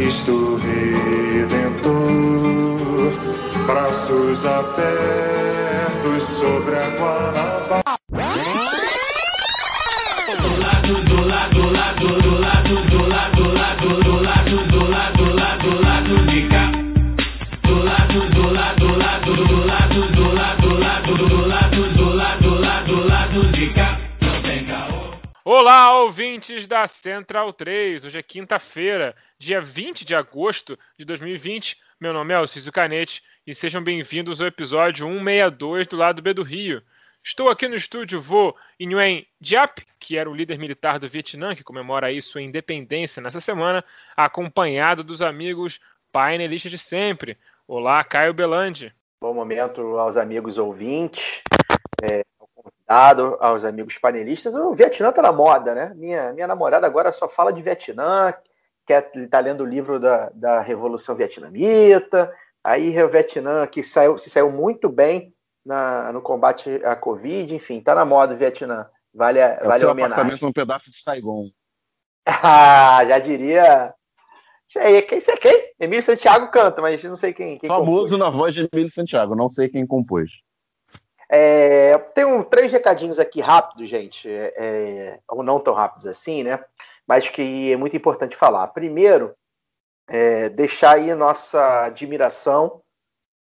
Cristo Redentor, braços abertos sobre a Guanabara. Ouvintes da Central 3. Hoje é quinta-feira, dia 20 de agosto de 2020. Meu nome é Alcísio Canete e sejam bem-vindos ao episódio 162 do lado B do Rio. Estou aqui no estúdio Vô Nguyen Diap, que era o líder militar do Vietnã, que comemora aí sua independência nessa semana, acompanhado dos amigos painelistas de sempre. Olá, Caio Belandi. Bom momento aos amigos ouvintes, é, aos amigos panelistas. O Vietnã tá na moda, né? Minha, minha namorada agora só fala de Vietnã, quer tá lendo o livro da, da Revolução Vietnamita. Aí o Vietnã, que saiu, se saiu muito bem na, no combate à Covid, enfim, tá na moda o Vietnã. Vale a, É o vale a homenagem. apartamento num pedaço de Saigon. Ah, já diria. Isso aí, quem, isso é quem? Emílio Santiago canta, mas não sei quem. quem Famoso compôs. na voz de Emílio Santiago, não sei quem compôs. É, tem três recadinhos aqui rápidos, gente, é, é, ou não tão rápidos assim, né? Mas que é muito importante falar. Primeiro, é, deixar aí nossa admiração,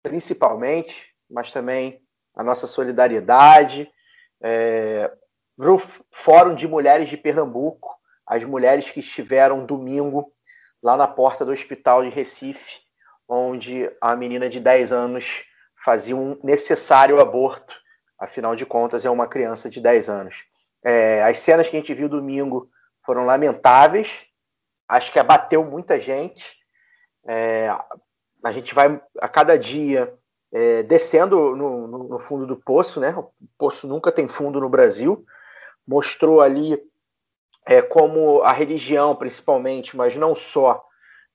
principalmente, mas também a nossa solidariedade é, para o Fórum de Mulheres de Pernambuco, as mulheres que estiveram domingo lá na porta do hospital de Recife, onde a menina de 10 anos fazia um necessário aborto, afinal de contas é uma criança de 10 anos. É, as cenas que a gente viu domingo foram lamentáveis, acho que abateu muita gente. É, a gente vai a cada dia é, descendo no, no- no fundo do poço, né? O poço nunca tem fundo no Brasil. Mostrou ali é, como a religião, principalmente, mas não só,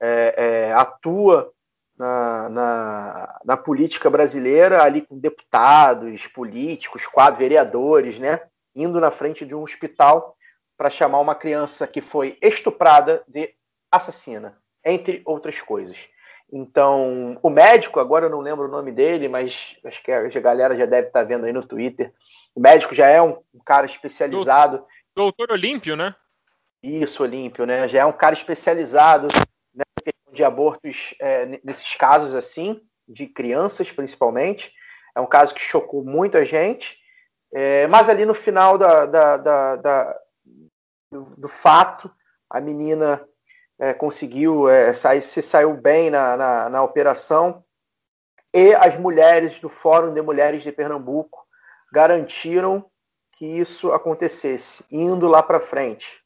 é, é, atua na, na, na política brasileira, ali com deputados, políticos, quadros, vereadores, né? Indo na frente de um hospital para chamar uma criança que foi estuprada de assassina, entre outras coisas. Então, o médico, agora eu não lembro o nome dele, mas acho que a galera já deve estar vendo aí no Twitter. O médico já é um, um cara especializado. Doutor Olímpio, né? Isso, Olímpio, né? Já é um cara especializado nessa questão de abortos, é, nesses casos assim, de crianças principalmente. É um caso que chocou muita gente. É, mas ali no final da, da- da- da- do, do fato, a menina é, conseguiu é, sair, se saiu bem na, na, na operação. E as mulheres do Fórum de Mulheres de Pernambuco garantiram que isso acontecesse, indo lá para frente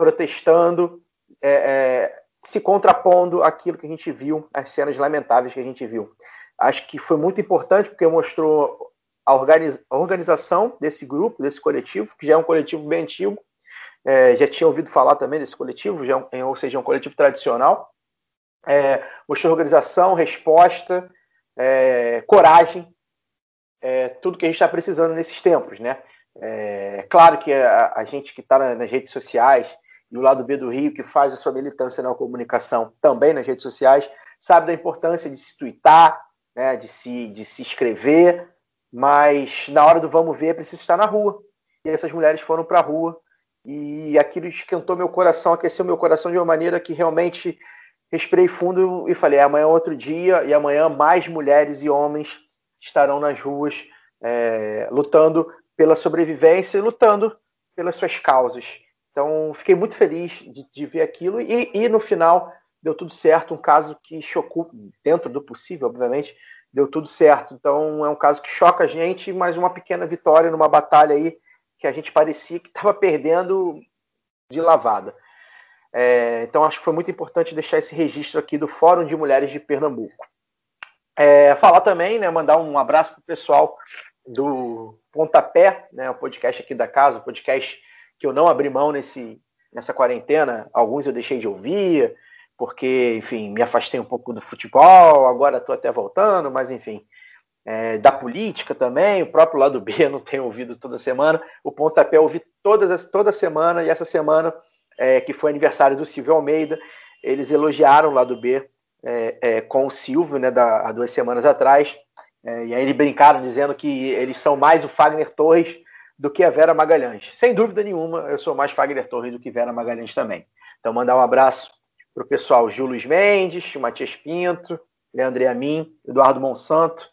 protestando, é, é, se contrapondo àquilo que a gente viu, as cenas lamentáveis que a gente viu. Acho que foi muito importante porque mostrou a, a organização desse grupo, desse coletivo, que já é um coletivo bem antigo, é, já tinha ouvido falar também desse coletivo, já, é um- ou seja, é um coletivo tradicional. É, mostrou organização, resposta, é, coragem, é, tudo que a gente está precisando nesses tempos, né? É claro que a, a gente que está nas redes sociais e o lado B do Rio, que faz a sua militância na comunicação também nas redes sociais, sabe da importância de se twittar, né, de, se, de se inscrever, mas na hora do vamos ver é preciso estar na rua. E essas mulheres foram para a rua e aquilo esquentou meu coração, aqueceu meu coração de uma maneira que realmente respirei fundo e falei: amanhã é outro dia e amanhã mais mulheres e homens estarão nas ruas é, lutando pela sobrevivência e lutando pelas suas causas. Então, fiquei muito feliz de, de ver aquilo e, e, no final deu tudo certo. Um caso que chocou, dentro do possível, obviamente, deu tudo certo. Então, é um caso que choca a gente, mas uma pequena vitória numa batalha aí que a gente parecia que estava perdendo de lavada. É, então acho que foi muito importante deixar esse registro aqui do Fórum de Mulheres de Pernambuco. É, falar também, né, mandar um abraço para o pessoal do Pontapé, né, o podcast aqui da casa, o podcast que eu não abri mão nesse, nessa quarentena. Alguns eu deixei de ouvir, porque, enfim, me afastei um pouco do futebol, agora estou até voltando, mas enfim. É, da política também, o próprio lado B eu não tenho ouvido toda semana. O Pontapé eu ouvi todas, toda semana, e essa semana, é, que foi aniversário do Silvio Almeida, eles elogiaram o lado B é, é, com o Silvio, né, da, há duas semanas atrás. É, e aí eles brincaram dizendo que eles são mais o Fagner Torres do que a Vera Magalhães. Sem dúvida nenhuma, eu sou mais Fagner Torres do que Vera Magalhães também. Então, mandar um abraço para o pessoal Gil Luiz Mendes, Matias Pinto, Leandro Amin, Eduardo Monsanto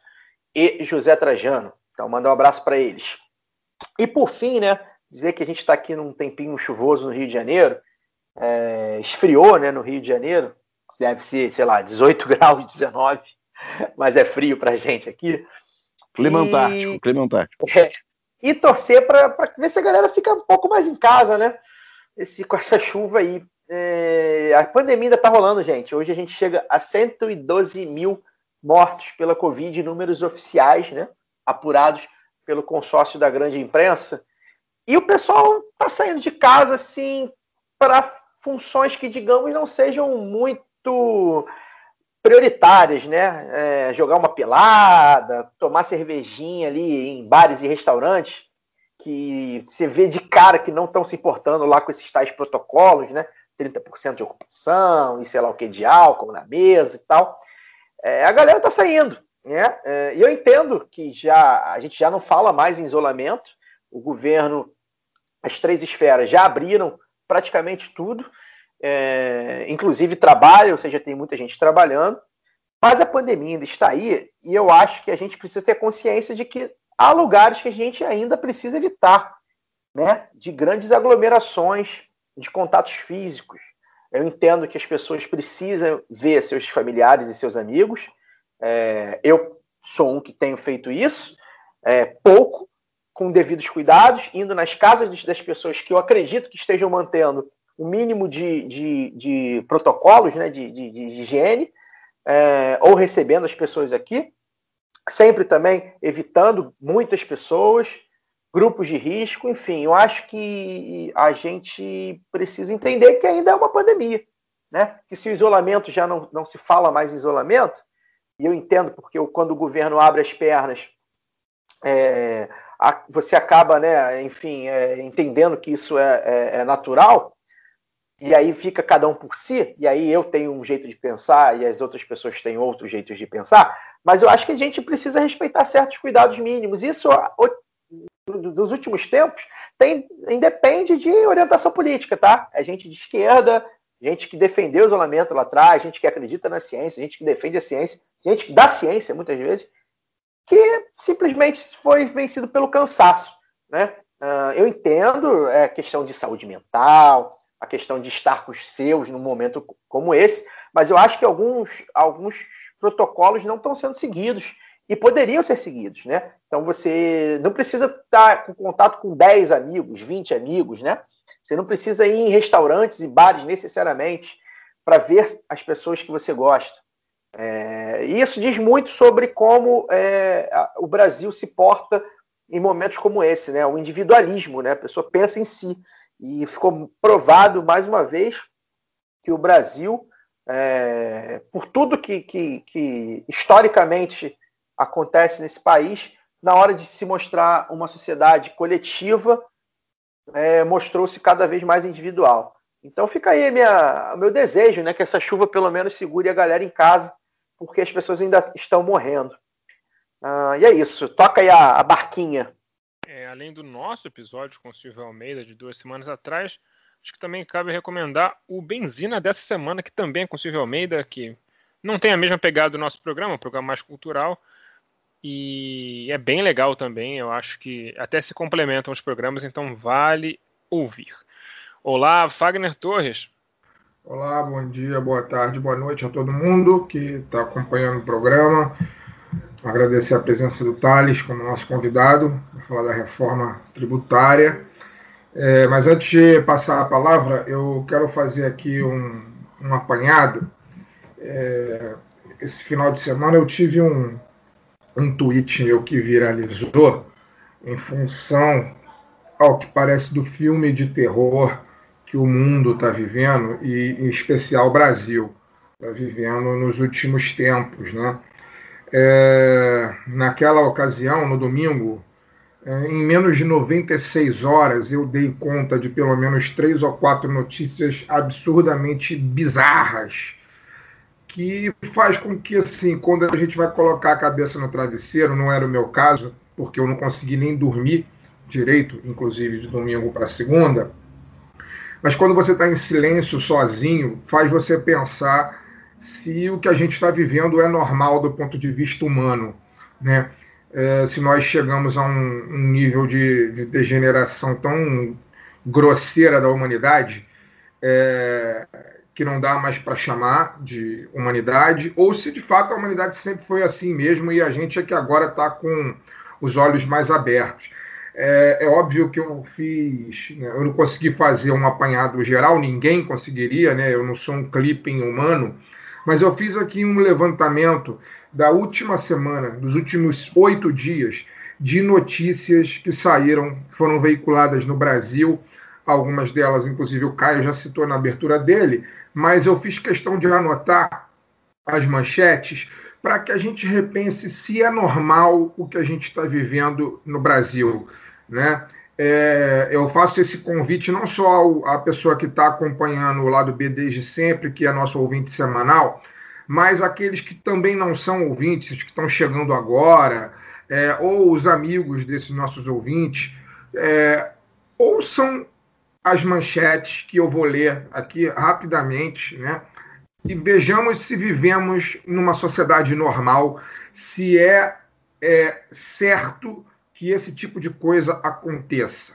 e José Trajano. Então, mandar um abraço para eles. E por fim, né, dizer que a gente está aqui num tempinho chuvoso no Rio de Janeiro, é, esfriou né, no Rio de Janeiro, deve ser, sei lá, 18 graus, 19, mas é frio pra gente aqui. Clima e... antártico, clima antártico. É, e torcer para ver se a galera fica um pouco mais em casa, né? Esse, com essa chuva aí. É, a pandemia ainda tá rolando, gente. Hoje a gente chega a 112 mil mortos pela Covid, números oficiais, né? Apurados pelo consórcio da grande imprensa. E o pessoal tá saindo de casa, assim, para funções que, digamos, não sejam muito prioritárias, né? É, jogar uma pelada, tomar cervejinha ali em bares e restaurantes, que você vê de cara que não estão se importando lá com esses tais protocolos, né? 30% de ocupação e sei lá o que de álcool na mesa e tal. É, a galera tá saindo, né? É, e eu entendo que já a gente já não fala mais em isolamento. O governo, as três esferas já abriram praticamente tudo é, inclusive trabalho, ou seja, tem muita gente trabalhando, mas a pandemia ainda está aí e eu acho que a gente precisa ter consciência de que há lugares que a gente ainda precisa evitar, né? De grandes aglomerações, de contatos físicos. Eu entendo que as pessoas precisam ver seus familiares e seus amigos. É, eu sou um que tenho feito isso, é, pouco, com devidos cuidados, indo nas casas das pessoas que eu acredito que estejam mantendo o mínimo de, de, de protocolos né, de, de, de higiene, é, ou recebendo as pessoas aqui, sempre também evitando muitas pessoas, grupos de risco, enfim, eu acho que a gente precisa entender que ainda é uma pandemia, né? Que se o isolamento já não, não se fala mais em isolamento, e eu entendo porque quando o governo abre as pernas, é, a, você acaba, né, enfim, é, entendendo que isso é, é, é natural, e aí fica cada um por si, e aí eu tenho um jeito de pensar e as outras pessoas têm outros jeitos de pensar, mas eu acho que a gente precisa respeitar certos cuidados mínimos. Isso, dos últimos tempos, tem, independe de orientação política, tá? É gente de esquerda, gente que defendeu o isolamento lá atrás, gente que acredita na ciência, gente que defende a ciência, gente da ciência, muitas vezes, que simplesmente foi vencido pelo cansaço, né? Uh, eu entendo é questão de saúde mental, a questão de estar com os seus num momento como esse, mas eu acho que alguns, alguns protocolos não estão sendo seguidos e poderiam ser seguidos, né? Então você não precisa estar com contato com 10 amigos, 20 amigos, né? Você não precisa ir em restaurantes e bares necessariamente para ver as pessoas que você gosta. É, e isso diz muito sobre como é, o Brasil se porta em momentos como esse, né? O individualismo, né? A pessoa pensa em si. E ficou provado mais uma vez que o Brasil, é, por tudo que, que, que historicamente acontece nesse país, na hora de se mostrar uma sociedade coletiva, é, mostrou-se cada vez mais individual. Então fica aí o meu desejo, né, que essa chuva pelo menos segure a galera em casa, porque as pessoas ainda estão morrendo. Ah, e é isso, toca aí a, a barquinha é, além do nosso episódio com o Silvio Almeida de duas semanas atrás, acho que também cabe recomendar o Benzina dessa semana, que também é com o Silvio Almeida, que não tem a mesma pegada do nosso programa, um programa mais cultural, e é bem legal também. Eu acho que até se complementam os programas, então vale ouvir. Olá, Fagner Torres. Olá, bom dia, boa tarde, boa noite a todo mundo que está acompanhando o programa. Agradecer a presença do Thales como nosso convidado para falar da reforma tributária. É, mas antes de passar a palavra, eu quero fazer aqui um, um apanhado. É, esse final de semana eu tive um, um tweet meu que viralizou em função, ao que parece, do filme de terror que o mundo está vivendo, e em especial o Brasil está vivendo nos últimos tempos. Né? É, naquela ocasião, no domingo, é, em menos de 96 horas, eu dei conta de pelo menos três ou quatro notícias absurdamente bizarras que faz com que, assim, quando a gente vai colocar a cabeça no travesseiro, não era o meu caso, porque eu não consegui nem dormir direito, inclusive de domingo para segunda, mas quando você está em silêncio, sozinho, faz você pensar se o que a gente está vivendo é normal do ponto de vista humano, né? É, se nós chegamos a um, um nível de, de, degeneração tão grosseira da humanidade, é, que não dá mais para chamar de humanidade, ou se de fato a humanidade sempre foi assim mesmo e a gente é que agora está com os olhos mais abertos. É, é, óbvio que eu fiz, né, eu não consegui fazer um apanhado geral, ninguém conseguiria, né? Eu não sou um clipping humano, mas eu fiz aqui um levantamento da última semana, dos últimos oito dias, de notícias que saíram, foram veiculadas no Brasil. Algumas delas, inclusive, o Caio já citou na abertura dele, mas eu fiz questão de anotar as manchetes para que a gente repense se é normal o que a gente está vivendo no Brasil. Né? É, eu faço esse convite não só à pessoa que está acompanhando o lado B desde sempre, que é nosso ouvinte semanal, mas aqueles que também não são ouvintes, que estão chegando agora, é, ou os amigos desses nossos ouvintes, é, ouçam as manchetes que eu vou ler aqui rapidamente, né? E vejamos se vivemos numa sociedade normal, se é, é certo que esse tipo de coisa aconteça.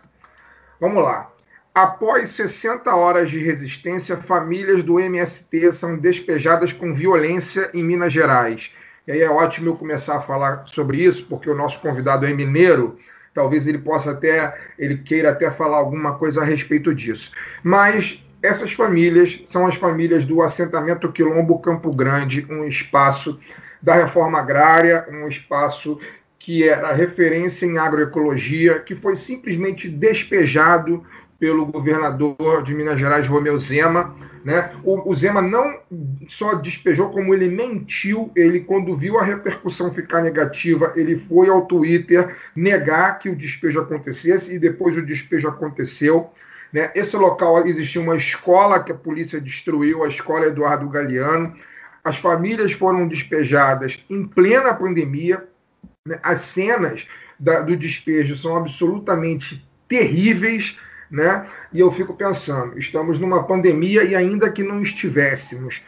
Vamos lá. Após 60 horas de resistência, famílias do MST são despejadas com violência em Minas Gerais. E aí é ótimo eu começar a falar sobre isso, porque o nosso convidado é mineiro talvez ele possa até, ele queira até falar alguma coisa a respeito disso. Mas essas famílias são as famílias do assentamento Quilombo Campo Grande, um espaço da reforma agrária, um espaço que era referência em agroecologia, que foi simplesmente despejado pelo governador de Minas Gerais, Romeu Zema. Né? O, o, Zema não só despejou, como ele mentiu. Ele, quando viu a repercussão ficar negativa, ele foi ao Twitter negar que o despejo acontecesse e depois o despejo aconteceu. Né? Esse local existia uma escola que a polícia destruiu, a escola Eduardo Galeano. As famílias foram despejadas em plena pandemia. Né? As cenas da, do despejo são absolutamente terríveis né? E eu fico pensando, estamos numa pandemia e ainda que não estivéssemos,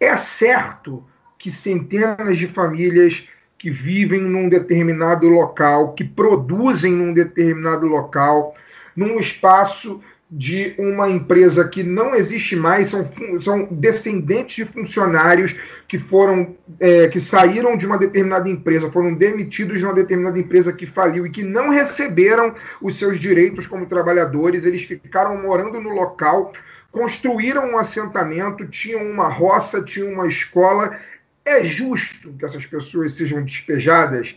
é certo que centenas de famílias que vivem num determinado local, que produzem num determinado local, num espaço de uma empresa que não existe mais, são, são descendentes de funcionários que foram é, que saíram de uma determinada empresa, foram demitidos de uma determinada empresa que faliu e que não receberam os seus direitos como trabalhadores, eles ficaram morando no local, construíram um assentamento, tinham uma roça, tinham uma escola. É justo que essas pessoas sejam despejadas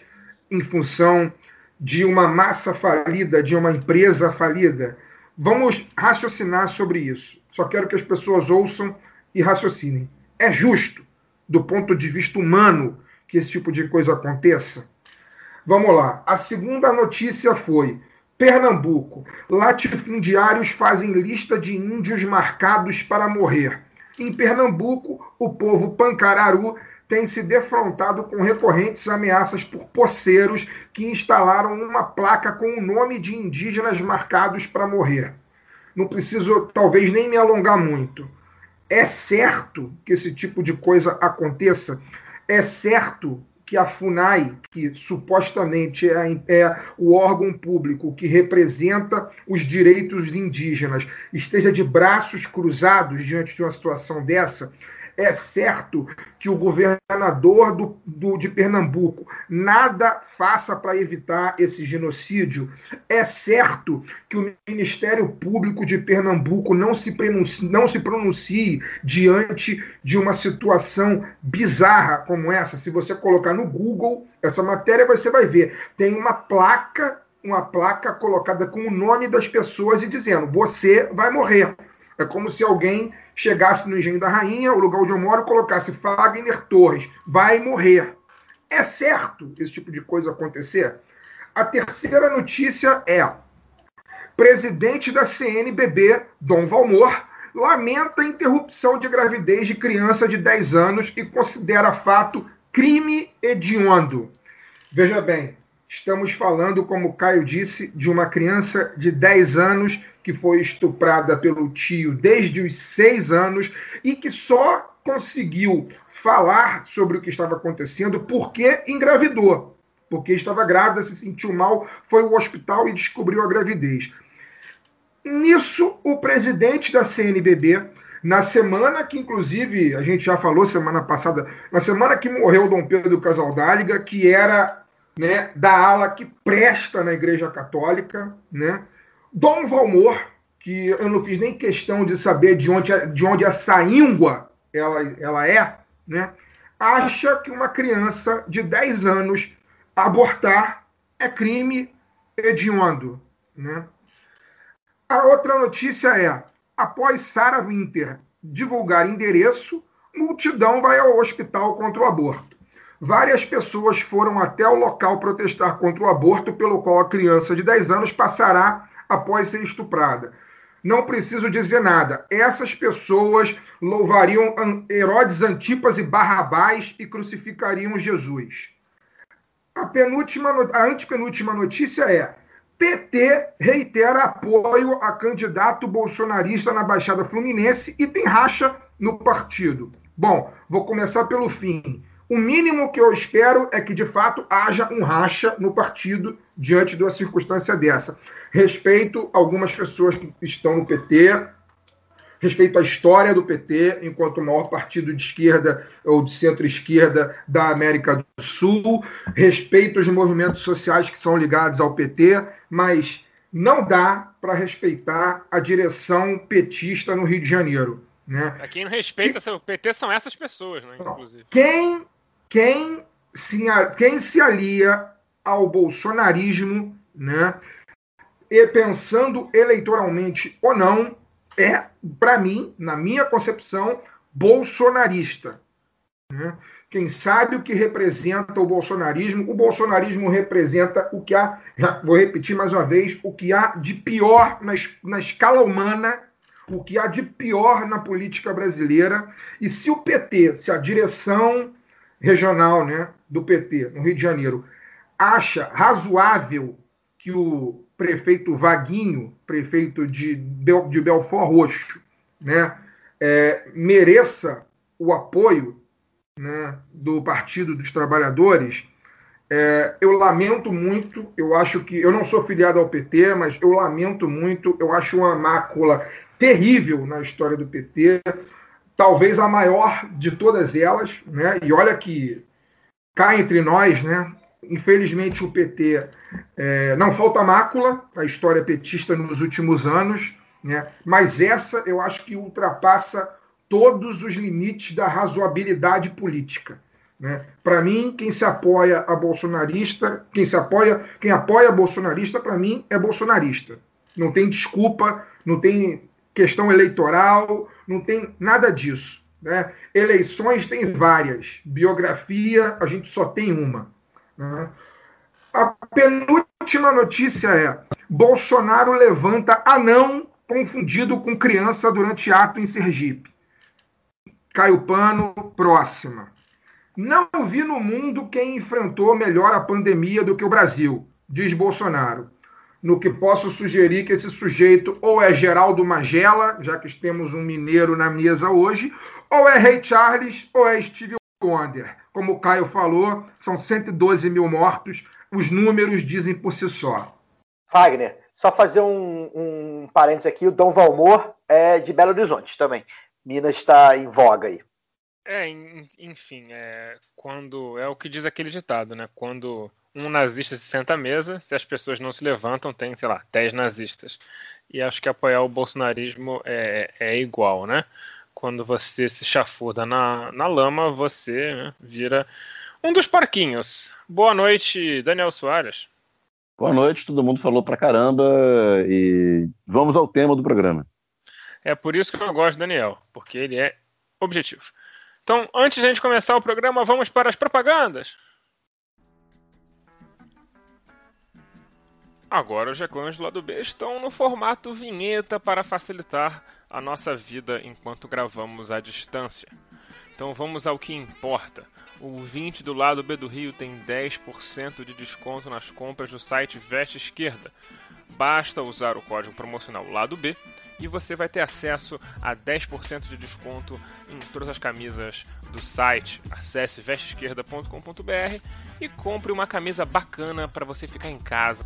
em função de uma massa falida, de uma empresa falida? Vamos raciocinar sobre isso. Só quero que as pessoas ouçam e raciocinem. É justo, do ponto de vista humano, que esse tipo de coisa aconteça? Vamos lá. A segunda notícia foi: Pernambuco. Latifundiários fazem lista de índios marcados para morrer. Em Pernambuco, o povo pancararu tem se defrontado com recorrentes ameaças por poceiros que instalaram uma placa com o nome de indígenas marcados para morrer. Não preciso, talvez, nem me alongar muito. É certo que esse tipo de coisa aconteça? É certo que a FUNAI, que supostamente é, é, o órgão público que representa os direitos indígenas, esteja de braços cruzados diante de uma situação dessa? É certo que o governador do, do, de Pernambuco nada faça para evitar esse genocídio. É certo que o Ministério Público de Pernambuco não se, pronuncie, não se pronuncie diante de uma situação bizarra como essa. Se você colocar no Google essa matéria, você vai ver. Tem uma placa uma placa colocada com o nome das pessoas e dizendo: você vai morrer. É como se alguém chegasse no Engenho da Rainha, o lugar onde eu moro, colocasse Fagner Torres, vai morrer. É certo esse tipo de coisa acontecer? A terceira notícia é: presidente da CNBB, Dom Valmor, lamenta a interrupção de gravidez de criança de 10 anos e considera fato crime hediondo. Veja bem, Estamos falando, como Caio disse, de uma criança de 10 anos que foi estuprada pelo tio desde os 6 anos e que só conseguiu falar sobre o que estava acontecendo porque engravidou. Porque estava grávida, se sentiu mal, foi ao hospital e descobriu a gravidez. Nisso, o presidente da CNBB, na semana que, inclusive, a gente já falou semana passada, na semana que morreu Dom Pedro Casaldáliga, que era né, da ala que presta na Igreja Católica, né? Dom Valmor, que eu não fiz nem questão de saber de onde, de onde essa íngua ela, ela é, né? acha que uma criança de 10 anos abortar é crime hediondo. Né? A outra notícia é: após Sarah Winter divulgar endereço, multidão vai ao hospital contra o aborto várias pessoas foram até o local protestar contra o aborto, pelo qual a criança de 10 anos passará após ser estuprada. Não preciso dizer nada. Essas pessoas louvariam Herodes Antipas e Barrabás e crucificariam Jesus. A, penúltima, a antepenúltima notícia é: PT reitera apoio a candidato bolsonarista na Baixada Fluminense e tem racha no partido. Bom, vou começar pelo fim. O mínimo que eu espero é que, de fato, haja um racha no partido diante de uma circunstância dessa. Respeito algumas pessoas que estão no PT, respeito à história do PT enquanto o maior partido de esquerda ou de centro-esquerda da América do Sul, respeito os movimentos sociais que são ligados ao PT, mas não dá para respeitar a direção petista no Rio de Janeiro. Né? Quem não respeita que... o PT são essas pessoas, né? Inclusive. Quem quem se, quem se alia ao bolsonarismo, né, e pensando eleitoralmente ou não, é, para mim, na minha concepção, bolsonarista. Né? Quem sabe o que representa o bolsonarismo? O bolsonarismo representa o que há, vou repetir mais uma vez, o que há de pior na, na escala humana, o que há de pior na política brasileira. E se o PT, se a direção regional né, do PT, no Rio de Janeiro, acha razoável que o prefeito Vaguinho, prefeito de, Bel, de Belfort Roxo, né, é, mereça o apoio né, do Partido dos Trabalhadores, é, eu lamento muito, eu acho que. Eu não sou filiado ao PT, mas eu lamento muito, eu acho uma mácula terrível na história do PT talvez a maior de todas elas, né? E olha que cá entre nós, né? Infelizmente o PT é, não falta mácula a história petista nos últimos anos, né? Mas essa eu acho que ultrapassa todos os limites da razoabilidade política. Né? Para mim, quem se apoia a bolsonarista, quem se apoia, quem apoia a bolsonarista, para mim é bolsonarista. Não tem desculpa, não tem questão eleitoral, não tem nada disso. Né? Eleições tem várias, biografia a gente só tem uma. Né? A penúltima notícia é: Bolsonaro levanta anão confundido com criança durante ato em Sergipe. Caio Pano, próxima. Não vi no mundo quem enfrentou melhor a pandemia do que o Brasil, diz Bolsonaro no que posso sugerir que esse sujeito ou é Geraldo Magela, já que temos um mineiro na mesa hoje, ou é Ray Charles, ou é Steve Wonder. Como o Caio falou, são 112 mil mortos, os números dizem por si só. Fagner, só fazer um, um parênteses aqui, o Dom Valmor é de Belo Horizonte também. Minas está em voga aí. É, enfim, é, quando é o que diz aquele ditado, né? Quando um nazista se senta à mesa, se as pessoas não se levantam, tem, sei lá, 10 nazistas. E acho que apoiar o bolsonarismo é, é igual, né? Quando você se chafurda na, na lama, você né, vira um dos parquinhos. Boa noite, Daniel Soares. Boa noite, todo mundo falou pra caramba e vamos ao tema do programa. É por isso que eu gosto do Daniel, porque ele é objetivo. Então, antes de a gente começar o programa, vamos para as propagandas. Agora os reclames do lado B estão no formato vinheta para facilitar a nossa vida enquanto gravamos à distância. Então vamos ao que importa. O 20 do lado B do Rio tem 10% de desconto nas compras do site Veste Esquerda. Basta usar o código promocional lado B e você vai ter acesso a 10% de desconto em todas as camisas do site. Acesse vesteesquerda.com.br e compre uma camisa bacana para você ficar em casa.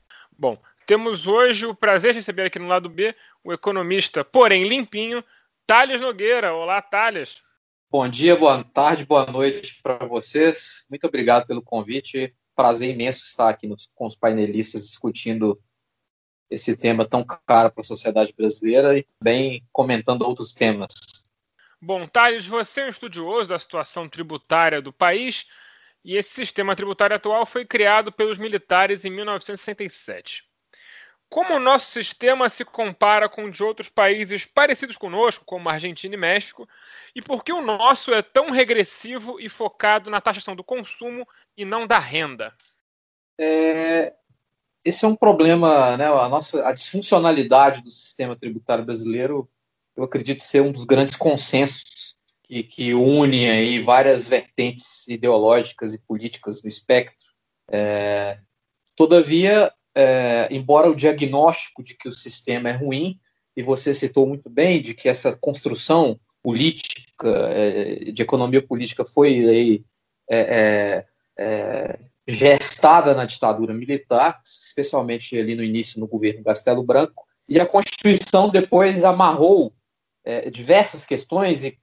Bom, temos hoje o prazer de receber aqui no lado B o economista, porém limpinho, Thales Nogueira. Olá, Thales. Bom dia, boa tarde, boa noite para vocês. Muito obrigado pelo convite. Prazer imenso estar aqui nos, com os painelistas discutindo esse tema tão caro para a sociedade brasileira e também comentando outros temas. Bom, Thales, você é um estudioso da situação tributária do país e esse sistema tributário atual foi criado pelos militares em 1967. Como o nosso sistema se compara com o de outros países parecidos conosco, como Argentina e México, e por que o nosso é tão regressivo e focado na taxação do consumo e não da renda? É, esse é um problema, né? A nossa a disfuncionalidade do sistema tributário brasileiro, eu acredito ser um dos grandes consensos que, que une aí várias vertentes ideológicas e políticas no espectro. É, todavia, é, embora o diagnóstico de que o sistema é ruim, e você citou muito bem de que essa construção política, é, de economia política foi aí, é, é, é, gestada na ditadura militar, especialmente ali no início no governo Castelo Branco, e a Constituição depois amarrou diversas questões e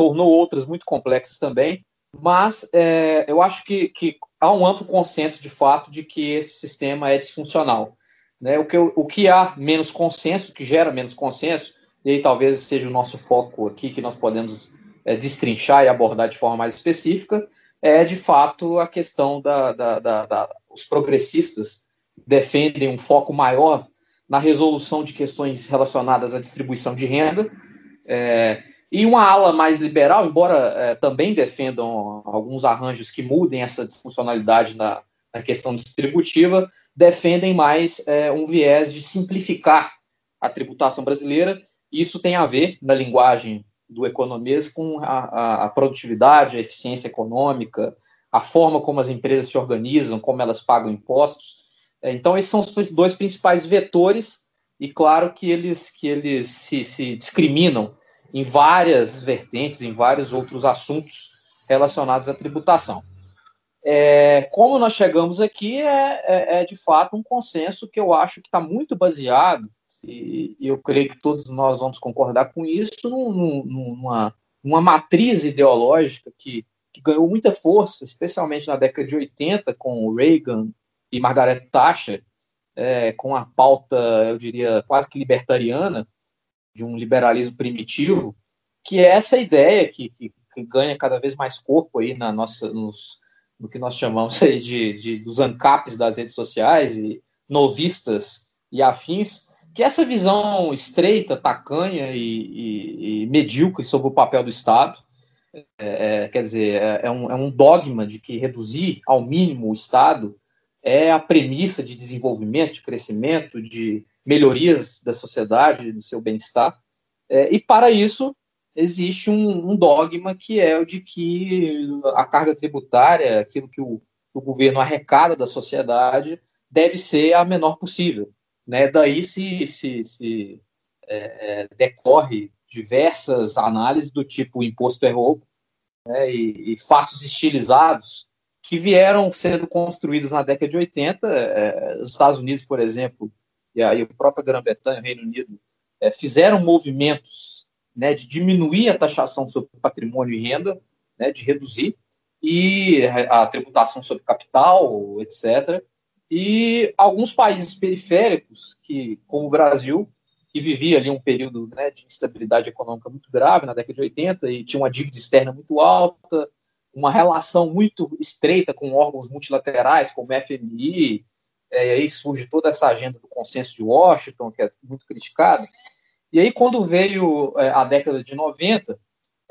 tornou outras muito complexas também, mas eu acho que, que há um amplo consenso de fato de que esse sistema é disfuncional. Né? O, que, o que há menos consenso, que gera menos consenso, e aí talvez seja o nosso foco aqui, que nós podemos é, destrinchar e abordar de forma mais específica, é de fato a questão da, da, da, da os progressistas defendem um foco maior na resolução de questões relacionadas à distribuição de renda, é, e uma ala mais liberal, embora é, também defendam alguns arranjos que mudem essa disfuncionalidade na, na questão distributiva, defendem mais é, um viés de simplificar a tributação brasileira. Isso tem a ver, na linguagem do economês, com a, a, produtividade, a eficiência econômica, a forma como as empresas se organizam, como elas pagam impostos. É, então, esses são os dois principais vetores, e claro que eles, que eles se, se discriminam em várias vertentes, em vários outros assuntos relacionados à tributação. É, como nós chegamos aqui é, é, é, de fato um consenso que eu acho que está muito baseado, e, e, eu creio que todos nós vamos concordar com isso, num, numa, numa matriz ideológica que, que ganhou muita força, especialmente na década de 80, com Reagan e Margaret Thatcher, é, com a pauta, eu diria, quase que libertariana, de um liberalismo primitivo, que é essa ideia que, que, que, ganha cada vez mais corpo aí na nossa, nos, no que nós chamamos aí de, de dos ANCAPs das redes sociais e novistas e afins, que essa visão estreita, tacanha e, e, e medíocre sobre o papel do Estado, é, é, quer dizer, é, é um, é um dogma de que reduzir ao mínimo o Estado é a premissa de desenvolvimento, de crescimento, de melhorias da sociedade, do seu bem-estar. É, e para isso existe um, um, dogma que é o de que a carga tributária, aquilo que o, que o governo arrecada da sociedade, deve ser a menor possível. Né? Daí se, se, se é, é decorre diversas análises do tipo imposto é roubo né? e, e, fatos estilizados que vieram sendo construídos na década de 80. É, os Estados Unidos, por exemplo, e aí a própria Grã-Bretanha, o Reino Unido, é, fizeram movimentos né, de diminuir a taxação sobre patrimônio e renda, né, de reduzir, e a tributação sobre capital, etc. E alguns países periféricos, que, como o Brasil, que vivia ali um período né, de instabilidade econômica muito grave na década de 80 e tinha uma dívida externa muito alta, uma relação muito estreita com órgãos multilaterais como o FMI, é, e aí surge toda essa agenda do consenso de Washington, que é muito criticada. E aí, quando veio é, a década de 90,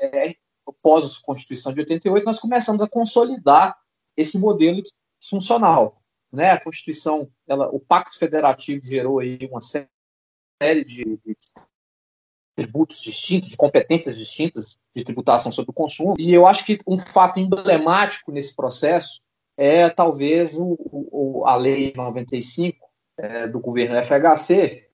é, pós-Constituição de 88, nós começamos a consolidar esse modelo funcional. Né? A Constituição, ela, o Pacto Federativo gerou aí uma série de, de tributos distintos, de competências distintas de tributação sobre o consumo. E eu acho que um fato emblemático nesse processo é talvez o, o, a Lei 95 é, do governo FHC,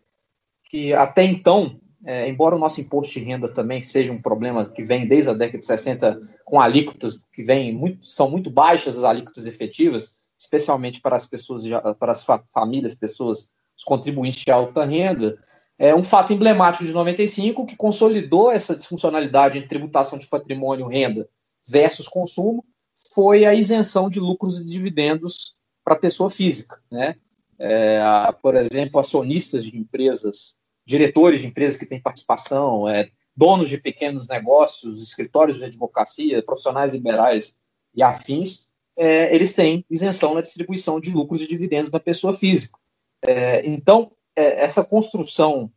que até então, é, embora o nosso imposto de renda também seja um problema que vem desde a década de 60, com alíquotas que vem muito, são muito baixas as alíquotas efetivas, especialmente para as pessoas, para as famílias, pessoas, os contribuintes de alta renda, é um fato emblemático de 95 que consolidou essa disfuncionalidade entre tributação de patrimônio, renda versus consumo, foi a isenção de lucros e dividendos para pessoa física, né? É, por exemplo, acionistas de empresas, diretores de empresas que têm participação, é, donos de pequenos negócios, escritórios de advocacia, profissionais liberais e afins, é, eles têm isenção na distribuição de lucros e dividendos da pessoa física. É, então, é, essa construção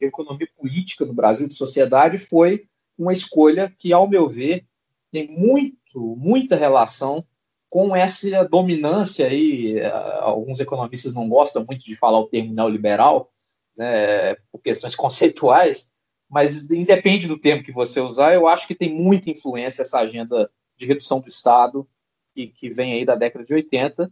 de economia política no Brasil, de sociedade, foi uma escolha que, ao meu ver, tem muito, muita relação com essa dominância aí, eh, alguns economistas não gostam muito de falar o termo neoliberal, né, por questões conceituais, mas independe do termo que você usar, eu acho que tem muita influência essa agenda de redução do Estado que, que vem aí da década de 80,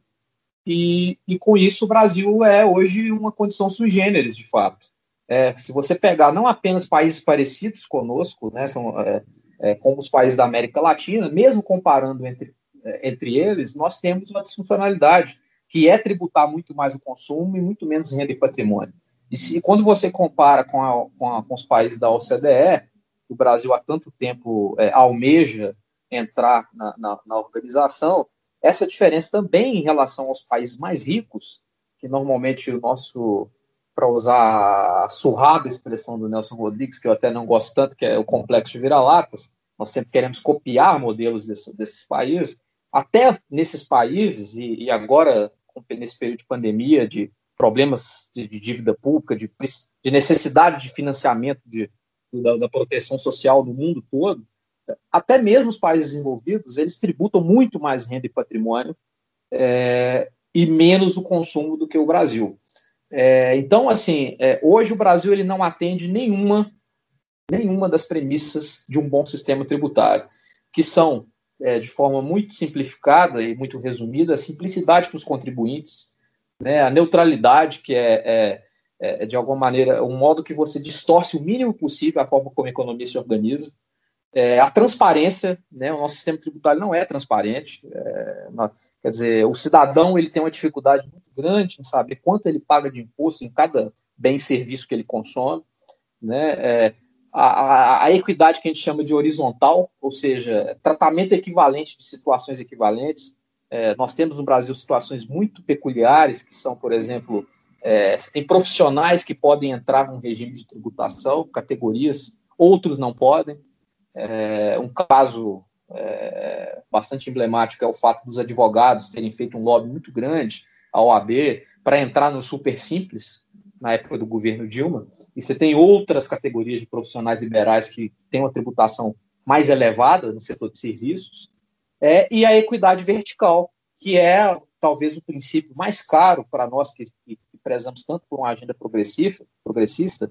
e, e com isso o Brasil é hoje uma condição sui generis, de fato. É, se você pegar não apenas países parecidos conosco, né, são, é, é, como os países da América Latina, mesmo comparando entre, é, entre eles, nós temos uma disfuncionalidade, que é tributar muito mais o consumo e muito menos renda e patrimônio. E se, quando você compara com, a, com, a, com os países da OCDE, o Brasil há tanto tempo é, almeja entrar na, na, na organização, essa diferença também em relação aos países mais ricos, que normalmente o nosso para usar a surrada expressão do Nelson Rodrigues, que eu até não gosto tanto, que é o complexo de vira-latas, nós sempre queremos copiar modelos desse, desses países, até nesses países, e, e, agora, nesse período de pandemia, de problemas de, de dívida pública, de, de, necessidade de financiamento de, da, da, proteção social no mundo todo, até mesmo os países desenvolvidos, eles tributam muito mais renda e patrimônio é, e menos o consumo do que o Brasil. É, então, assim, é, hoje o Brasil ele não atende nenhuma, nenhuma das premissas de um bom sistema tributário, que são, é, de forma muito simplificada e muito resumida, a simplicidade para os contribuintes, né, a neutralidade, que é, é, é, de alguma maneira, um modo que você distorce o mínimo possível a forma como a economia se organiza, é, a transparência, né, o nosso sistema tributário não é transparente, é, quer dizer, o cidadão ele tem uma dificuldade muito grande em saber quanto ele paga de imposto em cada bem e serviço que ele consome, né, é, a, a, a, equidade que a gente chama de horizontal, ou seja, tratamento equivalente de situações equivalentes. É, nós temos no Brasil situações muito peculiares, que são, por exemplo, é, tem profissionais que podem entrar num regime de tributação, categorias, outros não podem. É, um caso é, bastante emblemático é o fato dos advogados terem feito um lobby muito grande à OAB para entrar no super simples na época do governo Dilma. E você tem outras categorias de profissionais liberais que têm uma tributação mais elevada no setor de serviços, é, e a equidade vertical, que é talvez o princípio mais caro para nós que, que, prezamos tanto por uma agenda progressista, progressista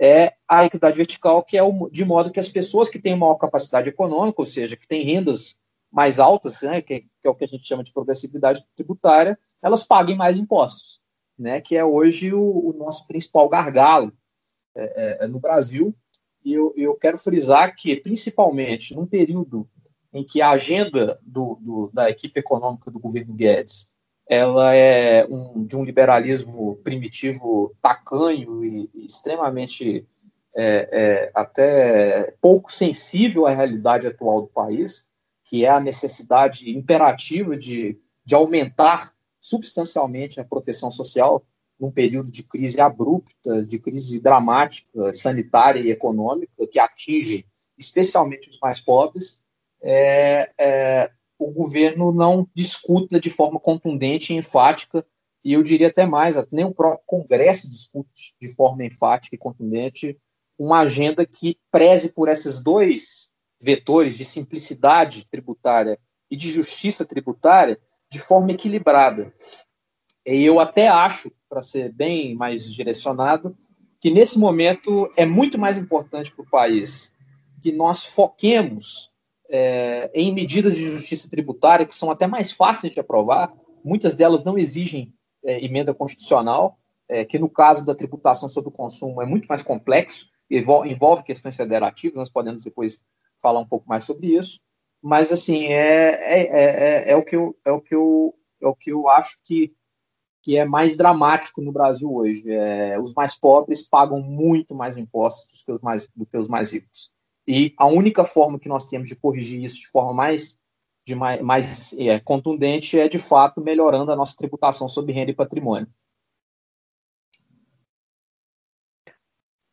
é a equidade vertical, que é o, de modo que as pessoas que têm maior capacidade econômica, ou seja, que têm rendas mais altas, né, que, que, é o que a gente chama de progressividade tributária, elas paguem mais impostos, né, que é hoje o, o nosso principal gargalo é, é, é, no Brasil. E eu, eu quero frisar que, principalmente num período em que a agenda do, do, da equipe econômica do governo Guedes ela é um, de um liberalismo primitivo tacanho e, e extremamente é, é, até pouco sensível à realidade atual do país, que é a necessidade imperativa de, de aumentar substancialmente a proteção social num período de crise abrupta, de crise dramática, sanitária e econômica, que atinge especialmente os mais pobres, é, é, o governo não discuta de forma contundente e enfática, e eu diria até mais, nem o próprio Congresso discute de forma enfática e contundente uma agenda que preze por esses dois vetores de simplicidade tributária e de justiça tributária de forma equilibrada. E eu até acho, para ser bem mais direcionado, que nesse momento é muito mais importante para o país que nós foquemos é, em medidas de justiça tributária que são até mais fáceis de aprovar, muitas delas não exigem é, emenda constitucional, é, que no caso da tributação sobre o consumo é muito mais complexo, envolve, envolve questões federativas, nós podemos depois falar um pouco mais sobre isso, mas assim, é, é, é, é, o, que eu, é, o, que eu, é o que eu acho que, que é mais dramático no Brasil hoje. É, os mais pobres pagam muito mais impostos do que os mais, do que os mais ricos. E a única forma que nós temos de corrigir isso de forma mais, de mais, mais é, contundente é, de fato, melhorando a nossa tributação sobre renda e patrimônio.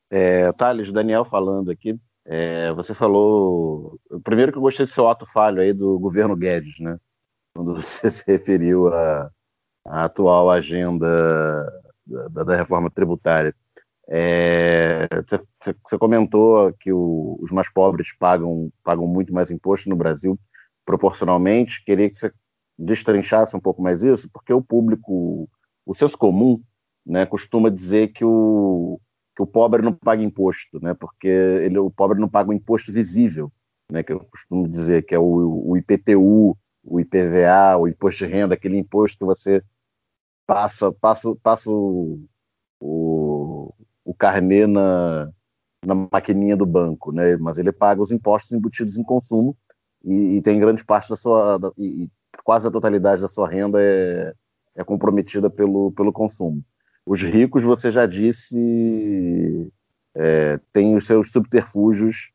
É, Thales, Daniel falando aqui, é, você falou. Primeiro que eu gostei do seu ato falho aí do governo Guedes, né? Quando você se referiu à, à atual agenda da, da reforma tributária. É, você, você, comentou que o, os mais pobres pagam, pagam muito mais imposto no Brasil, proporcionalmente. Queria que você destrinchasse um pouco mais isso, porque o público, o senso comum, né, costuma dizer que o, que o pobre não paga imposto, né, porque ele, o pobre não paga o imposto visível, né, que eu costumo dizer que é o, o IPTU, o IPVA, o imposto de renda, aquele imposto que você passa, passa, passa o, o, o carnê na, na maquininha do banco, né? Mas ele paga os impostos embutidos em consumo e, e tem grande parte da sua, da, e, quase a totalidade da sua renda é, é comprometida pelo, pelo consumo. Os ricos, você já disse, é, têm os seus subterfúgios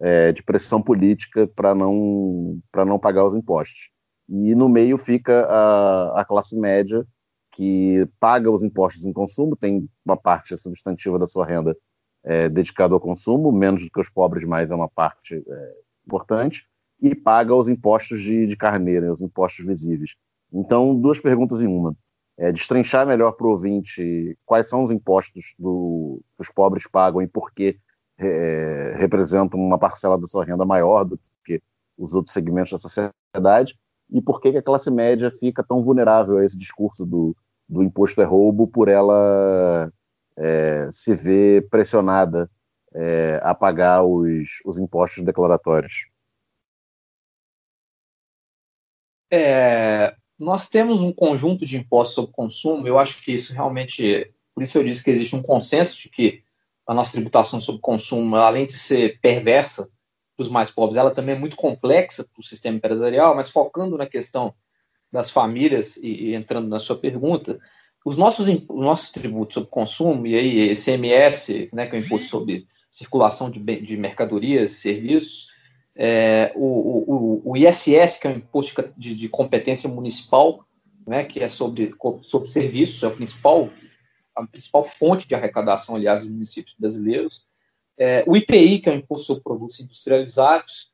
é, de pressão política para não, não pagar os impostos. E no meio fica a, a classe média, que paga os impostos em consumo, tem uma parte substantiva da sua renda é, dedicada ao consumo, menos do que os pobres, mas é uma parte é, importante, e paga os impostos de, de carneira, né, os impostos visíveis. Então, duas perguntas em uma. É, destrinchar melhor para o ouvinte quais são os impostos do, que os pobres pagam e por que é, representam uma parcela da sua renda maior do que os outros segmentos da sociedade e por que, a classe média fica tão vulnerável a esse discurso do, do imposto é roubo por ela é, se ver pressionada é, a pagar os, os impostos declaratórios? É, nós temos um conjunto de impostos sobre consumo, eu acho que isso realmente, por isso eu disse que existe um consenso de que a nossa tributação sobre consumo, além de ser perversa para os mais pobres, ela também é muito complexa para o sistema empresarial, mas focando na questão das famílias, e, e, entrando na sua pergunta, os nossos, os nossos tributos sobre consumo, e aí ICMS, né, que é o imposto sobre circulação de, de mercadorias e serviços, é, o, o, o, ISS, que é o imposto de, de competência municipal, né, que é sobre, sobre serviços, é o principal, a principal fonte de arrecadação, aliás, dos municípios brasileiros, é, o IPI, que é o imposto sobre produtos industrializados,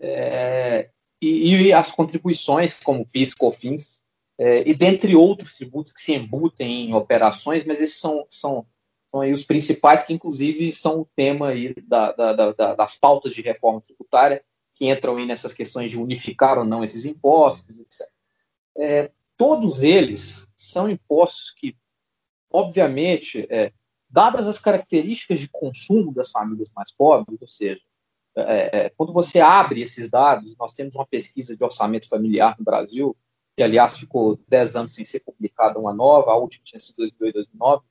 é, e, e, as contribuições, como PIS, COFINS, é, e dentre outros tributos que se embutem em operações, mas esses são, são aí os principais, que inclusive são o tema aí da, da, da, das pautas de reforma tributária, que entram aí nessas questões de unificar ou não esses impostos, etc. É, todos eles são impostos que, obviamente, é, dadas as características de consumo das famílias mais pobres, ou seja, é, é quando você abre esses dados, nós temos uma pesquisa de orçamento familiar no Brasil, que aliás ficou 10 anos sem ser publicada uma nova, a última tinha sido 2008, 2009,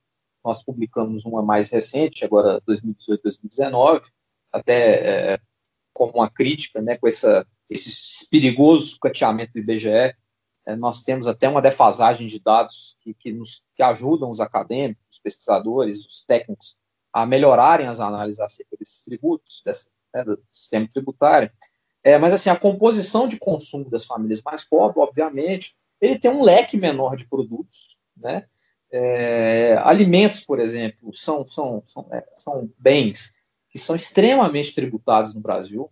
nós publicamos uma mais recente, agora 2018, 2019, até é, como uma crítica, né, com essa, esse perigoso sucateamento do IBGE, é, nós temos até uma defasagem de dados que, que, nos, que ajudam os acadêmicos, os pesquisadores, os técnicos a melhorarem as análises acerca desses tributos, desse, né, do sistema tributário. É, mas assim, a composição de consumo das famílias mais pobres, obviamente, ele tem um leque menor de produtos, né? É, alimentos, por exemplo, são, são, são, é, são bens que são extremamente tributados no Brasil.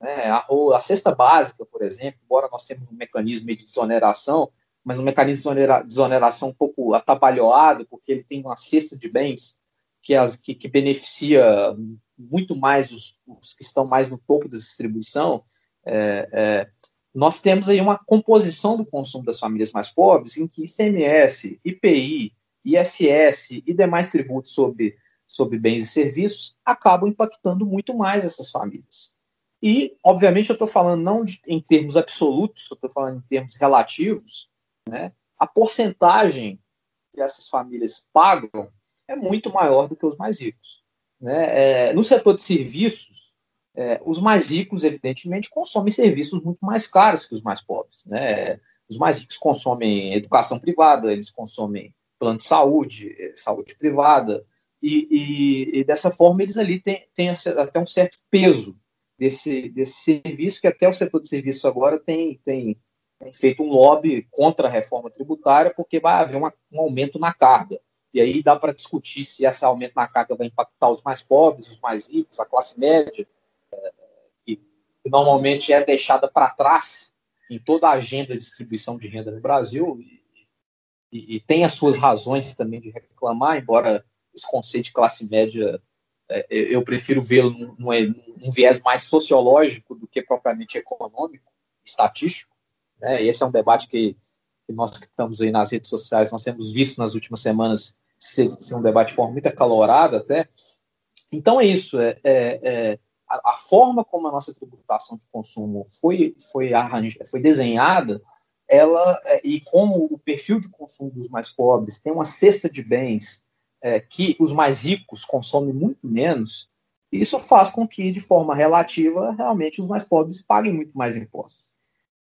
Né? A, a cesta básica, por exemplo, embora nós temos um mecanismo de desoneração, mas um mecanismo de desoneração um pouco atabalhoado, porque ele tem uma cesta de bens que, as, que, que beneficia muito mais os, os, que estão mais no topo da distribuição. É, é, nós temos aí uma composição do consumo das famílias mais pobres em que ICMS, IPI, ISS e demais tributos sobre, sobre bens e serviços acabam impactando muito mais essas famílias. E, obviamente, eu estou falando não de, em termos absolutos, eu estou falando em termos relativos, né? A porcentagem que essas famílias pagam é muito maior do que os mais ricos. Né? É, no setor de serviços, é, os mais ricos, evidentemente, consomem serviços muito mais caros que os mais pobres. Né? Os mais ricos consomem educação privada, eles consomem plano de saúde, saúde privada, e, e, e dessa forma eles ali têm, têm até um certo peso desse, desse serviço, que até o setor de serviço agora tem, tem, tem feito um lobby contra a reforma tributária, porque vai haver uma, um aumento na carga. E aí dá para discutir se esse aumento na carga vai impactar os mais pobres, os mais ricos, a classe média, normalmente é deixada para trás em toda a agenda de distribuição de renda no Brasil, e, e, e tem as suas razões também de reclamar, embora esse conceito de classe média é, eu prefiro vê-lo num, num, viés mais sociológico do que propriamente econômico, estatístico. Né? Esse é um debate que, que, nós que estamos aí nas redes sociais, nós temos visto nas últimas semanas ser, ser um debate de forma muito acalorada até. Então é isso, é, é, é a, a, forma como a nossa tributação de consumo foi, foi, foi desenhada, ela é, e como o perfil de consumo dos mais pobres tem uma cesta de bens é, que os mais ricos consomem muito menos, isso faz com que, de forma relativa, realmente os mais pobres paguem muito mais impostos.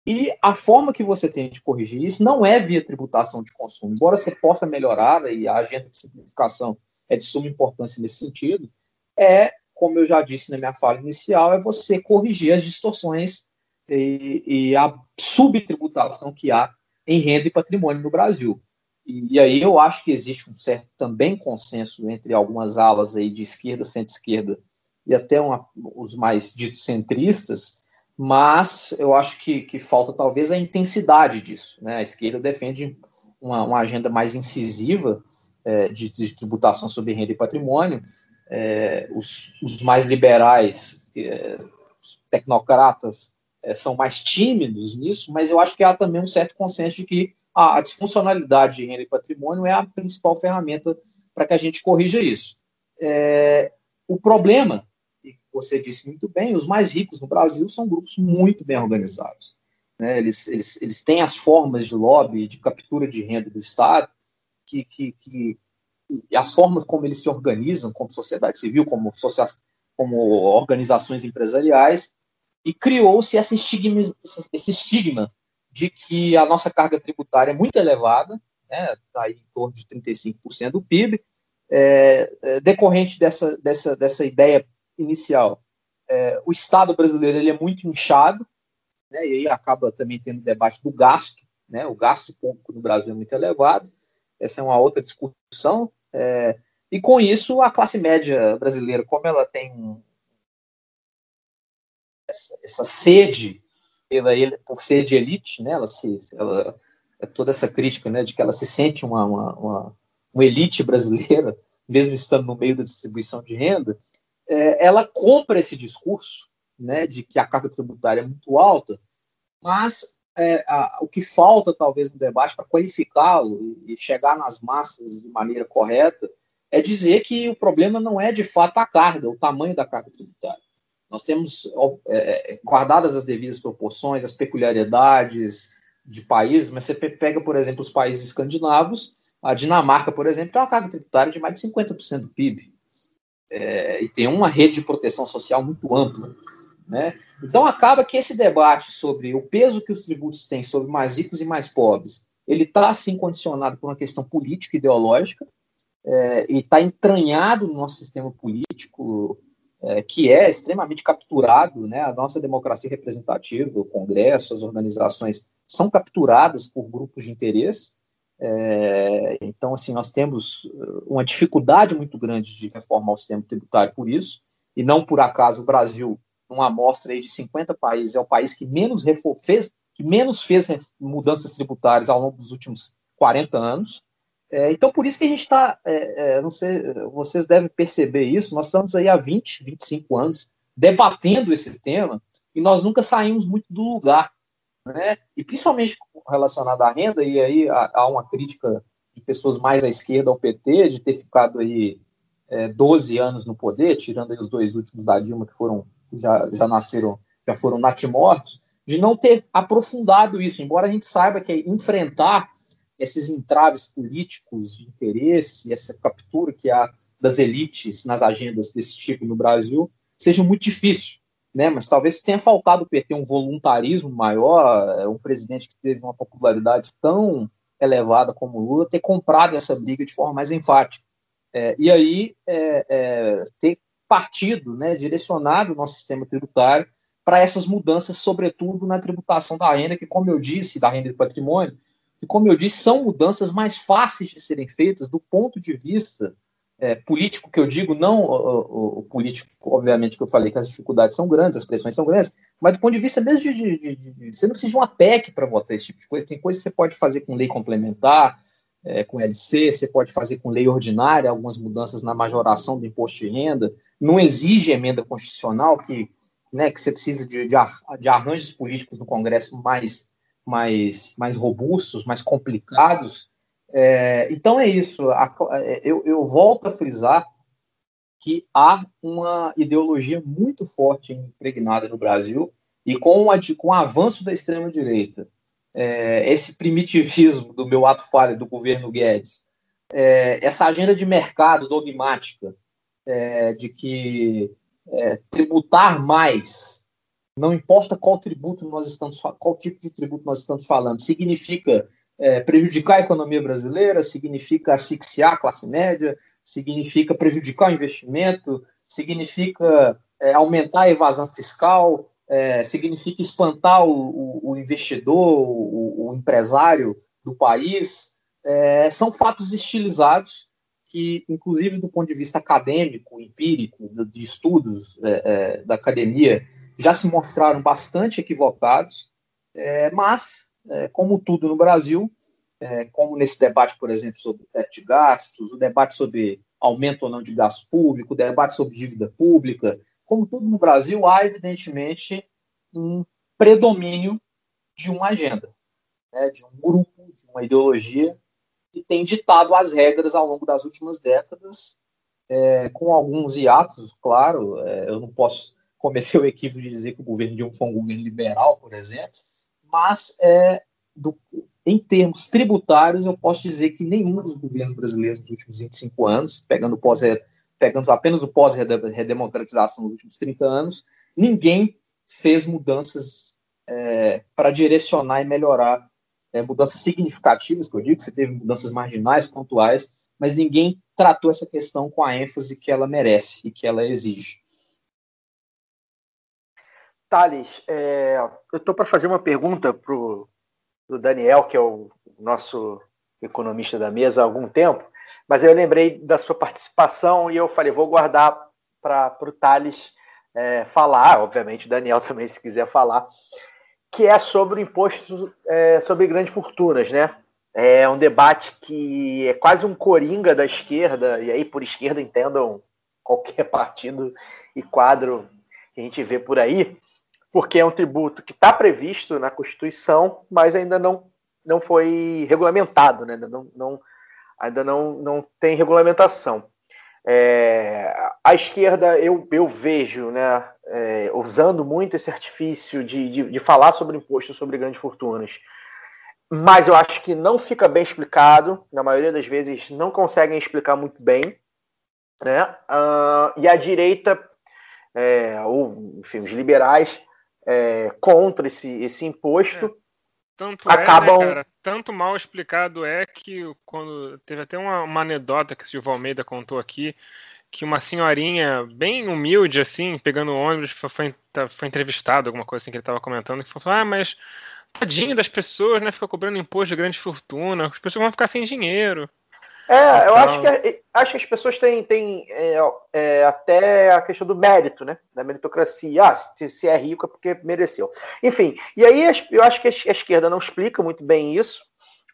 E a forma que você tem de corrigir isso não é via tributação de consumo, embora você possa melhorar, e a agenda de simplificação é de suma importância nesse sentido, é, como eu já disse na minha fala inicial, é você corrigir as distorções e, e a subtributação que há em renda e patrimônio no Brasil. E, aí eu acho que existe um certo também consenso entre algumas alas aí de esquerda, centro-esquerda e até uma, os mais ditos centristas, mas eu acho que, que falta talvez a intensidade disso. Né? A esquerda defende uma, uma agenda mais incisiva é, de, de, tributação sobre renda e patrimônio, é, os, os, mais liberais, é, tecnocratas, é, são mais tímidos nisso, mas eu acho que há também um certo consenso de que a, a disfuncionalidade de renda e patrimônio é a principal ferramenta para que a gente corrija isso. É, o problema, e você disse muito bem, os mais ricos no Brasil são grupos muito bem organizados. Né? Eles, eles, eles têm as formas de lobby, de captura de renda do Estado, que, que, que as formas como eles se organizam, como sociedade civil, como, como organizações empresariais, e criou-se esse estigma, esse estigma de que a nossa carga tributária é muito elevada, né, tá em torno de 35% do PIB, é, é, decorrente dessa, dessa, dessa ideia inicial. É, o Estado brasileiro ele é muito inchado, né, e aí acaba também tendo debate do gasto, né, o gasto público no Brasil é muito elevado, essa é uma outra discussão, é, e com isso a classe média brasileira, como ela tem essa, essa sede pela, por ser de elite, né? Ela se, ela, é toda essa crítica, né, de que ela se sente uma, uma, uma, uma elite brasileira, mesmo estando no meio da distribuição de renda, é, ela compra esse discurso, né, de que a carga tributária é muito alta, mas é, a, o que falta talvez no debate para qualificá-lo e chegar nas massas de maneira correta é dizer que o problema não é de fato a carga, o tamanho da carga tributária. Nós temos é, é guardadas as devidas proporções, as peculiaridades de países, mas você pega, por exemplo, os países escandinavos, a Dinamarca, por exemplo, tem uma carga tributária de mais de 50% do PIB. É, e tem uma rede de proteção social muito ampla. Né? Então acaba que esse debate sobre o peso que os tributos têm sobre mais ricos e mais pobres, ele está assim condicionado por uma questão política ideológica, é, e está entranhado no nosso sistema político, é, que é extremamente capturado, né? A nossa democracia representativa, o Congresso, as organizações são capturadas por grupos de interesse. É, então, assim, nós temos uh, uma dificuldade muito grande de reformar o sistema tributário por isso, e não por acaso o Brasil, numa amostra aí de 50 países, é o país que menos fez, que menos fez mudanças tributárias ao longo dos últimos 40 anos. É, então, por isso que a gente está, é, é, não sei, vocês devem perceber isso, nós estamos aí há 20, 25 anos debatendo esse tema e nós nunca saímos muito do lugar, né? E principalmente relacionado à renda, e aí há, uma crítica de pessoas mais à esquerda ao PT, de ter ficado aí é, 12 anos no poder, tirando aí os dois últimos da Dilma que foram, já, já nasceram, já foram natimortos, de não ter aprofundado isso, embora a gente saiba que enfrentar esses entraves políticos de interesse, essa captura que há das elites nas agendas desse tipo no Brasil, seja muito difícil. Né? Mas talvez tenha faltado o PT um voluntarismo maior, é, um presidente que teve uma popularidade tão elevada como Lula, ter comprado essa briga de forma mais enfática. É, e aí é, é, ter partido, né, direcionado o nosso sistema tributário para essas mudanças, sobretudo na tributação da renda, que, como eu disse, da renda de patrimônio, que, como eu disse, são mudanças mais fáceis de serem feitas do ponto de vista é, político, que eu digo, não o, o, político, obviamente, que eu falei que as dificuldades são grandes, as pressões são grandes, mas do ponto de vista mesmo de. de, de, de você não precisa de uma PEC para votar esse tipo de coisa, tem coisas que você pode fazer com lei complementar, é, com LC, você pode fazer com lei ordinária, algumas mudanças na majoração do imposto de renda, não exige emenda constitucional, que, né, que você precisa de, de, de arranjos políticos no Congresso mais mais, mais robustos, mais complicados. É, então é isso. A, é, eu, eu volto a frisar que há uma ideologia muito forte impregnada no Brasil e com, a, com o avanço da extrema-direita, é, esse primitivismo do meu ato falho do governo Guedes, é, essa agenda de mercado dogmática é, de que é, tributar mais não importa qual tributo nós estamos qual tipo de tributo nós estamos falando, significa é, prejudicar a economia brasileira, significa asfixiar a classe média, significa prejudicar o investimento, significa é, aumentar a evasão fiscal, é, significa espantar o, o, o investidor, o, o, empresário do país. É, são fatos estilizados que, inclusive do ponto de vista acadêmico, empírico, de estudos é, é, da academia, já se mostraram bastante equivocados, é, mas, é, como tudo no Brasil, como nesse debate, por exemplo, sobre teto de gastos, o debate sobre aumento ou não de gasto público, o debate sobre dívida pública, como tudo no Brasil, há evidentemente um predomínio de uma agenda, né, de um grupo, de uma ideologia que tem ditado as regras ao longo das últimas décadas, é, com alguns hiatos, claro, é, eu não posso cometeu o equívoco de dizer que o governo Dilma foi um governo liberal, por exemplo, mas é, do, em termos tributários, eu posso dizer que nenhum dos governos brasileiros nos últimos 25 anos, pegando, pós, pegando apenas o pós-redemocratização nos últimos 30 anos, ninguém fez mudanças é, para direcionar e melhorar é, mudanças significativas, que eu digo, você teve mudanças marginais, pontuais, mas ninguém tratou essa questão com a ênfase que ela merece e que ela exige. Thales, é, eu estou para fazer uma pergunta para o Daniel, que é o nosso economista da mesa há algum tempo, mas eu lembrei da sua participação e eu falei, vou guardar para o Thales é, falar, obviamente o Daniel também, se quiser falar, que é sobre o imposto é, sobre grandes fortunas, né? É um debate que é quase um coringa da esquerda, e aí por esquerda entendam qualquer partido e quadro que a gente vê por aí, porque é um tributo que está previsto na Constituição, mas ainda não, não foi regulamentado, né? não, não, ainda não, não tem regulamentação. É, a esquerda, eu, eu vejo, né, é, usando muito esse artifício de, de, de falar sobre imposto sobre grandes fortunas, mas eu acho que não fica bem explicado, na maioria das vezes não conseguem explicar muito bem, né? Uh, e a direita, é, ou enfim, os liberais, é, contra esse, esse imposto, É. Tanto Acabam- é, né, cara? Tanto mal explicado é que quando teve até uma, uma anedota que o Silvio Almeida contou aqui, que uma senhorinha bem humilde, assim, pegando ônibus, foi, foi, tá- foi entrevistado, alguma coisa assim que ele estava comentando, que falou assim, ah, mas tadinho das pessoas, né? Fica cobrando imposto de grande fortuna, as pessoas vão ficar sem dinheiro. É, eu Então- acho que, acho que as pessoas têm, têm é, é, até a questão do mérito, né? Da meritocracia. Ah, se, se é rico é porque mereceu. Enfim, e aí eu acho que a esquerda não explica muito bem isso.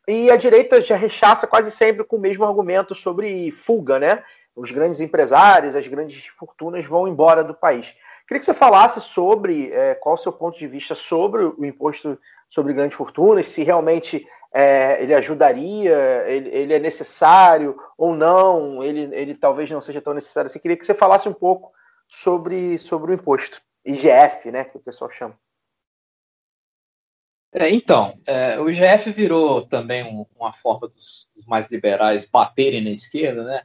E a direita já rechaça quase sempre com o mesmo argumento sobre fuga, né? Os grandes empresários, as grandes fortunas vão embora do país. Queria que você falasse sobre é, qual o seu ponto de vista sobre o imposto sobre grandes fortunas, se realmente é, ele ajudaria, ele, ele é necessário ou não, ele, ele talvez não seja tão necessário assim. Queria que você falasse um pouco sobre, sobre o imposto, IGF, né, que o pessoal chama. É, então, é, o IGF virou também um- uma forma dos, dos mais liberais baterem na esquerda, né?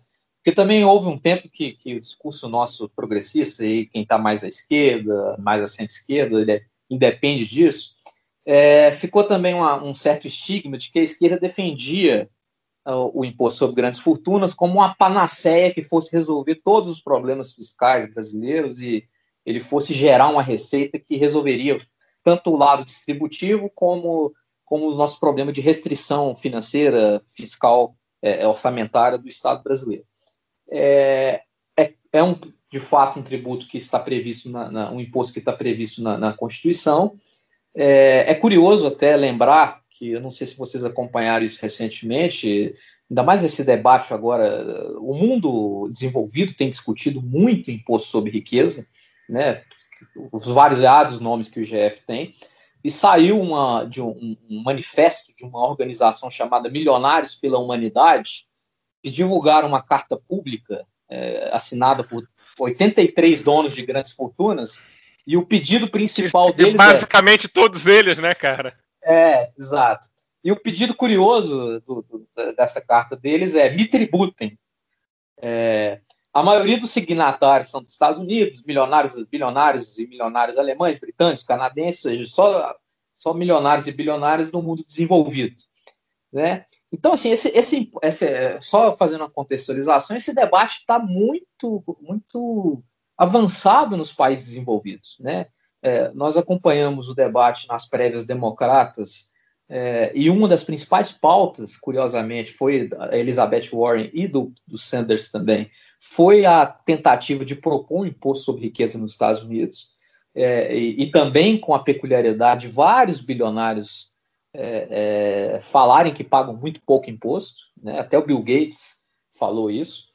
Porque também houve um tempo que, que o discurso nosso progressista, e quem está mais à esquerda, mais à centro-esquerda, ele é- independe disso, é, ficou também uma- um certo estigma de que a esquerda defendia ah, o imposto sobre grandes fortunas como uma panaceia que fosse resolver todos os problemas fiscais brasileiros e ele fosse gerar uma receita que resolveria tanto o lado distributivo como, como o nosso problema de restrição financeira, fiscal, é, orçamentária do Estado brasileiro. É, é, é um, de fato um tributo que está previsto, na, na- um imposto que está previsto na, na Constituição. É, é curioso até lembrar que, eu não sei se vocês acompanharam isso recentemente, ainda mais nesse debate agora, o mundo desenvolvido tem discutido muito imposto sobre riqueza, né? os variados nomes que o GF tem, e saiu uma, de um, um manifesto de uma organização chamada Milionários pela Humanidade, que divulgaram uma carta pública é, assinada por 83 donos de grandes fortunas, e o pedido principal E deles é basicamente todos eles, né, cara? é, exato. E o pedido curioso do- do- dessa carta deles é me tributem. É, a maioria dos signatários são dos Estados Unidos, milionários, bilionários e milionários alemães, britânicos, canadenses, ou seja, só, só milionários e bilionários no mundo desenvolvido. Né? Então, assim, esse, esse, esse, só fazendo uma contextualização, esse debate está muito, muito avançado nos países desenvolvidos. Né? É, nós acompanhamos o debate nas prévias democratas é, e uma das principais pautas, curiosamente, foi a Elizabeth Warren e do, do Sanders também, foi a tentativa de propor um imposto sobre riqueza nos Estados Unidos, é, e, e, também com a peculiaridade de vários bilionários é, é, falarem que pagam muito pouco imposto, né? até o Bill Gates falou isso.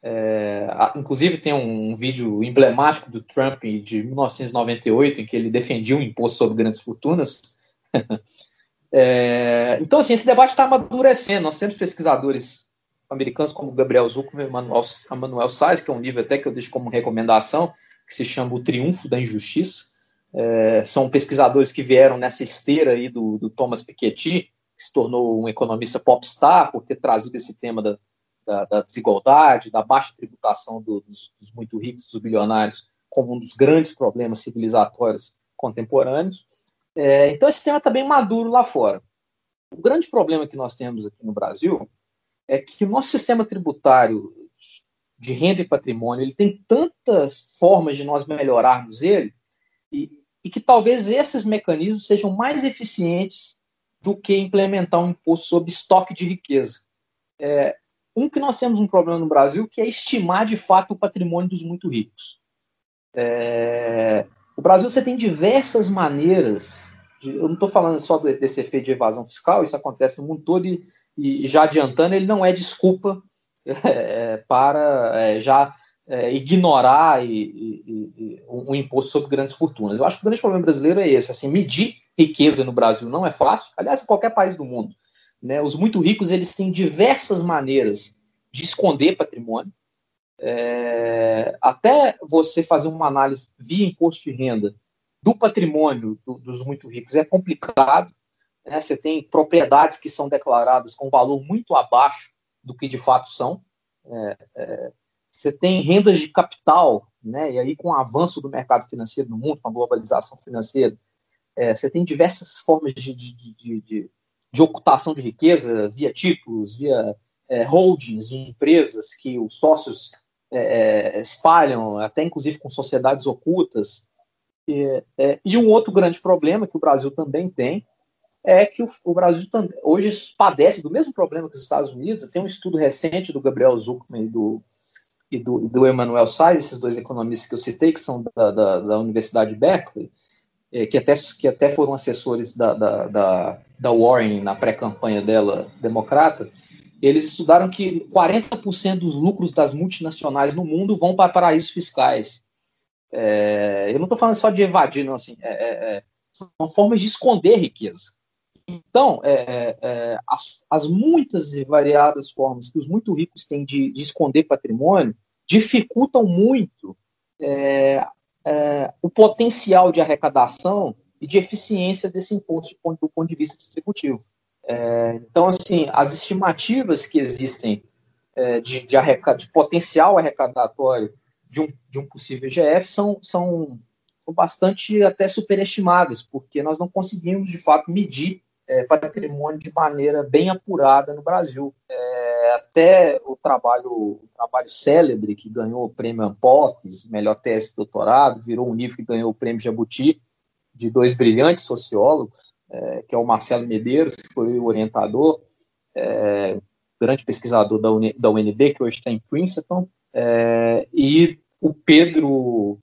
É, inclusive tem um, um, vídeo emblemático do Trump de 1998 em que ele defendia um imposto sobre grandes fortunas. É, então, assim, esse debate está amadurecendo. Nós temos pesquisadores americanos como Gabriel Zuckerman e Manuel, Manuel que é um livro até que eu deixo como recomendação, que se chama O Triunfo da Injustiça. É, são pesquisadores que vieram nessa esteira aí do, do, Thomas Piketty, que se tornou um economista popstar por ter trazido esse tema da, da, da desigualdade, da baixa tributação do, dos, dos muito ricos, dos bilionários, como um dos grandes problemas civilizatórios contemporâneos. É, então, esse tema está bem maduro lá fora. O grande problema que nós temos aqui no Brasil é que o nosso sistema tributário de renda e patrimônio ele tem tantas formas de nós melhorarmos ele e, e que talvez esses mecanismos sejam mais eficientes do que implementar um imposto sobre estoque de riqueza. É, um que nós temos um problema no Brasil que é estimar de fato o patrimônio dos muito ricos. É, o Brasil você tem diversas maneiras. De, eu não estou falando só desse efeito de evasão fiscal, isso acontece no mundo todo e, e já adiantando, ele não é desculpa é, para é, já é, ignorar e, e, e, um imposto sobre grandes fortunas. Eu acho que o grande problema brasileiro é esse, assim, medir riqueza no Brasil não é fácil, aliás, em qualquer país do mundo. Né? Os muito ricos eles têm diversas maneiras de esconder patrimônio, é, até você fazer uma análise via imposto de renda do patrimônio do, dos muito ricos é complicado. Né? Você tem propriedades que são declaradas com valor muito abaixo do que de fato são. É, é, você tem rendas de capital, né? e aí com o avanço do mercado financeiro no mundo, com a globalização financeira, é, você tem diversas formas de, de, de, de, de ocultação de riqueza via títulos, via é, holdings de empresas que os sócios é, é, espalham, até inclusive com sociedades ocultas. E, é, e, um outro grande problema que o Brasil também tem é que o, o Brasil hoje padece do mesmo problema que os Estados Unidos. Tem um estudo recente do Gabriel Zuckman e do, e do, do Emmanuel Sais, esses dois economistas que eu citei, que são da, da, da Universidade de Berkeley, é, que, até, que até foram assessores da, da, da, da Warren na pré-campanha dela, democrata, eles estudaram que 40% dos lucros das multinacionais no mundo vão para paraísos fiscais. É, eu não estou falando só de evadir, não, assim, é, é, é são formas de esconder riqueza. Então, é, é, as, as, muitas e variadas formas que os muito ricos têm de, de esconder patrimônio dificultam muito o potencial de arrecadação e de eficiência desse imposto do ponto de vista distributivo. É, então, assim, as estimativas que existem é, de, de, de, potencial arrecadatório de um, de um possível IGF são, são, são bastante até superestimadas, porque nós não conseguimos, de fato, medir é, patrimônio de maneira bem apurada no Brasil. É, até o trabalho, o trabalho célebre que ganhou o prêmio Ampox, melhor tese de doutorado, virou um livro que ganhou o prêmio Jabuti, de dois brilhantes sociólogos, é, que é o Marcelo Medeiros, que foi o orientador, é, grande pesquisador da, Uni, da UNB, que hoje está em Princeton, é, e o Pedro,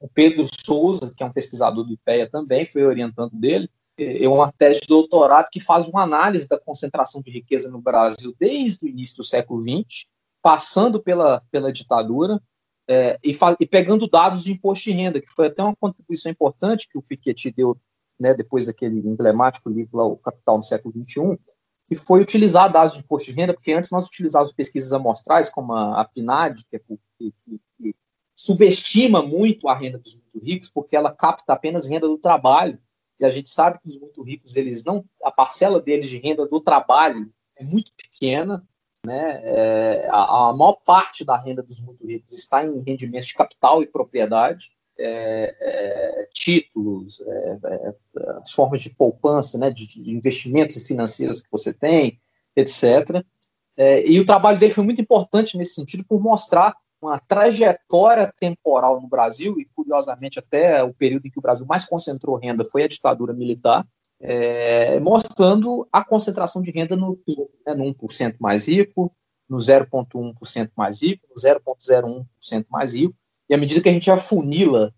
o Pedro Souza, que é um pesquisador do IPEA também, foi orientando dele, é uma tese de doutorado que faz uma análise da concentração de riqueza no Brasil desde o início do século XX, passando pela, pela ditadura, é, e, e, pegando dados de imposto de renda, que foi até uma contribuição importante que o Piketty deu né, depois daquele emblemático livro lá, O Capital no Século XXI, que foi utilizar dados de imposto de renda, porque antes nós utilizávamos pesquisas amostrais, como a, a PNAD, que, é, que, que, que, subestima muito a renda dos muito ricos, porque ela capta apenas renda do trabalho, e a gente sabe que os muito ricos, eles não, a parcela deles de renda do trabalho é muito pequena, né? É, a, a maior parte da renda dos muito ricos está em rendimentos de capital e propriedade, é, é, títulos, é, é, as formas de poupança, né, de, de, investimentos financeiros que você tem, etc. É, e o trabalho dele foi muito importante nesse sentido por mostrar uma trajetória temporal no Brasil, e curiosamente até o período em que o Brasil mais concentrou renda foi a ditadura militar, é, mostrando a concentração de renda no, né, no 1% mais rico, no 0,1% mais rico, no 0,01% mais rico, e à medida que a gente afunila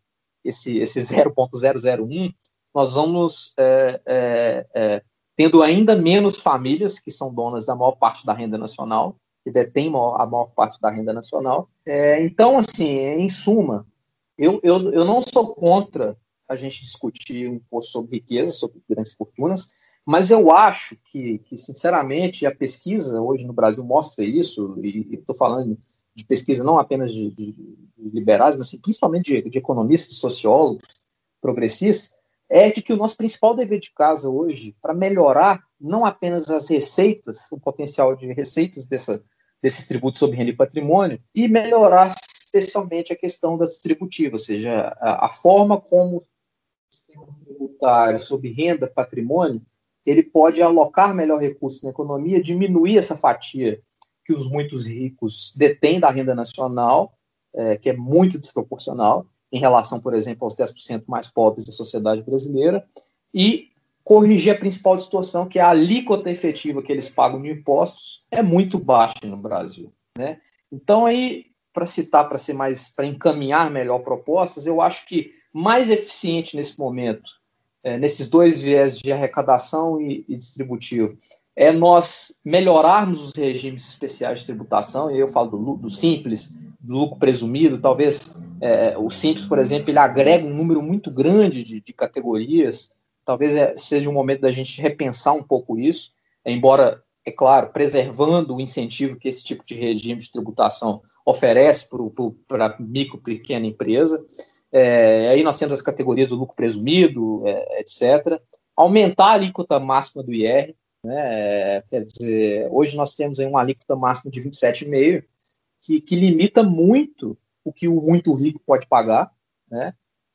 esse, esse 0.001, nós vamos é, é, é, tendo ainda menos famílias que são donas da maior parte da renda nacional, que detêm a maior parte da renda nacional. É, então, assim, em suma, eu, eu, eu não sou contra a gente discutir um imposto sobre riqueza, sobre grandes fortunas, mas eu acho que, que, sinceramente, a pesquisa hoje no Brasil mostra isso, e estou falando de pesquisa não apenas de, de, de liberais, mas assim, principalmente de, de economistas, sociólogos, progressistas, é de que o nosso principal dever de casa hoje, para melhorar não apenas as receitas, o potencial de receitas dessa, desses tributos sobre renda e patrimônio, e melhorar especialmente a questão da distributiva, ou seja, a, a forma como o sistema tributário sobre renda, patrimônio, ele pode alocar melhor recursos na economia, diminuir essa fatia que os muitos ricos detêm da renda nacional, é, que é muito desproporcional em relação, por exemplo, aos 10% mais pobres da sociedade brasileira, e corrigir a principal distorção, que é a alíquota efetiva que eles pagam de impostos, é muito baixa no Brasil. Né? Então, aí, para citar, para ser mais, para encaminhar melhor propostas, eu acho que mais eficiente nesse momento, é, nesses dois viés de arrecadação e, e, distributivo, é nós melhorarmos os regimes especiais de tributação, e eu falo do, do simples, do lucro presumido, talvez é, o simples, por exemplo, ele agrega um número muito grande de, de categorias, talvez é, seja um momento da gente repensar um pouco isso, embora é claro, preservando o incentivo que esse tipo de regime de tributação oferece para a micro pequena empresa. É, aí nós temos as categorias do lucro presumido, é, etc. Aumentar a alíquota máxima do IR, né, quer dizer, hoje nós temos aí uma alíquota máxima de 27,5%, que, que limita muito o que o muito rico pode pagar, né?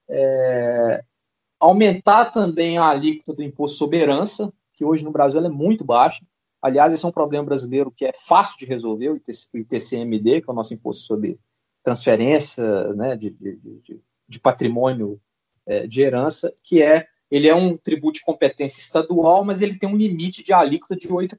É, aumentar também a alíquota do imposto sobre herança, que hoje no Brasil é muito baixa, Aliás, esse é um problema brasileiro que é fácil de resolver, o ITCMD, que é o nosso imposto sobre transferência né, de, de, de, de patrimônio é, de herança, que é ele é um tributo de competência estadual, mas ele tem um limite de alíquota de 8%,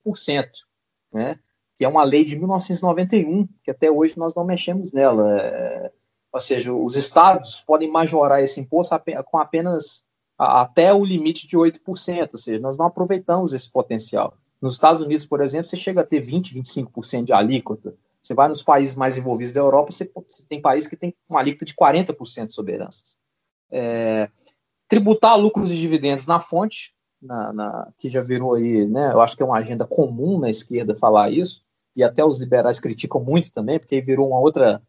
né, que é uma lei de 1991, que até hoje nós não mexemos nela. É, ou seja, os estados podem majorar esse imposto com apenas até o limite de 8%, ou seja, nós não aproveitamos esse potencial. Nos Estados Unidos, por exemplo, você chega a ter 20, 25% de alíquota. Você vai nos países mais envolvidos da Europa, você, tem países que tem uma alíquota de 40% de soberanças. É, tributar lucros e dividendos na fonte, na, na, que já virou aí, né? Eu acho que é uma agenda comum na esquerda falar isso, e até os liberais criticam muito também, porque aí virou uma outra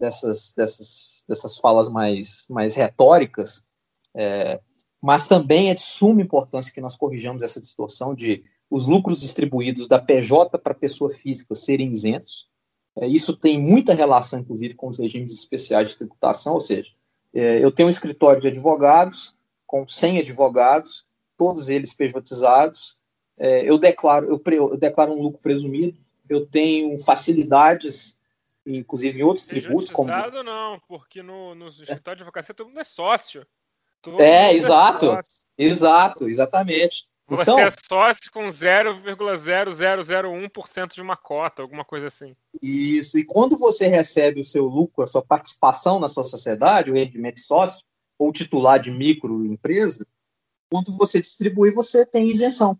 dessas, dessas, dessas falas mais, mais retóricas, é, mas também é de suma importância que nós corrijamos essa distorção de os lucros distribuídos da PJ para pessoa física serem isentos. É, isso tem muita relação, inclusive, com os regimes especiais de tributação, ou seja, é, eu tenho um escritório de advogados com 100 advogados, todos eles pejotizados, é, eu, declaro, eu, pre, eu, declaro um lucro presumido, eu tenho facilidades, inclusive em outros tributos. Como... não, porque no, no escritório de advocacia todo mundo é sócio. Todo é, exato, é sócio. exato, exatamente. Então, você é sócio com 0,0001% de uma cota, alguma coisa assim. Isso. E quando você recebe o seu lucro, a sua participação na sua sociedade, o rendimento sócio, ou titular de microempresa, quando você distribui, você tem isenção.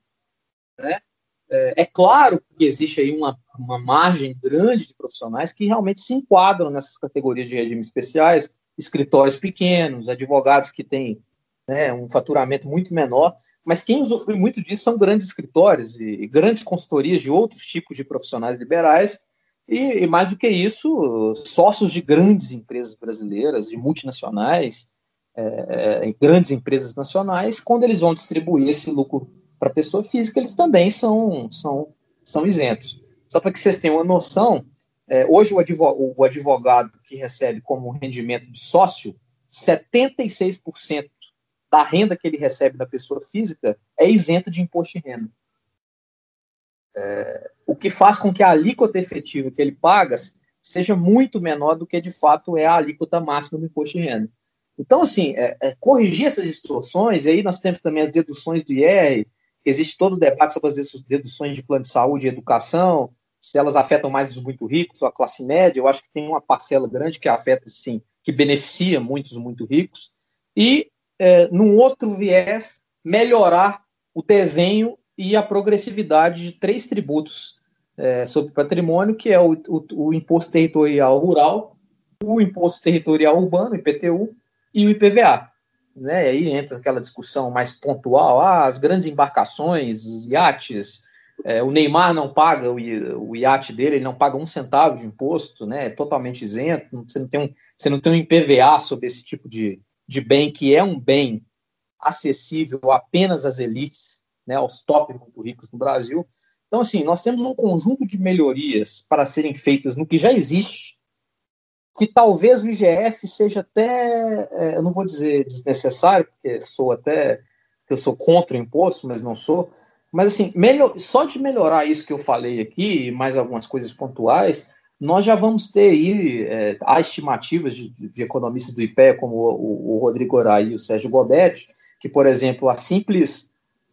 Né? É, é claro que existe aí uma, uma margem grande de profissionais que realmente se enquadram nessas categorias de regime especiais, escritórios pequenos, advogados que têm né, um faturamento muito menor, mas quem usufrui muito disso são grandes escritórios e, grandes consultorias de outros tipos de profissionais liberais, e, e, mais do que isso, sócios de grandes empresas brasileiras, de multinacionais, é, é grandes empresas nacionais, quando eles vão distribuir esse lucro para pessoa física, eles também são, são, são isentos. Só para que vocês tenham uma noção, é, hoje o advogado, o advogado que recebe como rendimento de sócio, 76% da renda que ele recebe da pessoa física é isenta de imposto de renda. É, o que faz com que a alíquota efetiva que ele paga seja muito menor do que de fato é a alíquota máxima do imposto de renda. Então, assim, é, é, corrigir essas distorções, e aí nós temos também as deduções do IR, existe todo o debate sobre as deduções de plano de saúde e educação, se elas afetam mais os muito ricos ou a classe média, eu acho que tem uma parcela grande que afeta, sim, que beneficia muitos muito ricos, e é, num outro viés, melhorar o desenho e a progressividade de três tributos é, sobre patrimônio, que é o, o, o, imposto territorial rural, o imposto territorial urbano, IPTU, e o IPVA. Né? E aí entra aquela discussão mais pontual, ah, as grandes embarcações, os iates, é, o Neymar não paga o, o iate dele, ele não paga um centavo de imposto, né? é totalmente isento, você não tem um, você não tem um IPVA sobre esse tipo de, de bem que é um bem acessível apenas às elites, né, aos top muito ricos do Brasil. Então, assim, nós temos um conjunto de melhorias para serem feitas no que já existe, que talvez o IGF seja até, é, eu não vou dizer desnecessário, porque sou até, eu sou contra o imposto, mas não sou, mas assim, melhor, só de melhorar isso que eu falei aqui, mais algumas coisas pontuais, nós já vamos ter aí, é, há estimativas de, de, economistas do IPE, como o, o Rodrigo Orai e o Sérgio Gobetti, que, por exemplo, a simples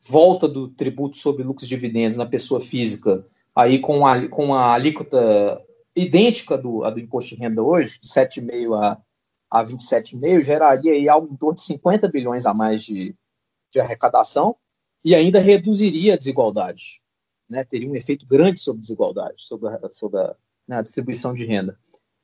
volta do tributo sobre lucros e dividendos na pessoa física, aí com a, com a alíquota idêntica do, a do imposto de renda hoje, de 7,5 a, a 27,5, geraria aí algo em torno de 50 bilhões a mais de, de arrecadação e ainda reduziria a desigualdade. Né? Teria um efeito grande sobre desigualdade, sobre a, sobre a, né, a distribuição de renda.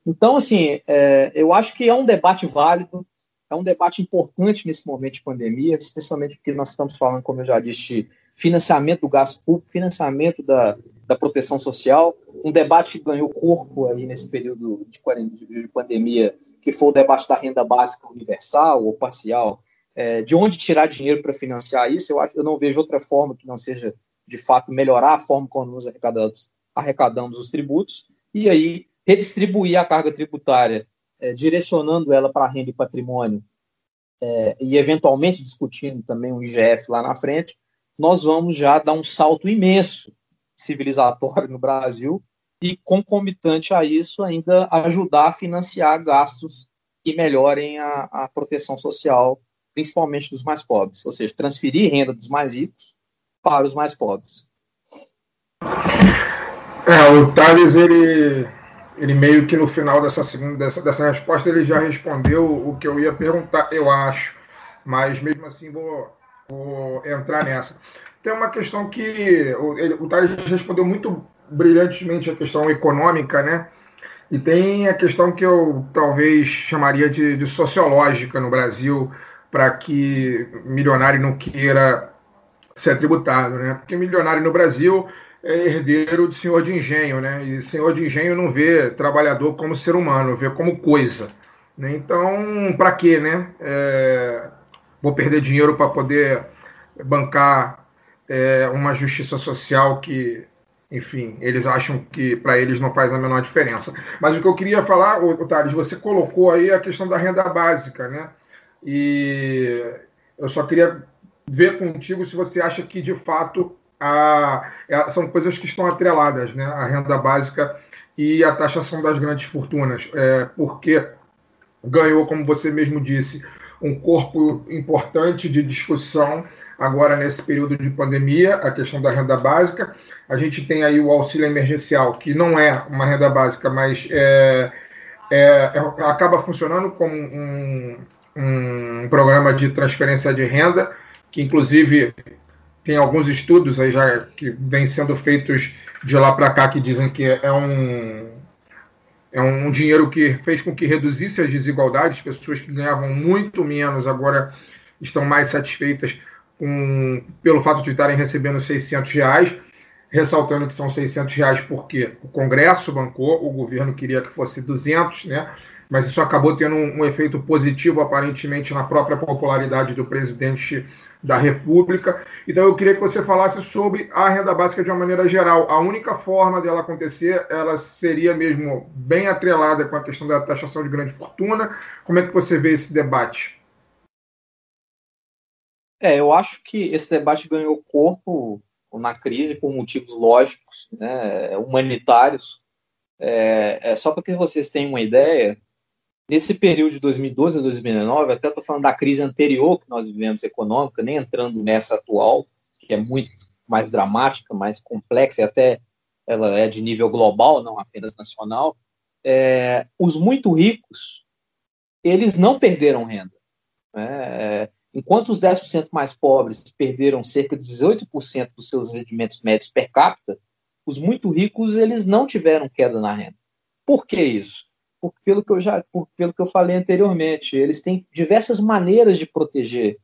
Então, assim, é, eu acho que é um debate válido, é um debate importante nesse momento de pandemia, especialmente porque nós estamos falando, como eu já disse, financiamento do gasto público, financiamento da, da proteção social, um debate que ganhou corpo aí nesse período de, de pandemia, que foi o debate da renda básica universal ou parcial, é, de onde tirar dinheiro para financiar isso, eu, acho, eu não vejo outra forma que não seja, de fato, melhorar a forma como nós arrecadamos, arrecadamos os tributos, e aí redistribuir a carga tributária, é, direcionando ela para renda e patrimônio, é, e eventualmente discutindo também o IGF lá na frente, nós vamos já dar um salto imenso civilizatório no Brasil e, concomitante a isso, ainda ajudar a financiar gastos que melhorem a, a proteção social, principalmente dos mais pobres, ou seja, transferir renda dos mais ricos para os mais pobres. É, o Thales, ele, ele meio que no final dessa segunda dessa, dessa resposta, ele já respondeu o que eu ia perguntar, eu acho, mas mesmo assim vou, vou entrar nessa. Tem uma questão que o, ele, o Thales respondeu muito brilhantemente a questão econômica, né? E tem a questão que eu talvez chamaria de, de sociológica no Brasil, para que milionário não queira ser tributado, né? Porque milionário no Brasil é herdeiro de senhor de engenho, né? E senhor de engenho não vê trabalhador como ser humano, vê como coisa. Né? Então, para quê, né? É... Vou perder dinheiro para poder bancar é, uma justiça social que, enfim, eles acham que para eles não faz a menor diferença. Mas o que eu queria falar, Thales, você colocou aí a questão da renda básica, né? E eu só queria ver contigo se você acha que de fato a, a, são coisas que estão atreladas, né? A renda básica e a taxação das grandes fortunas, é, porque ganhou, como você mesmo disse, um corpo importante de discussão agora nesse período de pandemia, a questão da renda básica. A gente tem aí o auxílio emergencial, que não é uma renda básica, mas é, é, é, acaba funcionando como um, um programa de transferência de renda, que inclusive tem alguns estudos aí já que vêm sendo feitos de lá para cá que dizem que é um é um dinheiro que fez com que reduzisse as desigualdades, pessoas que ganhavam muito menos agora estão mais satisfeitas com, pelo fato de estarem recebendo 600 reais, ressaltando que são 600 reais porque o Congresso bancou, o governo queria que fosse 200, né? Mas isso acabou tendo um, um efeito positivo, aparentemente, na própria popularidade do presidente da República. Então eu queria que você falasse sobre a renda básica de uma maneira geral. A única forma dela acontecer, ela seria mesmo bem atrelada com a questão da taxação de grande fortuna. Como é que você vê esse debate? É, eu acho que esse debate ganhou corpo na crise por motivos lógicos, né, humanitários. É, é só para que vocês tenham uma ideia, nesse período de 2012 a 2019, até estou falando da crise anterior que nós vivemos econômica, nem entrando nessa atual, que é muito mais dramática, mais complexa e até ela é de nível global, não apenas nacional. É, os muito ricos, eles não perderam renda. Né? Enquanto os 10% mais pobres perderam cerca de 18% dos seus rendimentos médios per capita, os muito ricos eles não tiveram queda na renda. Por que isso? Por, pelo que eu já, por, pelo que eu falei anteriormente, eles têm diversas maneiras de proteger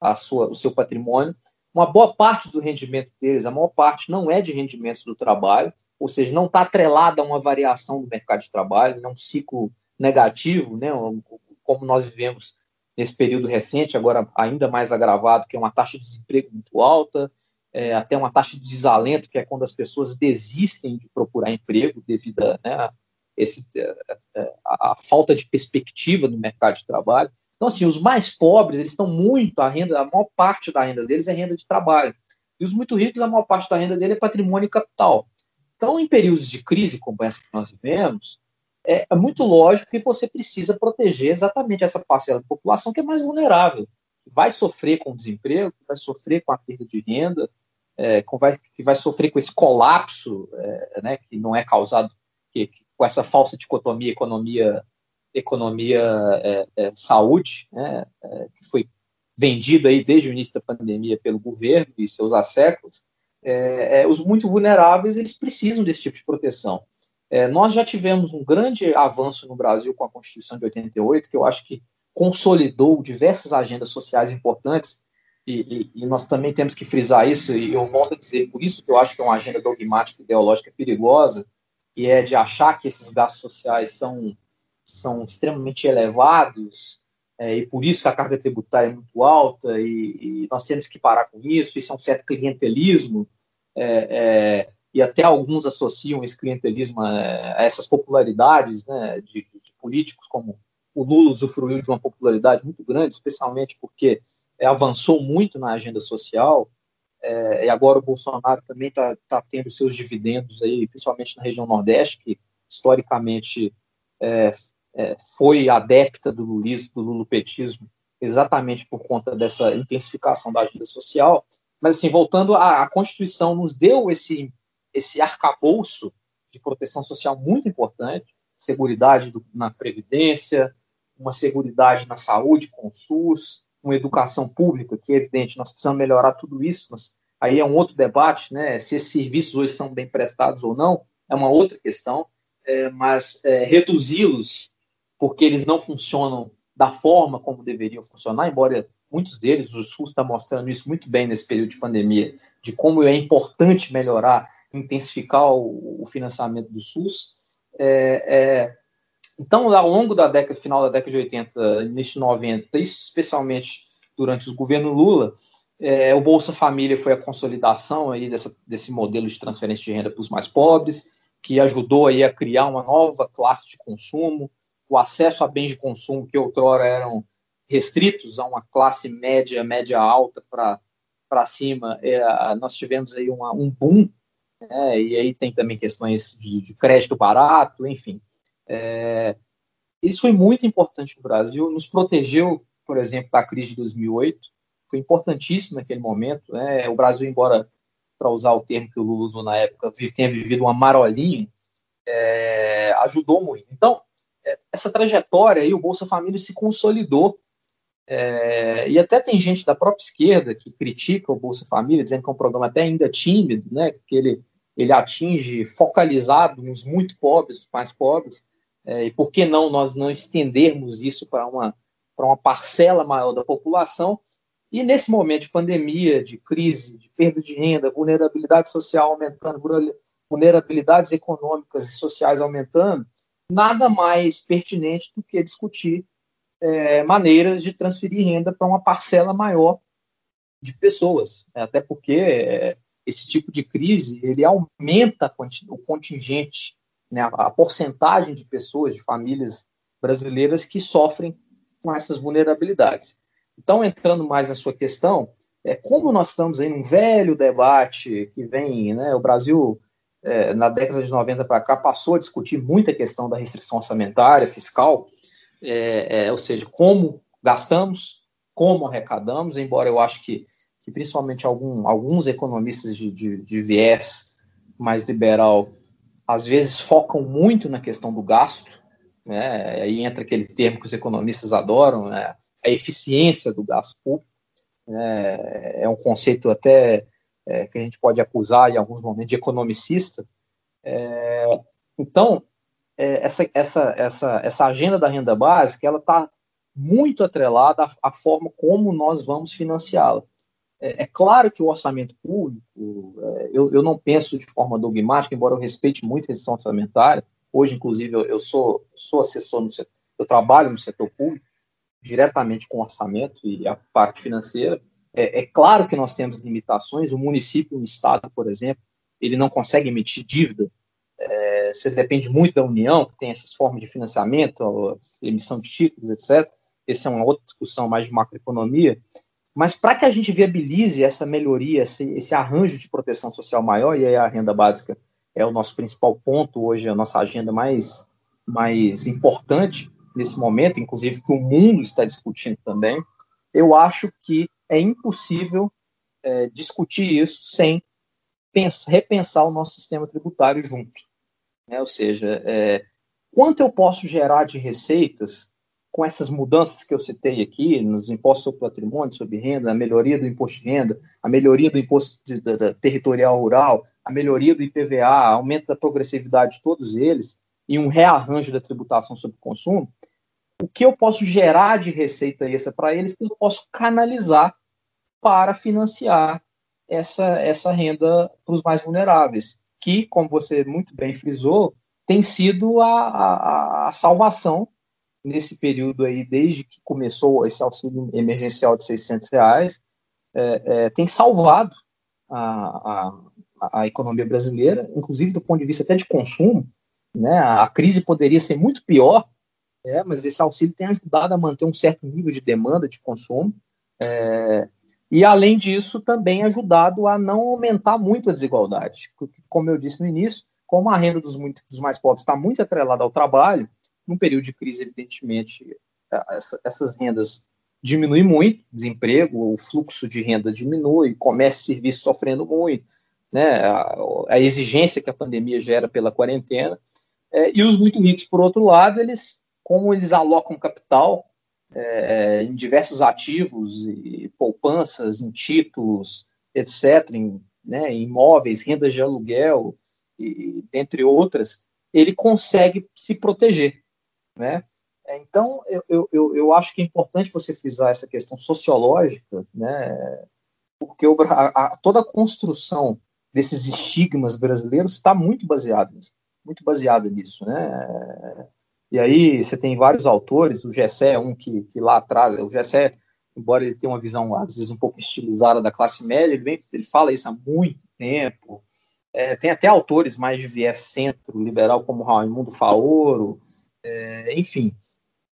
a sua, o seu patrimônio. Uma boa parte do rendimento deles, a maior parte, não é de rendimentos do trabalho, ou seja, não está atrelada a uma variação do mercado de trabalho, não é um ciclo negativo, né, como nós vivemos nesse período recente, agora ainda mais agravado, que é uma taxa de desemprego muito alta, é, até uma taxa de desalento, que é quando as pessoas desistem de procurar emprego devido a, né, esse, é, é, a, a, falta de perspectiva no mercado de trabalho. Então, assim, os mais pobres, eles estão muito, a renda, a maior parte da renda deles é renda de trabalho. E os muito ricos, a maior parte da renda dele é patrimônio e capital. Então, em períodos de crise como essa que nós vivemos, é, é muito lógico que você precisa proteger exatamente essa parcela da população que é mais vulnerável, que vai sofrer com o desemprego, que vai sofrer com a perda de renda, é, vai, que vai sofrer com esse colapso, é, né, que não é causado que com essa falsa dicotomia economia economia é, é, saúde, né, é, que foi vendida aí desde o início da pandemia pelo governo e seus asseclas, é, é, os muito vulneráveis eles precisam desse tipo de proteção. É, nós já tivemos um grande avanço no Brasil com a Constituição de 88, que eu acho que consolidou diversas agendas sociais importantes, e, e, e, nós também temos que frisar isso, e eu volto a dizer, por isso que eu acho que é uma agenda dogmática ideológica perigosa, que é de achar que esses gastos sociais são, são extremamente elevados, é, e por isso que a carga tributária é muito alta, e, e, nós temos que parar com isso, isso é um certo clientelismo, é, é, e até alguns associam esse clientelismo a, essas popularidades né, de, de, políticos, como o Lula usufruiu de uma popularidade muito grande, especialmente porque avançou muito na agenda social, é, e agora o Bolsonaro também está tá tendo seus dividendos aí, principalmente na região Nordeste, que historicamente é, é, foi adepta do lulismo, do lulupetismo, exatamente por conta dessa intensificação da agenda social. Mas, assim, voltando, a, a Constituição nos deu esse, esse arcabouço de proteção social muito importante, seguridade do, na Previdência, uma seguridade na saúde com o SUS, uma educação pública, que é evidente, nós precisamos melhorar tudo isso, mas aí é um outro debate, né? Se esses serviços hoje são bem prestados ou não, é uma outra questão, é, mas é, reduzi-los porque eles não funcionam da forma como deveriam funcionar, embora muitos deles, o SUS está mostrando isso muito bem nesse período de pandemia, de como é importante melhorar, intensificar o, o financiamento do SUS. É, é, então, ao longo da década, final da década de 80, início de 90, isso especialmente durante o governo Lula, é, o Bolsa Família foi a consolidação aí dessa, desse modelo de transferência de renda para os mais pobres, que ajudou aí a criar uma nova classe de consumo, o acesso a bens de consumo que outrora eram restritos a uma classe média, média alta para cima, é, nós tivemos aí uma, um boom, né, e aí tem também questões de, de crédito barato, enfim. É, isso foi muito importante no Brasil, nos protegeu, por exemplo, da crise de 2008, foi importantíssimo naquele momento. Né? O Brasil, embora, para usar o termo que o Lula usou na época, tenha vivido uma marolinha, é, ajudou muito. Então, é, essa trajetória aí, o Bolsa Família se consolidou. É, e até tem gente da própria esquerda que critica o Bolsa Família, dizendo que é um programa até ainda tímido, né, que ele, ele atinge focalizado nos muito pobres, os mais pobres. É, e por que não nós não estendermos isso para uma, uma parcela maior da população? E nesse momento de pandemia, de crise, de perda de renda, vulnerabilidade social aumentando, vulnerabilidades econômicas e sociais aumentando, nada mais pertinente do que discutir é, maneiras de transferir renda para uma parcela maior de pessoas. Até porque é, esse tipo de crise ele aumenta o contingente né, a porcentagem de pessoas, de famílias brasileiras que sofrem com essas vulnerabilidades. Então, entrando mais na sua questão, é, como nós estamos aí num velho debate que vem, né, o Brasil, é, na década de 90 para cá, passou a discutir muita questão da restrição orçamentária, fiscal, é, é, ou seja, como gastamos, como arrecadamos, embora eu acho que, que principalmente algum, alguns economistas de, de, de viés mais liberal às vezes focam muito na questão do gasto, né? aí entra aquele termo que os economistas adoram, né? a eficiência do gasto público, né? é um conceito até é, que a gente pode acusar em alguns momentos de economicista. É, então, é, essa, essa, essa, essa agenda da renda básica, ela está muito atrelada à, à forma como nós vamos financiá-la. É, é, claro que o orçamento público, é, eu, eu não penso de forma dogmática, embora eu respeite muito a restrição orçamentária. Hoje, inclusive, eu, eu sou, sou assessor no setor, eu trabalho no setor público, diretamente com orçamento e a parte financeira. É, é, claro que nós temos limitações. O município, o estado, por exemplo, ele não consegue emitir dívida. É, você depende muito da União, que tem essas formas de financiamento, emissão de títulos, etc. Essa é uma outra discussão mais de macroeconomia. Mas para que a gente viabilize essa melhoria, esse, esse, arranjo de proteção social maior, e aí a renda básica é o nosso principal ponto hoje, a nossa agenda mais, mais importante nesse momento, inclusive que o mundo está discutindo também, eu acho que é impossível é, discutir isso sem pensar, repensar o nosso sistema tributário junto. Né? Ou seja, é, quanto eu posso gerar de receitas com essas mudanças que eu citei aqui, nos impostos sobre patrimônio, sobre renda, a melhoria do imposto de renda, a melhoria do imposto de, de, de, territorial rural, a melhoria do IPVA, aumento da progressividade de todos eles e um rearranjo da tributação sobre consumo, o que eu posso gerar de receita extra para eles que eu posso canalizar para financiar essa, essa renda para os mais vulneráveis, que, como você muito bem frisou, tem sido a, a, a salvação nesse período aí, desde que começou esse auxílio emergencial de 600 reais, é, é, tem salvado a, a, a, economia brasileira, inclusive do ponto de vista até de consumo. Né? A crise poderia ser muito pior, é, mas esse auxílio tem ajudado a manter um certo nível de demanda de consumo. É, e, além disso, também ajudado a não aumentar muito a desigualdade. Como eu disse no início, como a renda dos, muito, dos mais pobres está muito atrelada ao trabalho, num período de crise, evidentemente, essa, essas rendas diminuem muito, desemprego, o fluxo de renda diminui, comércio e serviço sofrendo muito, né, a, a, exigência que a pandemia gera pela quarentena, é, e os muito ricos, por outro lado, eles, como eles alocam capital é, em diversos ativos e poupanças, em títulos, etc., em, né, imóveis, rendas de aluguel, e, dentre outras, ele consegue se proteger. Né? Então, eu, eu, eu acho que é importante você frisar essa questão sociológica, né? porque o, a, a, toda a construção desses estigmas brasileiros está muito baseada muito baseada nisso, né? E aí você tem vários autores, o Gessé é um que, que lá atrás, o Gessé, embora ele tenha uma visão às vezes um pouco estilizada da classe média, ele, vem, ele fala isso há muito tempo. É, tem até autores mais de viés centro liberal, como Raimundo Faoro, é, enfim.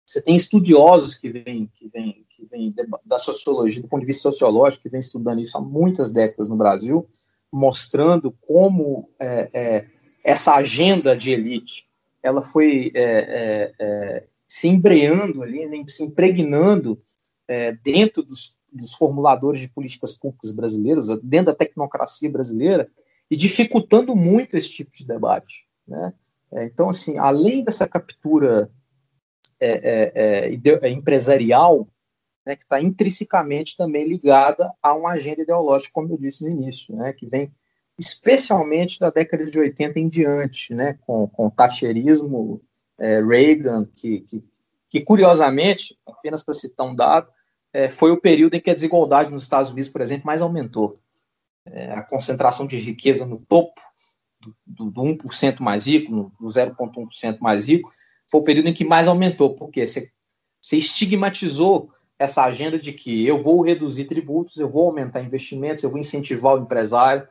Você tem estudiosos que vêm que vem, que vem da sociologia, do ponto de vista sociológico, que vêm estudando isso há muitas décadas no Brasil, mostrando como é, é essa agenda de elite ela foi é, é, é, se embreando ali, né, se impregnando é, dentro dos, dos, formuladores de políticas públicas brasileiros, dentro da tecnocracia brasileira, e dificultando muito esse tipo de debate. Né? É, então, assim, além dessa captura é, empresarial, né, que está intrinsecamente também ligada a uma agenda ideológica, como eu disse no início, né, que vem especialmente da década de 80 em diante, né, com, com o tacherismo, é, Reagan, que, que, que, curiosamente, apenas para citar um dado, é, foi o período em que a desigualdade nos Estados Unidos, por exemplo, mais aumentou. É, a concentração de riqueza no topo do, do, do 1% mais rico, do 0,1% mais rico, foi o período em que mais aumentou, porque você estigmatizou essa agenda de que eu vou reduzir tributos, eu vou aumentar investimentos, eu vou incentivar o empresário,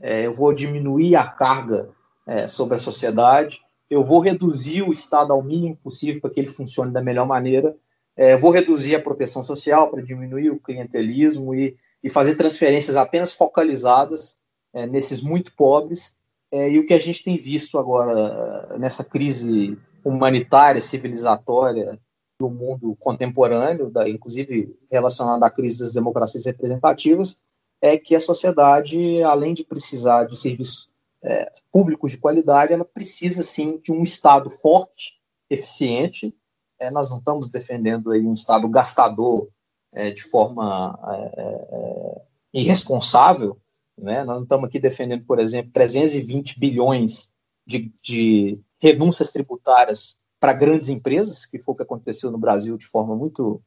é, eu vou diminuir a carga é, sobre a sociedade, eu vou reduzir o Estado ao mínimo possível para que ele funcione da melhor maneira, é, vou reduzir a proteção social para diminuir o clientelismo e, e fazer transferências apenas focalizadas é, nesses muito pobres. É, e o que a gente tem visto agora nessa crise humanitária, civilizatória do mundo contemporâneo, da, inclusive relacionada à crise das democracias representativas, é que a sociedade, além de precisar de serviços é, públicos de qualidade, ela precisa sim de um Estado forte, eficiente. É, nós não estamos defendendo aí um Estado gastador é, de forma é, é, irresponsável. Né? Nós não estamos aqui defendendo, por exemplo, 320 bilhões de, de renúncias tributárias para grandes empresas, que foi o que aconteceu no Brasil de forma muito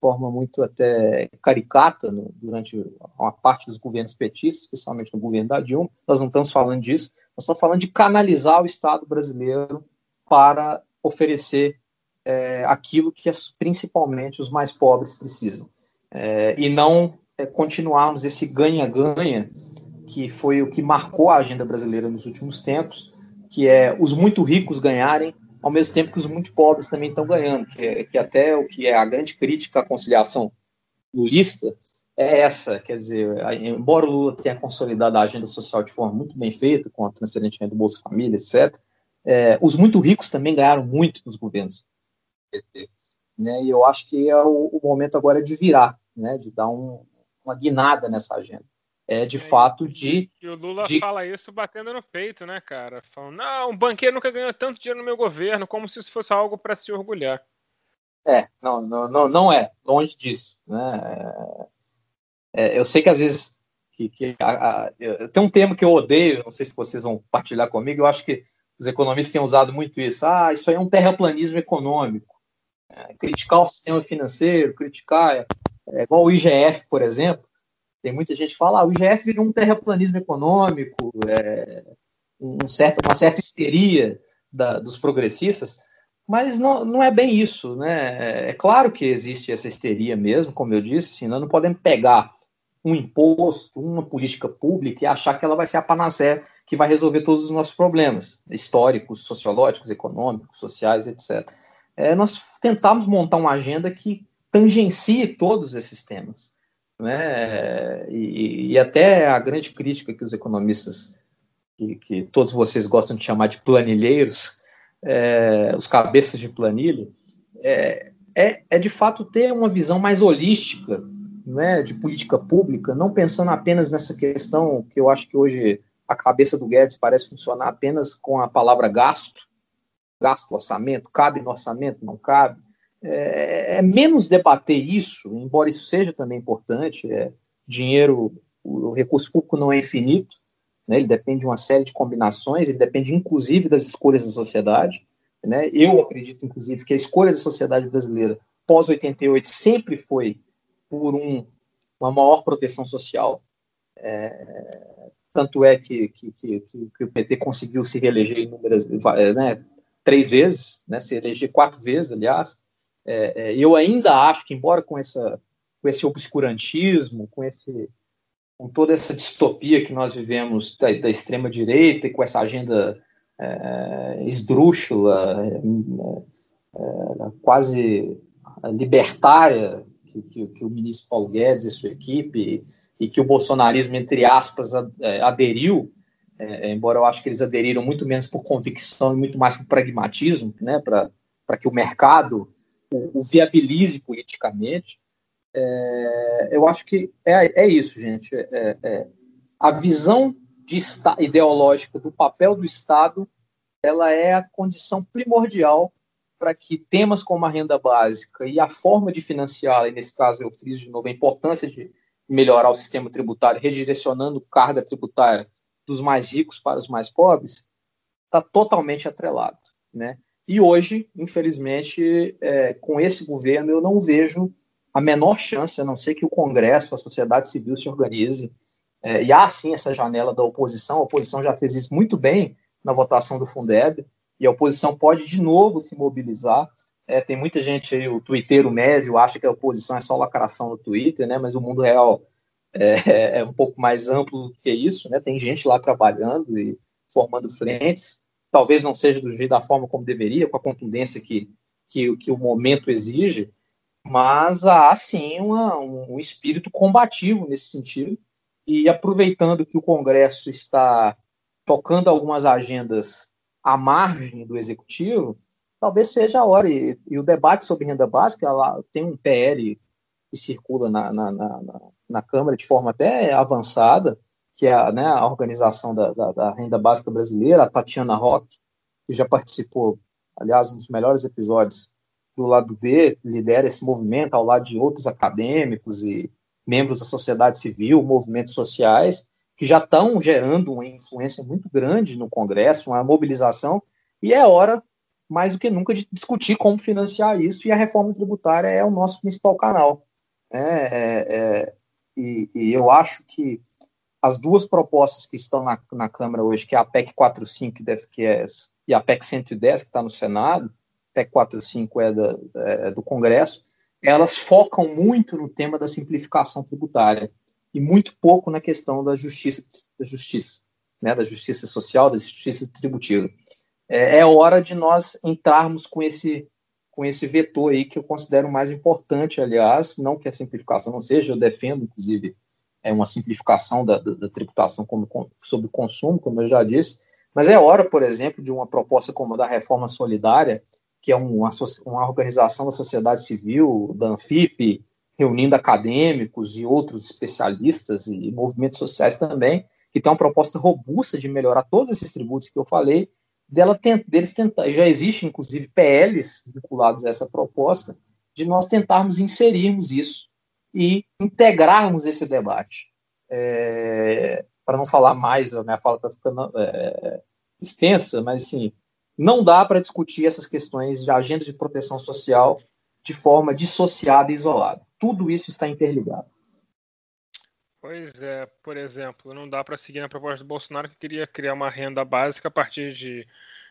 forma muito até caricata no, durante uma parte dos governos petistas, especialmente no governo da Dilma. Nós não estamos falando disso, nós estamos falando de canalizar o Estado brasileiro para oferecer é, aquilo que é, principalmente os mais pobres precisam. É, e não é, continuarmos esse ganha-ganha que foi o que marcou a agenda brasileira nos últimos tempos, que é os muito ricos ganharem ao mesmo tempo que os muito pobres também estão ganhando, que, é, que até o que é a grande crítica à conciliação lulista é essa, quer dizer, embora o Lula tenha consolidado a agenda social de forma muito bem feita, com a transferência do Bolsa Família, etc., é, os muito ricos também ganharam muito nos governos Né, e eu acho que é o, o, momento agora de virar, né, de dar um, uma guinada nessa agenda. é de fato de. E o Lula de... fala isso batendo no peito, né, cara? Falando, não, um banqueiro nunca ganhou tanto dinheiro no meu governo, como se isso fosse algo para se orgulhar. É, não, não, não, não é, longe disso. Né? É, eu sei que às vezes. Que, que a, a, eu, tem um termo que eu odeio, não sei se vocês vão partilhar comigo, eu acho que os economistas têm usado muito isso. Ah, isso aí é um terraplanismo econômico. É, criticar o sistema financeiro, criticar. É, igual o IGF, por exemplo. Tem muita gente que fala, ah, o IGF virou um terraplanismo econômico, é, um certo, uma certa histeria da, dos progressistas, mas não, não é bem isso, né? É claro que existe essa histeria mesmo, como eu disse, assim, nós não podemos pegar um imposto, uma política pública e achar que ela vai ser a panacea que vai resolver todos os nossos problemas históricos, sociológicos, econômicos, sociais, etc. É, nós tentamos montar uma agenda que tangencie todos esses temas. Né? E, e, até a grande crítica que os economistas, que, que todos vocês gostam de chamar de planilheiros, é, os cabeças de planilha, é, é, é, de fato ter uma visão mais holística né, de política pública, não pensando apenas nessa questão que eu acho que hoje a cabeça do Guedes parece funcionar apenas com a palavra gasto, gasto, orçamento, cabe no orçamento, não cabe, é, é, menos debater isso, embora isso seja também importante. É, dinheiro, o, recurso público não é infinito, né, ele depende de uma série de combinações, ele depende inclusive das escolhas da sociedade. Né, eu acredito, inclusive, que a escolha da sociedade brasileira pós-88 sempre foi por um, uma maior proteção social. É, tanto é que, que, que, que, o PT conseguiu se reeleger inúmeras, né, três vezes, né, se eleger quatro vezes, aliás, é, é, eu ainda acho que, embora com, essa, com esse obscurantismo, com, esse, com toda essa distopia que nós vivemos da, da extrema-direita e com essa agenda é, esdrúxula, é, é, quase libertária que, que, que, o ministro Paulo Guedes e sua equipe e que o bolsonarismo, entre aspas, é, aderiu, embora eu acho que eles aderiram muito menos por convicção e muito mais por pragmatismo, né, para que o mercado o, viabilize politicamente. É, eu acho que é, é isso, gente. É, é a visão de ideológica do papel do Estado ela é a condição primordial para que temas como a renda básica e a forma de financiá-la, e nesse caso eu friso de novo a importância de melhorar o sistema tributário, redirecionando carga tributária dos mais ricos para os mais pobres, está totalmente atrelado. Né? E hoje, infelizmente, é, com esse governo, eu não vejo a menor chance, a não ser que o Congresso, a sociedade civil se organize. É, e há sim essa janela da oposição, a oposição já fez isso muito bem na votação do Fundeb, e a oposição pode de novo se mobilizar. É, tem muita gente aí, o twitteiro médio, acha que a oposição é só lacração no Twitter, né? mas o mundo real é, é um pouco mais amplo que isso. Né? Tem gente lá trabalhando e formando frentes talvez não seja do jeito da forma como deveria, com a contundência que, que, que o momento exige, mas há sim uma, um espírito combativo nesse sentido. E aproveitando que o Congresso está tocando algumas agendas à margem do executivo, talvez seja a hora. E, e o debate sobre renda básica, lá tem um PL que circula na, na, na, na Câmara de forma até avançada, que é a, né, a organização da, da, da, renda básica brasileira, a Tatiana Rock, que já participou, aliás, um dos melhores episódios do lado B, lidera esse movimento ao lado de outros acadêmicos e membros da sociedade civil, movimentos sociais, que já estão gerando uma influência muito grande no Congresso, uma mobilização, e é hora, mais do que nunca, de discutir como financiar isso, e a reforma tributária é o nosso principal canal. É, é, é, e, e eu acho que as duas propostas que estão na, na Câmara hoje, que é a PEC 45 que é, e a PEC 110 que está no Senado, PEC 45 é, da, é do Congresso, elas focam muito no tema da simplificação tributária e muito pouco na questão da justiça, da justiça, né, da justiça social, da justiça tributiva. É, é hora de nós entrarmos com esse com esse vetor aí que eu considero mais importante, aliás, não que a simplificação não seja, eu defendo, inclusive, é uma simplificação da, da, da tributação como, sobre o consumo, como eu já disse, mas é hora, por exemplo, de uma proposta como a da reforma solidária, que é uma, uma organização da sociedade civil, da Anfip, reunindo acadêmicos e outros especialistas e movimentos sociais também, que tem uma proposta robusta de melhorar todos esses tributos que eu falei, dela deles tentar, já existe inclusive PLs vinculados a essa proposta, de nós tentarmos inserirmos isso e integrarmos esse debate. É, para não falar mais, a minha fala está ficando é, extensa, mas assim, não dá para discutir essas questões de agenda de proteção social de forma dissociada e isolada. Tudo isso está interligado. Pois é, por exemplo, não dá para seguir na proposta do Bolsonaro que queria criar uma renda básica a partir de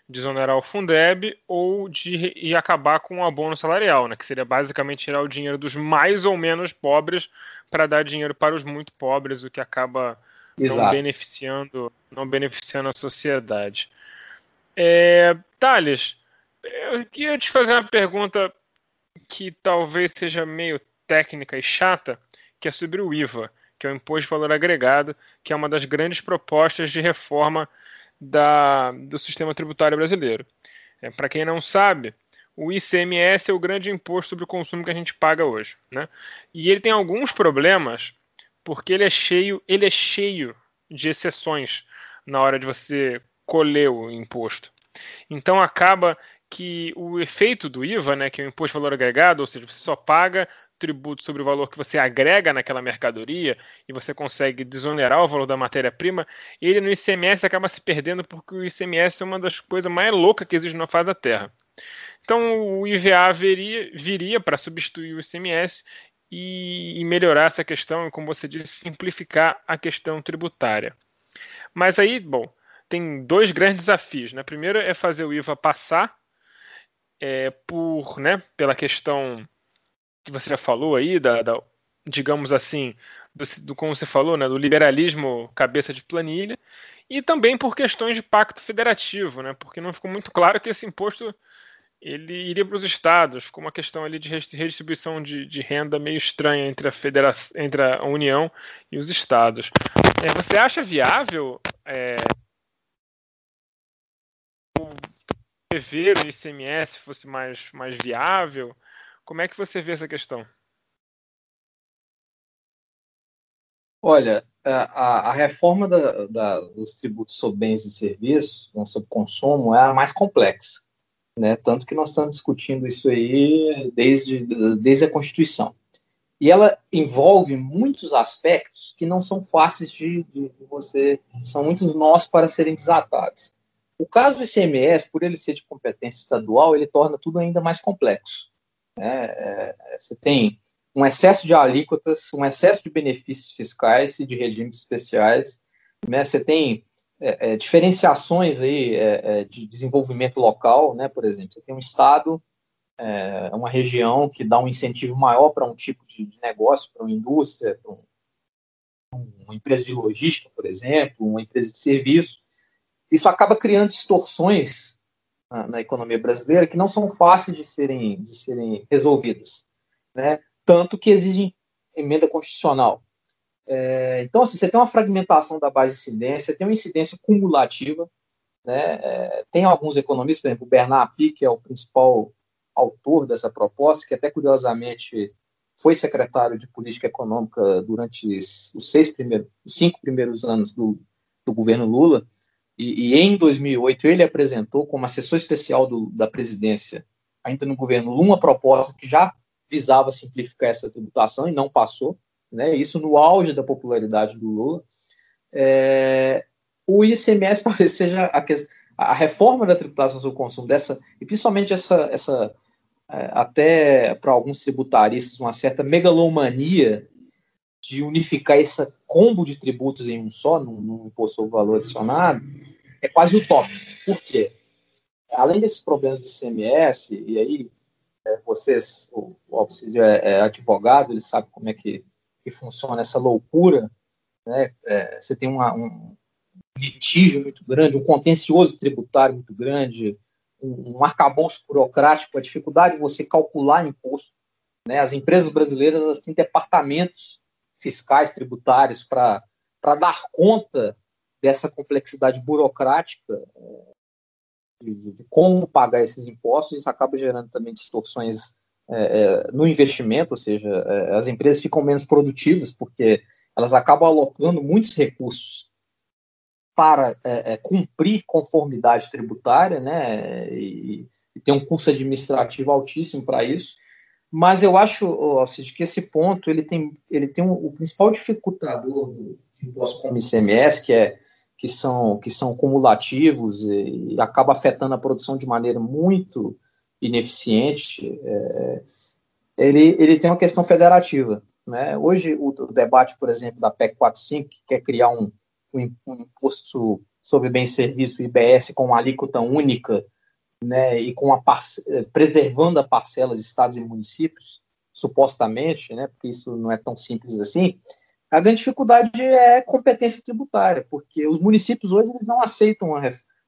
desonerar o Fundeb ou de e acabar com o abono salarial, né, que seria basicamente tirar o dinheiro dos mais ou menos pobres para dar dinheiro para os muito pobres, o que acaba Exato. não beneficiando, não beneficiando a sociedade. É, Thales, eu queria te fazer uma pergunta que talvez seja meio técnica e chata, que é sobre o IVA, que é o Imposto de Valor Agregado, que é uma das grandes propostas de reforma da, do sistema tributário brasileiro. É, Para quem não sabe, o ICMS é o grande imposto sobre o consumo que a gente paga hoje, né? E ele tem alguns problemas porque ele é cheio, ele é cheio de exceções na hora de você colher o imposto. Então acaba que o efeito do IVA, né, que é o imposto de valor agregado, ou seja, você só paga tributo sobre o valor que você agrega naquela mercadoria e você consegue desonerar o valor da matéria-prima, ele no ICMS acaba se perdendo porque o ICMS é uma das coisas mais loucas que existe na face da Terra. Então o IVA viria, viria para substituir o ICMS e, e melhorar essa questão e, como você disse, simplificar a questão tributária. Mas aí, bom, tem dois grandes desafios. Né? Primeiro é fazer o IVA passar é, por, né, pela questão que você já falou aí, da, da digamos assim, do, do, como você falou, né, do liberalismo cabeça de planilha, e também por questões de pacto federativo, né, porque não ficou muito claro que esse imposto ele iria para os estados, com uma questão ali de redistribuição de, de renda meio estranha entre a, federação, entre a União e os estados. É, você acha viável é, prever o ICMS fosse mais, mais viável? Como é que você vê essa questão? Olha, a, a reforma da, da, dos tributos sobre bens e serviços, né, sobre consumo, é a mais complexa né? Tanto que nós estamos discutindo isso aí desde, desde a Constituição. E ela envolve muitos aspectos que não são fáceis de, de, de você, são muitos nós para serem desatados. O caso do ICMS, por ele ser de competência estadual, ele torna tudo ainda mais complexo. Né? É, você tem um excesso de alíquotas, um excesso de benefícios fiscais e de regimes especiais. Né? Você tem é, é, diferenciações aí é, é, de desenvolvimento local, né? Por exemplo, você tem um estado, é, uma região que dá um incentivo maior para um tipo de, de negócio, para uma indústria, para um, uma empresa de logística, por exemplo, uma empresa de serviço. Isso acaba criando distorções na, economia brasileira que não são fáceis de serem, de serem resolvidas, né? Tanto que exigem emenda constitucional. É, então, assim, você tem uma fragmentação da base de incidência, tem uma incidência cumulativa, né? É, tem alguns economistas, por exemplo, o Bernard Api, que é o principal autor dessa proposta, que até curiosamente foi secretário de política econômica durante os seis primeiros, os cinco primeiros anos do, do governo Lula, e, e, em 2008 ele apresentou como assessor especial do, da presidência, ainda no governo Lula, uma proposta que já visava simplificar essa tributação e não passou né, isso no auge da popularidade do Lula, é, o ICMS talvez seja a, a, reforma da tributação sobre o consumo dessa, e principalmente essa, essa é, até para alguns tributaristas, uma certa megalomania de unificar esse combo de tributos em um só, num, num imposto sobre valor adicionado, é quase utópico. Por quê? Além desses problemas do ICMS, e aí é, vocês, o, o é, é advogado, ele sabe como é que que funciona essa loucura, né? É, você tem uma, um litígio muito grande, um contencioso tributário muito grande, um, um arcabouço burocrático, a dificuldade de você calcular imposto. Né? As empresas brasileiras elas têm departamentos fiscais, tributários, para dar conta dessa complexidade burocrática é, de, de, como pagar esses impostos, isso acaba gerando também distorções é, no investimento, ou seja, é, as empresas ficam menos produtivas porque elas acabam alocando muitos recursos para é, cumprir conformidade tributária, né, e, e tem um custo administrativo altíssimo para isso. Mas eu acho, Alcide, que esse ponto ele tem, ele tem um, o principal dificultador do imposto como ICMS, que é que são que são cumulativos e, e acaba afetando a produção de maneira muito ineficiente. É, ele, ele tem uma questão federativa. Né? Hoje, o, o, debate, por exemplo, da PEC 45, que quer criar um, um, um imposto sobre bem e serviço, IBS, com uma alíquota única, né, e com a preservando a parcela de estados e municípios, supostamente, né, porque isso não é tão simples assim, a grande dificuldade é competência tributária, porque os municípios hoje eles não aceitam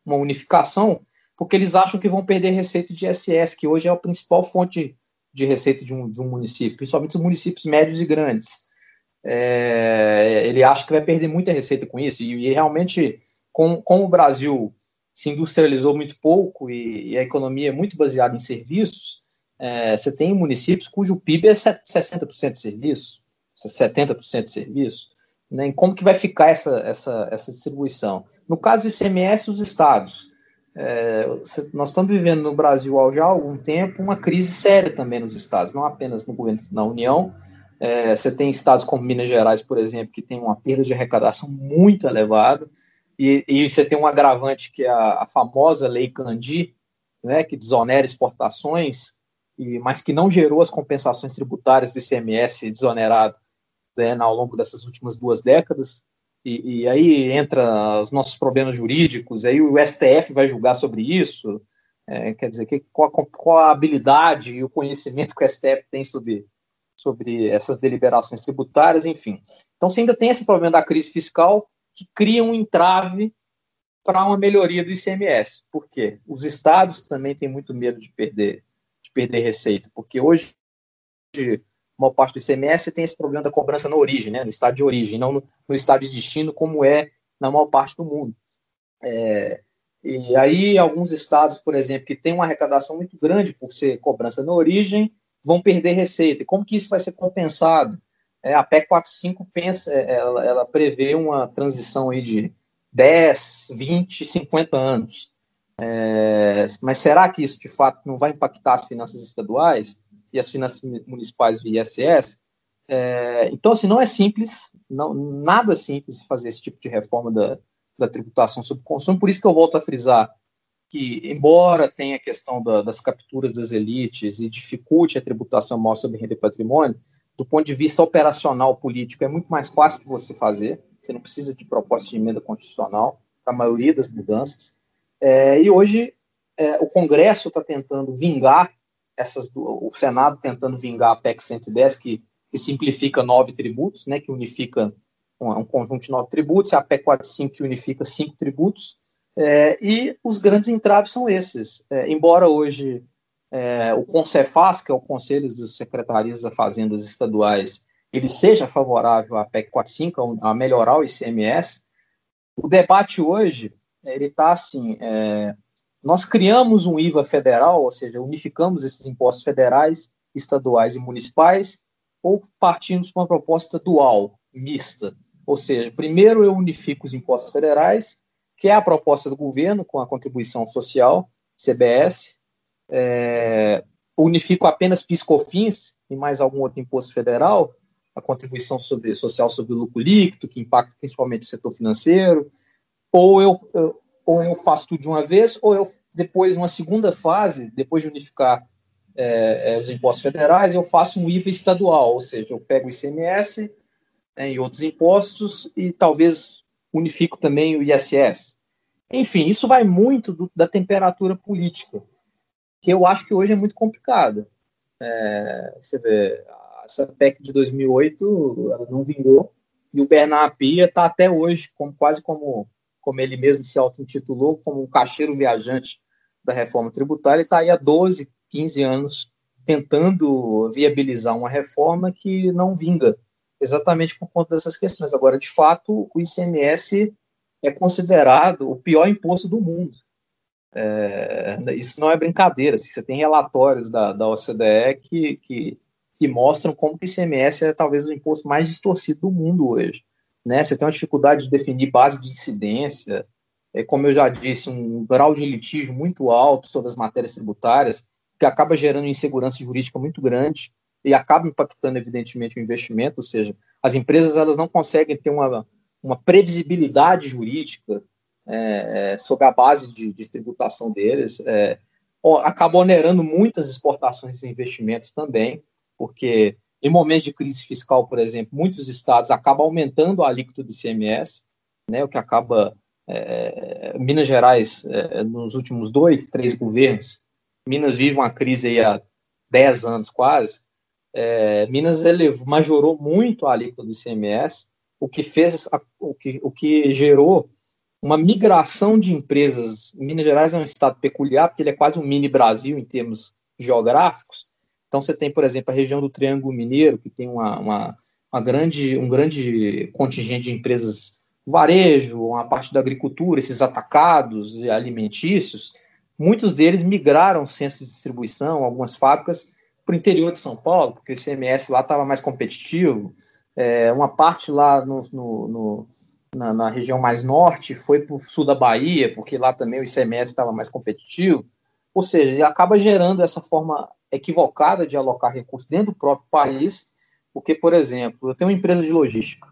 uma, unificação, porque eles acham que vão perder receita de ISS, que hoje é a principal fonte de receita de um, de um município, principalmente os municípios médios e grandes. É, ele acha que vai perder muita receita com isso, e, e realmente, com, como o Brasil se industrializou muito pouco e, e, a economia é muito baseada em serviços, é, você tem municípios cujo PIB é 60% de serviço, 70% de serviço, né, e como que vai ficar essa, essa, essa distribuição? No caso do ICMS, os estados, é, nós estamos vivendo no Brasil já há algum tempo uma crise séria também nos estados, não apenas no governo da União, é, você tem estados como Minas Gerais, por exemplo, que tem uma perda de arrecadação muito elevada, e, e você tem um agravante que é a, a famosa Lei Candi, né, que desonera exportações, e, mas que não gerou as compensações tributárias do ICMS desonerado né, ao longo dessas últimas duas décadas. E, e, aí entra os nossos problemas jurídicos, aí o STF vai julgar sobre isso. É, quer dizer, que, qual, qual, a habilidade e o conhecimento que o STF tem sobre, sobre essas deliberações tributárias, enfim. Então, você ainda tem esse problema da crise fiscal que cria um entrave para uma melhoria do ICMS. Por quê? Os estados também têm muito medo de perder, de perder receita, porque hoje uma parte do ICMS tem esse problema da cobrança na origem, né, no estado de origem, não no, no estado de destino, como é na maior parte do mundo. É, e aí, alguns estados, por exemplo, que têm uma arrecadação muito grande por ser cobrança na origem, vão perder receita. E como que isso vai ser compensado? É, a PEC 45 pensa, é, ela, ela, prevê uma transição aí de 10, 20, 50 anos. É, mas será que isso de fato não vai impactar as finanças estaduais e as finanças municipais via ISS? É, então, assim, não é simples, não, nada simples fazer esse tipo de reforma da, da tributação sobre consumo, por isso que eu volto a frisar que, embora tenha a questão da, das capturas das elites e dificulte a tributação maior sobre renda e patrimônio, do ponto de vista operacional político, é muito mais fácil de você fazer. Você não precisa de proposta de emenda constitucional para a maioria das mudanças. É, e hoje é, o Congresso está tentando vingar essas, o Senado tentando vingar a PEC 110, que, que simplifica nove tributos, né, que unifica um, um conjunto de nove tributos, e a PEC 45 que unifica cinco tributos. É, e os grandes entraves são esses. É, embora hoje é, o CONCEFAS, que é o Conselho das Secretarias das Fazendas Estaduais, ele seja favorável à PEC 45, a melhorar o ICMS, o debate hoje ele está assim: é, nós criamos um IVA federal, ou seja, unificamos esses impostos federais, estaduais e municipais, ou partimos para uma proposta dual, mista. Ou seja, primeiro eu unifico os impostos federais que é a proposta do governo com a contribuição social, CBS, é, unifico apenas PiscoFins e mais algum outro imposto federal, a contribuição sobre, social sobre o lucro líquido, que impacta principalmente o setor financeiro, ou eu, ou eu faço tudo de uma vez, ou eu, depois, numa segunda fase, depois de unificar é, é, os impostos federais, eu faço um IVA estadual, ou seja, eu pego o ICMS né, e outros impostos e talvez unifico também o ISS. Enfim, isso vai muito do, da temperatura política, que eu acho que hoje é muito complicada. É, você vê, essa PEC de 2008 ela não vingou, e o Bernard Pia está até hoje, como, quase como, como ele mesmo se auto-intitulou, como um caixeiro viajante da reforma tributária, está aí há 12, 15 anos tentando viabilizar uma reforma que não vinga exatamente por conta dessas questões. Agora, de fato, o ICMS é considerado o pior imposto do mundo. É, isso não é brincadeira. Assim, você tem relatórios da, da OCDE que, que, que mostram como que ICMS é talvez o imposto mais distorcido do mundo hoje. Né? Você tem uma dificuldade de definir base de incidência, é, como eu já disse, um grau de litígio muito alto sobre as matérias tributárias, que acaba gerando insegurança jurídica muito grande e acaba impactando, evidentemente, o investimento, ou seja, as empresas elas não conseguem ter uma, uma previsibilidade jurídica é, é sobre a base de, de tributação deles, é, acaba onerando muitas exportações e investimentos também, porque em momentos de crise fiscal, por exemplo, muitos estados acabam aumentando a alíquota do ICMS, né, o que acaba é, Minas Gerais, é, nos últimos dois, três governos, Minas vive uma crise há 10 anos quase, é, Minas elevou, majorou muito a alíquota do ICMS, o que fez, o que, o que gerou uma migração de empresas. Minas Gerais é um estado peculiar, porque ele é quase um mini Brasil em termos geográficos. Então você tem, por exemplo, a região do Triângulo Mineiro, que tem uma, uma, uma grande, um grande contingente de empresas varejo, uma parte da agricultura, esses atacados alimentícios, muitos deles migraram centros de distribuição, algumas fábricas, para o interior de São Paulo, porque o ICMS lá estava mais competitivo. É, uma parte lá no, no, no na, na, região mais norte foi para o sul da Bahia, porque lá também o ICMS estava mais competitivo. Ou seja, acaba gerando essa forma equivocada de alocar recursos dentro do próprio país, porque, por exemplo, eu tenho uma empresa de logística.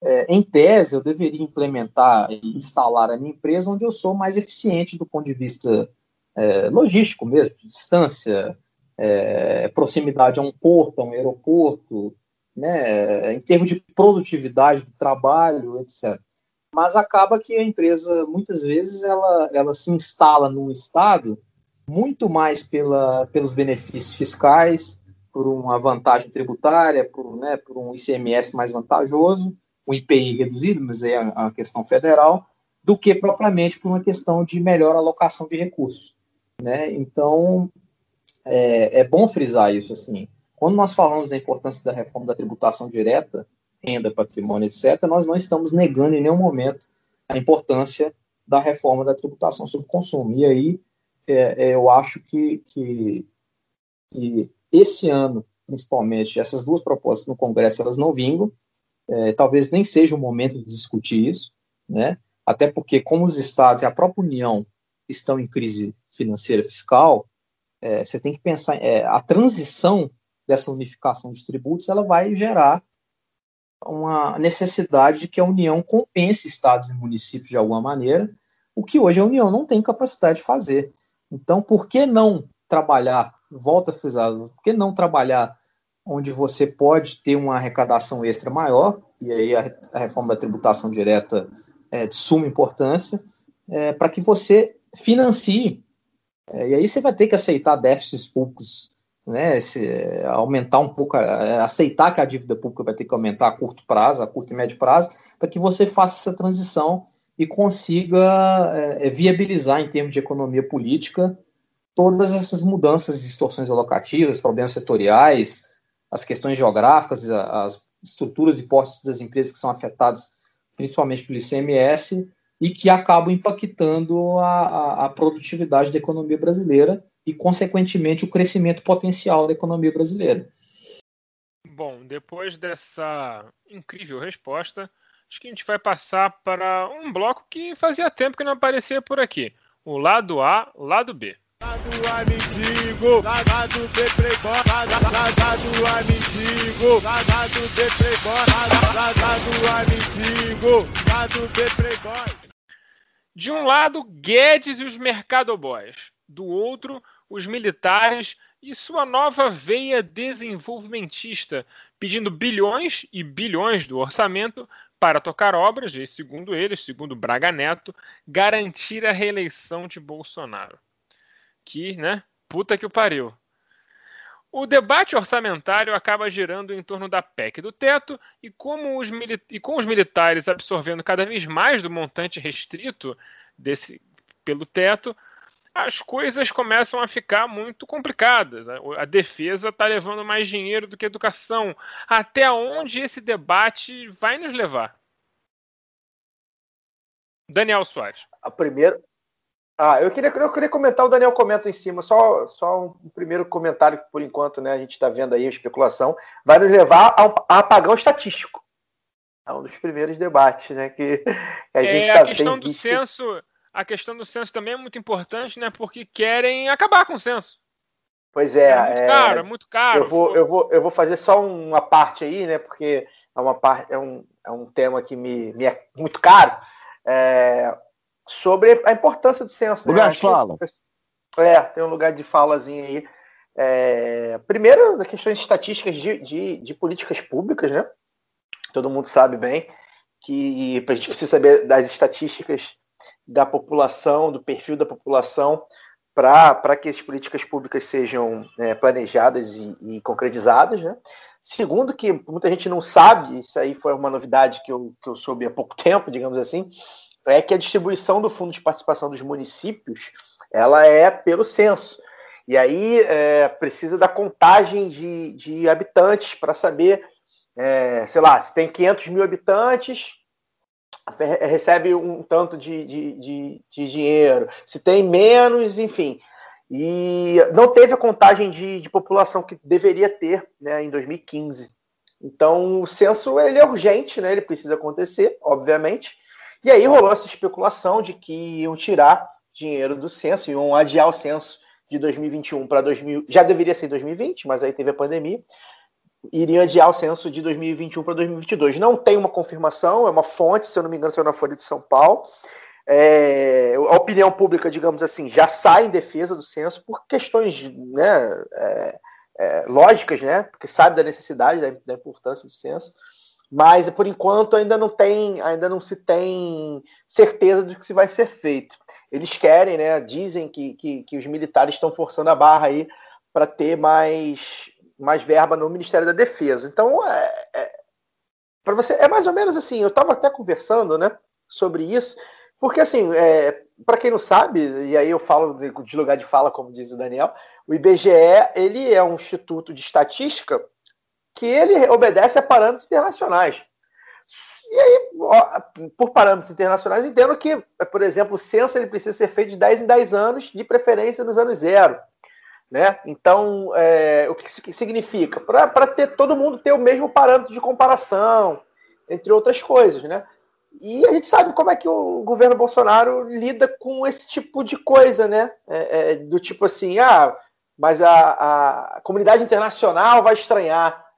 É, em tese, eu deveria implementar e instalar a minha empresa onde eu sou mais eficiente do ponto de vista é, logístico mesmo, distância, é, proximidade a um porto, a um aeroporto, né, em termos de produtividade do trabalho, etc. Mas acaba que a empresa, muitas vezes, ela, ela se instala num estado muito mais pela, pelos benefícios fiscais, por uma vantagem tributária, por, né, por um ICMS mais vantajoso, um IPI reduzido, mas é a, questão federal, do que propriamente por uma questão de melhor alocação de recursos. Né? Então, é, é bom frisar isso assim. Quando nós falamos da importância da reforma da tributação direta, renda, patrimônio, etc., nós não estamos negando em nenhum momento a importância da reforma da tributação sobre consumo. E aí é, é, eu acho que, que, que, esse ano, principalmente, essas duas propostas no Congresso elas não vingam. É, talvez nem seja o momento de discutir isso, né? até porque, como os estados e a própria União estão em crise financeira fiscal, é, você tem que pensar, é, a transição dessa unificação de tributos, ela vai gerar uma necessidade de que a União compense estados e municípios de alguma maneira, o que hoje a União não tem capacidade de fazer. Então, por que não trabalhar, volta a frisar, por que não trabalhar onde você pode ter uma arrecadação extra maior, e aí a, a reforma da tributação direta é de suma importância, é, para que você financie é, e aí você vai ter que aceitar déficits públicos, né, se, aumentar um pouco, aceitar que a dívida pública vai ter que aumentar a curto prazo, a curto e médio prazo, para que você faça essa transição e consiga é, é, viabilizar em termos de economia política todas essas mudanças, distorções alocativas, problemas setoriais, as questões geográficas, as estruturas e postos das empresas que são afetadas principalmente pelo ICMS, e que acabam impactando a, a, a, produtividade da economia brasileira e, consequentemente, o crescimento potencial da economia brasileira. Bom, depois dessa incrível resposta, acho que a gente vai passar para um bloco que fazia tempo que não aparecia por aqui: o lado A, lado B. Lado A mendigo, lado B playboy, lado A mendigo, lado B playboy, lado A mendigo, lado B playboy. De um lado, Guedes e os mercadoboys. Do outro, os militares e sua nova veia desenvolvimentista, pedindo bilhões e bilhões do orçamento para tocar obras e, segundo eles, segundo Braga Neto, garantir a reeleição de Bolsonaro. Que, né? Puta que o pariu. O debate orçamentário acaba girando em torno da PEC do teto e, como os e com os militares absorvendo cada vez mais do montante restrito desse, pelo teto, as coisas começam a ficar muito complicadas. A defesa está levando mais dinheiro do que a educação. Até onde esse debate vai nos levar? Daniel Soares. A primeiro, Ah, eu queria, eu queria comentar, o Daniel comenta em cima, só, só um primeiro comentário que por enquanto né, a gente está vendo aí a especulação, vai nos levar a, um, a apagão estatístico. É um dos primeiros debates né, que a gente É, tá, a questão tem do visto. censo, a questão do censo também é muito importante, né? Porque querem acabar com o censo. Pois é, É, muito é, caro, é muito caro. eu, vou, eu, vou, eu vou fazer só uma parte aí, né? Porque é, uma parte, é, um, é um tema que me, me é muito caro. é, sobre a importância do censo. Lugar né? de fala. É, tem um lugar de falazinho aí. É, primeiro, das questões estatísticas de, de, de políticas públicas, né? Todo mundo sabe bem que a gente precisa saber das estatísticas da população, do perfil da população, para que as políticas públicas sejam é, planejadas e, e concretizadas. Né? Segundo, que muita gente não sabe, isso aí foi uma novidade que eu, que eu soube há pouco tempo, digamos assim, é que a distribuição do fundo de participação dos municípios ela é pelo censo. E aí é, precisa da contagem de, de habitantes para saber, é, sei lá, se tem 500 mil habitantes, recebe um tanto de, de, de, de dinheiro. Se tem menos, enfim. E não teve a contagem de, de população que deveria ter né, em 2015. Então, o censo ele é urgente, né, ele precisa acontecer, obviamente. E aí rolou essa especulação de que iam tirar dinheiro do censo, iam adiar o censo de 2021 para 2000. Já deveria ser 2020, mas aí teve a pandemia. Iriam adiar o censo de 2021 para 2022. Não tem uma confirmação, é uma fonte, se eu não me engano, saiu na Folha de São Paulo. É, a opinião pública, digamos assim, já sai em defesa do censo por questões né, é, é, lógicas, né? Porque sabe da necessidade, da, da importância do censo mas por enquanto ainda não tem, ainda não se tem certeza do que se vai ser feito. Eles querem, né? Dizem que, que, que os militares estão forçando a barra aí para ter mais, mais verba no Ministério da Defesa. Então, é, é para você é mais ou menos assim. Eu estava até conversando, né, sobre isso, porque assim, é, para quem não sabe, e aí eu falo de lugar de fala, como diz o Daniel, o IBGE ele é um instituto de estatística que ele obedece a parâmetros internacionais. E aí, por parâmetros internacionais, entendo que, por exemplo, o censo ele precisa ser feito de 10 em 10 anos, de preferência nos anos zero. Né? Então, é, o que significa? Para ter todo mundo ter o mesmo parâmetro de comparação, entre outras coisas. Né? E a gente sabe como é que o governo Bolsonaro lida com esse tipo de coisa, né? É, é, do tipo assim, ah, mas a, a comunidade internacional vai estranhar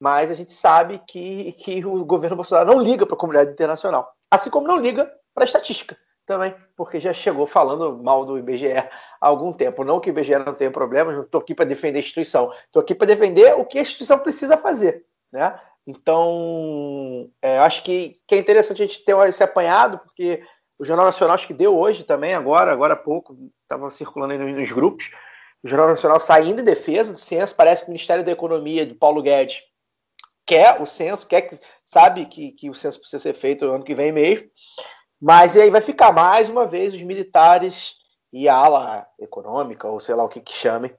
mas a gente sabe que, que o governo Bolsonaro não liga para a comunidade internacional, assim como não liga para a estatística também, porque já chegou falando mal do IBGE há algum tempo. Não que o IBGE não tenha problemas, não estou aqui para defender a instituição, estou aqui para defender o que a instituição precisa fazer. Né? Então, é, acho que, que é interessante a gente ter esse apanhado, porque o Jornal Nacional acho que deu hoje também, agora, agora há pouco, estava circulando aí nos, grupos, o Jornal Nacional saindo em defesa do censo, parece que o Ministério da Economia de Paulo Guedes quer o censo, quer que sabe que, que o censo precisa ser feito no ano que vem mesmo, mas aí vai ficar mais uma vez os militares e a ala econômica, ou sei lá o que que chame,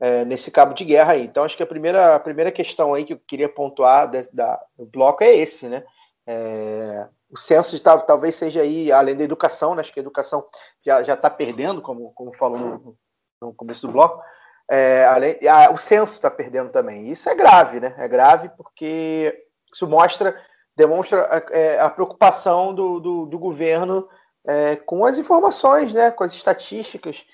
é, nesse cabo de guerra aí. Então acho que a primeira, a primeira questão aí que eu queria pontuar de, da, do bloco é esse, né? É, o censo de, talvez seja aí, além da educação, né? acho que a educação já está perdendo, como, como falou no, no começo do bloco, é, além, a, o censo está perdendo também. Isso é grave, né? É grave porque isso mostra, demonstra a, é, a preocupação do, do, do governo é, com as informações, né? Com as estatísticas,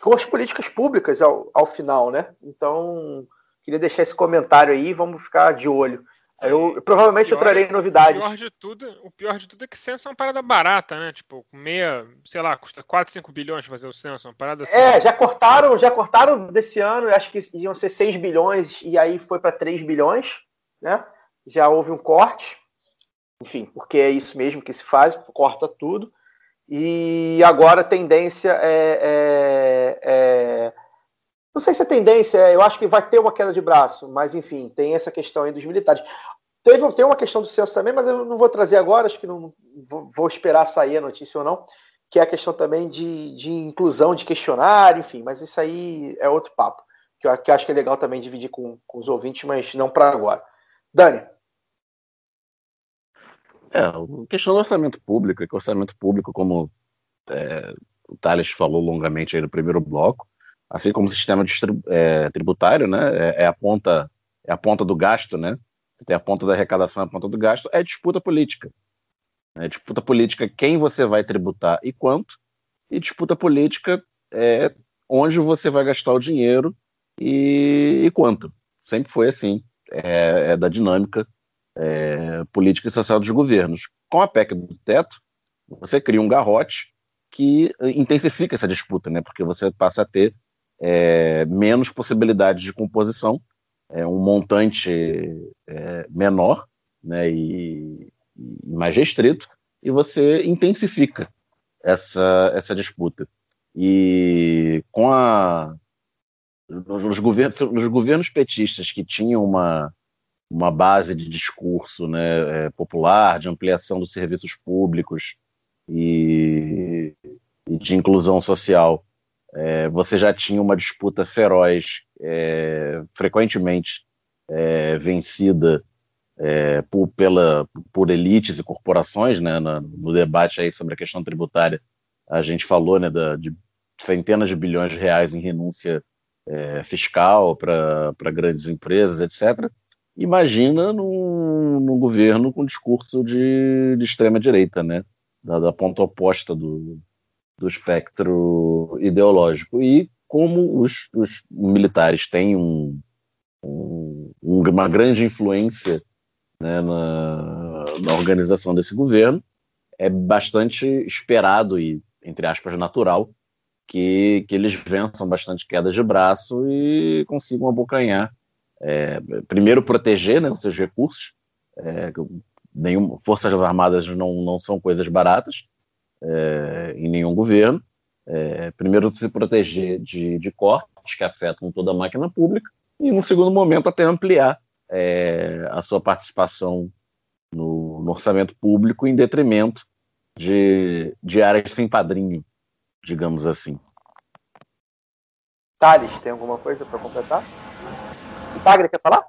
com as políticas públicas ao, ao final, né? Então, queria deixar esse comentário aí, vamos ficar de olho. Eu, provavelmente pior, eu trarei novidades. O pior, de tudo, o pior de tudo é que censo é uma parada barata, né? Tipo, meia, sei lá, custa 4, 5 bilhões fazer o censo, uma parada assim. É, já cortaram, já cortaram desse ano, acho que iam ser 6 bilhões e aí foi para 3 bilhões, né? Já houve um corte. Enfim, porque é isso mesmo que se faz, corta tudo. E agora a tendência é, é, é não sei se é tendência, eu acho que vai ter uma queda de braço, mas enfim, tem essa questão aí dos militares. Teve, tem uma questão do censo também, mas eu não vou trazer agora, acho que não vou, vou esperar sair a notícia ou não, que é a questão também de, de inclusão de questionário, enfim, mas isso aí é outro papo, que eu, que eu acho que é legal também dividir com, com os ouvintes, mas não para agora. Dani. É, a questão do orçamento público, que o orçamento público, como é, o Thales falou longamente aí no primeiro bloco, assim como o sistema é, tributário, né, é, é, a ponta, é a ponta do gasto, né, você tem a ponta da arrecadação, a ponta do gasto, é disputa política. É disputa política quem você vai tributar e quanto, e disputa política é onde você vai gastar o dinheiro e, e quanto. Sempre foi assim, é, é da dinâmica é, política social dos governos. Com a PEC do teto, você cria um garrote que intensifica essa disputa, né? Porque você passa a ter é, menos possibilidades de composição, é, um montante é, menor, né? E, e, mais restrito, e você intensifica essa, essa disputa. E com a os governos, os governos petistas que tinham uma, uma base de discurso né, é, popular, de ampliação dos serviços públicos e, e de inclusão social, é, você já tinha uma disputa feroz, é, frequentemente é, vencida é, por, pela, por elites e corporações, né, no, debate aí sobre a questão tributária, a gente falou né, da, de centenas de bilhões de reais em renúncia é, fiscal para grandes empresas, etc imagina num, governo com discurso de, de extrema-direita, né? Da, da, ponta oposta do, do espectro ideológico. E como os, os militares têm um, um, uma grande influência né, na, na organização desse governo, é bastante esperado e, entre aspas, natural que, que eles vençam bastante quedas de braço e consigam abocanhar é, primeiro proteger né, os seus recursos. É, nenhum, Forças Armadas não, não são coisas baratas é, em nenhum governo. É, primeiro se proteger de, de cortes que afetam toda a máquina pública e, no segundo momento, até ampliar é, a sua participação no, no, orçamento público em detrimento de, de áreas sem padrinho, digamos assim. Thales, tem alguma coisa para completar? Tagre quer falar?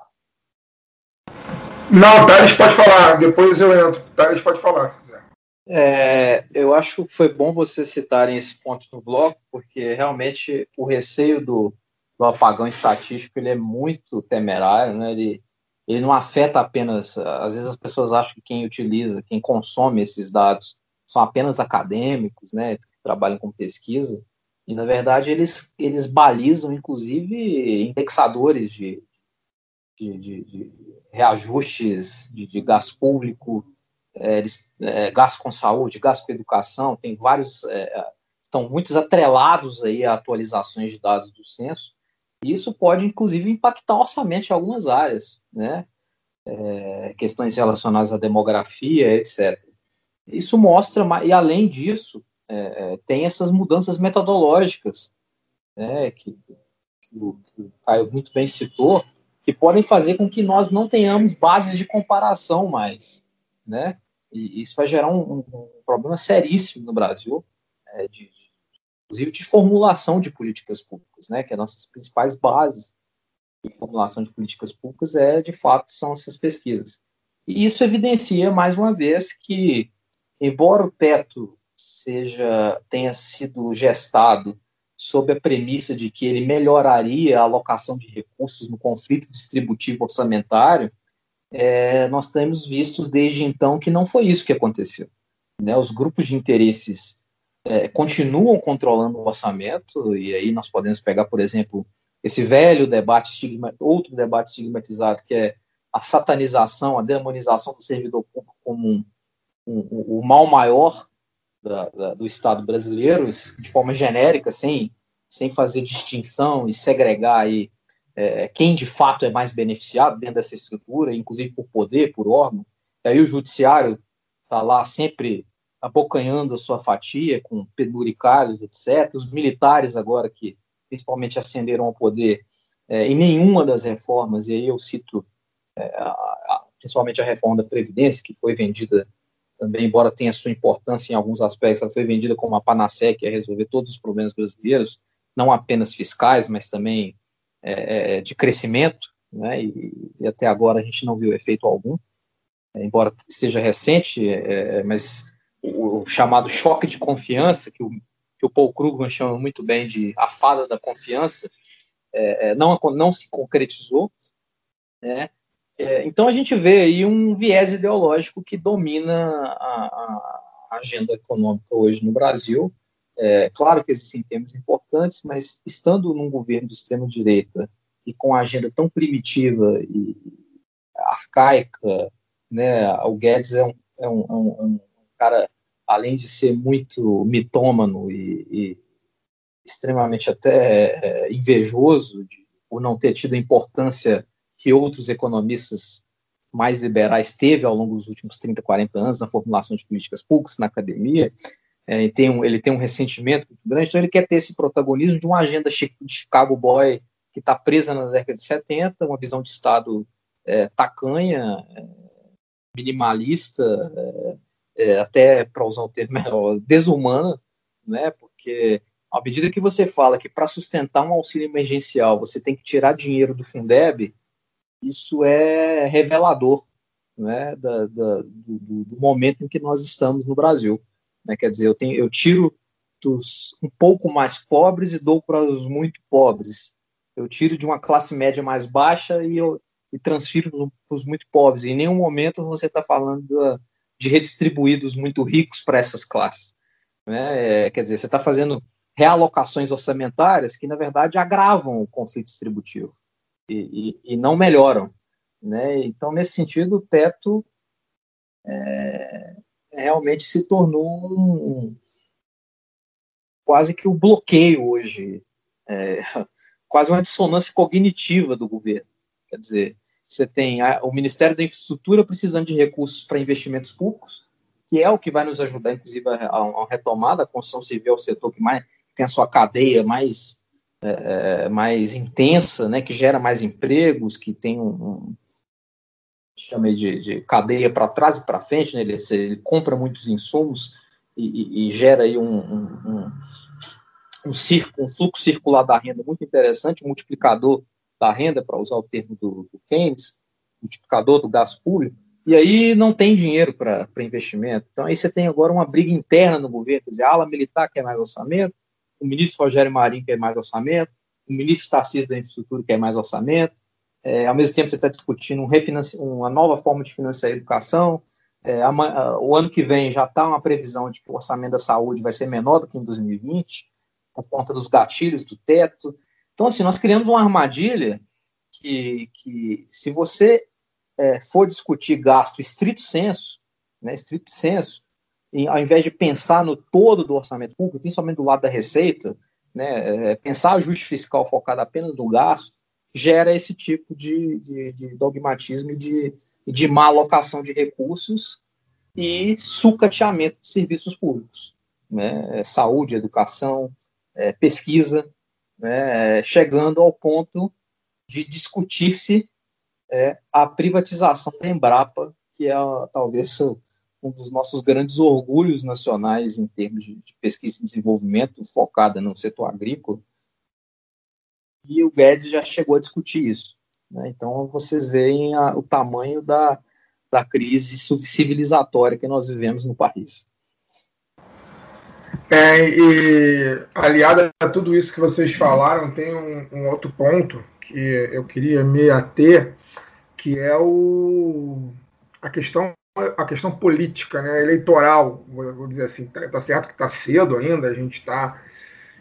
Não, Thales pode falar, depois eu entro. Thales pode falar, se quiser. É, eu acho que foi bom vocês citarem esse ponto no bloco, porque realmente o receio do, do apagão estatístico ele é muito temerário, né? ele, ele não afeta apenas. Às vezes as pessoas acham que quem utiliza, quem consome esses dados são apenas acadêmicos, né, que trabalham com pesquisa, e na verdade eles, eles balizam, inclusive, indexadores de, de, de, de reajustes de, de, gasto público, é, é, gasto com saúde, gasto com educação, tem vários, é, estão muitos atrelados aí a atualizações de dados do censo, e isso pode, inclusive, impactar orçamento em algumas áreas, né? É, questões relacionadas à demografia, etc. Isso mostra, e além disso, é, é, tem essas mudanças metodológicas, né, que, que, que o Caio muito bem citou, que podem fazer com que nós não tenhamos bases de comparação mais, né? E isso vai gerar um, um problema seríssimo no Brasil, é, de, de, inclusive de formulação de políticas públicas, né? Que as nossas principais bases de formulação de políticas públicas é, de fato, são essas pesquisas. E isso evidencia mais uma vez que, embora o teto seja tenha sido gestado sob a premissa de que ele melhoraria a alocação de recursos no conflito distributivo orçamentário, é, nós temos visto desde então que não foi isso que aconteceu. Né? Os grupos de interesses é, continuam controlando o orçamento, e aí nós podemos pegar, por exemplo, esse velho debate, outro debate estigmatizado, que é a satanização, a demonização do servidor público como um, um, um, o mal maior da, da, do Estado brasileiro, de forma genérica, sem, sem fazer distinção e segregar aí, é, quem de fato é mais beneficiado dentro dessa estrutura, inclusive por poder, por órgão. E aí o judiciário está lá sempre abocanhando a sua fatia com penduricários, etc. Os militares agora que principalmente ascenderam ao poder é, em nenhuma das reformas, e aí eu cito é, a, a, principalmente a reforma da Previdência, que foi vendida também, embora tenha sua importância em alguns aspectos, ela foi vendida como uma panaceia que ia resolver todos os problemas brasileiros, não apenas fiscais, mas também é, é, de crescimento, né, e, e, até agora a gente não viu efeito algum, é, embora seja recente, é, é, mas o, o, chamado choque de confiança que o, que o Paul Krugman chama muito bem de a fada da confiança, é, é não, não se concretizou. Né? É, então a gente vê aí um viés ideológico que domina a, a agenda econômica hoje no Brasil. É, claro que existem temas importantes, mas estando num governo de extrema-direita e com a agenda tão primitiva e arcaica, né, o Guedes é um, é um, é um, um cara, além de ser muito mitômano e, e extremamente até é, invejoso de, por não ter tido a importância que outros economistas mais liberais teve ao longo dos últimos 30, 40 anos na formulação de políticas públicas, na academia, é, ele, tem um, ele tem um ressentimento muito grande, então ele quer ter esse protagonismo de uma agenda de Chicago Boy que está presa na década de 70, uma visão de Estado é, tacanha, é, minimalista, é, é, até, para usar o termo melhor, desumana, né, porque à medida que você fala que para sustentar um auxílio emergencial você tem que tirar dinheiro do Fundeb, isso é revelador né, da, da, do, do, momento em que nós estamos no Brasil. Né? Quer dizer, eu, tenho, eu tiro dos um pouco mais pobres e dou para os muito pobres. Eu tiro de uma classe média mais baixa e, eu, e transfiro para os muito pobres. Em nenhum momento você está falando da, de redistribuir dos muito ricos para essas classes. Né? É, quer dizer, você está fazendo realocações orçamentárias que, na verdade, agravam o conflito distributivo e, e, e não melhoram. Né? Então, nesse sentido, o teto é, realmente se tornou um, quase que o um bloqueio hoje, é, quase uma dissonância cognitiva do governo. Quer dizer, você tem a, o Ministério da Infraestrutura precisando de recursos para investimentos públicos, que é o que vai nos ajudar, inclusive, a, a, a retomada. A construção civil é o setor que mais tem a sua cadeia mais é, é, mais intensa, né, que gera mais empregos, que tem um, um chamei de, de cadeia para trás e para frente, né, ele, ele, compra muitos insumos e, e, e gera aí um, um, um, um, fluxo circular da renda muito interessante, um multiplicador da renda, para usar o termo do, do Keynes, multiplicador do gasto público, e aí não tem dinheiro para investimento. Então aí você tem agora uma briga interna no governo, quer dizer, a ala militar quer mais orçamento, o ministro Rogério Marinho quer mais orçamento, o ministro Tarcísio da Infraestrutura quer mais orçamento, é, ao mesmo tempo você está discutindo um uma nova forma de financiar a educação, é, a, o ano que vem já está uma previsão de que o orçamento da saúde vai ser menor do que em 2020, por conta dos gatilhos do teto. Então, assim, nós criamos uma armadilha que, que se você é, for discutir gasto estrito senso, né, estrito senso, ao invés de pensar no todo do orçamento público, principalmente do lado da receita, né, é, pensar ajuste fiscal focado apenas no gasto, gera esse tipo de, de, de dogmatismo e de, de má alocação de recursos e sucateamento de serviços públicos, né, é, saúde, educação, é, pesquisa, né, chegando ao ponto de discutir-se é, a privatização da Embrapa, que é talvez um dos nossos grandes orgulhos nacionais em termos de, pesquisa e desenvolvimento focada no setor agrícola. E o Guedes já chegou a discutir isso. Né? Então, vocês veem a, o tamanho da, da crise civilizatória que nós vivemos no país. É, e aliado a tudo isso que vocês falaram, tem um, um outro ponto que eu queria me ater, que é o, a questão a questão política, né, eleitoral, vou dizer assim, tá, tá certo que está cedo ainda, a gente está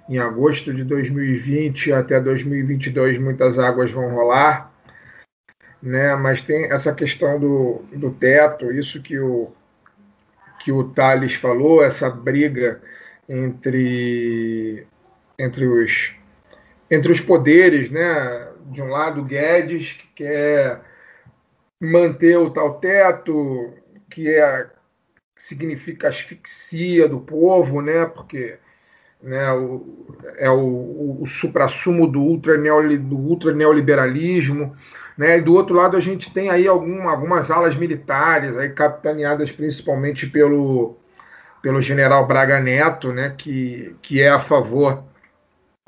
em agosto de 2020 até 2022 muitas águas vão rolar, né, mas tem essa questão do, do teto, isso que o, que o Thales falou, essa briga entre, entre, os, entre os poderes, né, de um lado Guedes, que quer manter o tal teto, que é significa asfixia do povo, né? Porque né, o, é o, o, o suprassumo do, ultra do ultraneoliberalismo. Né? E do outro lado, a gente tem aí algum, algumas alas militares, aí capitaneadas principalmente pelo, pelo general Braga Neto, né? que, que é a favor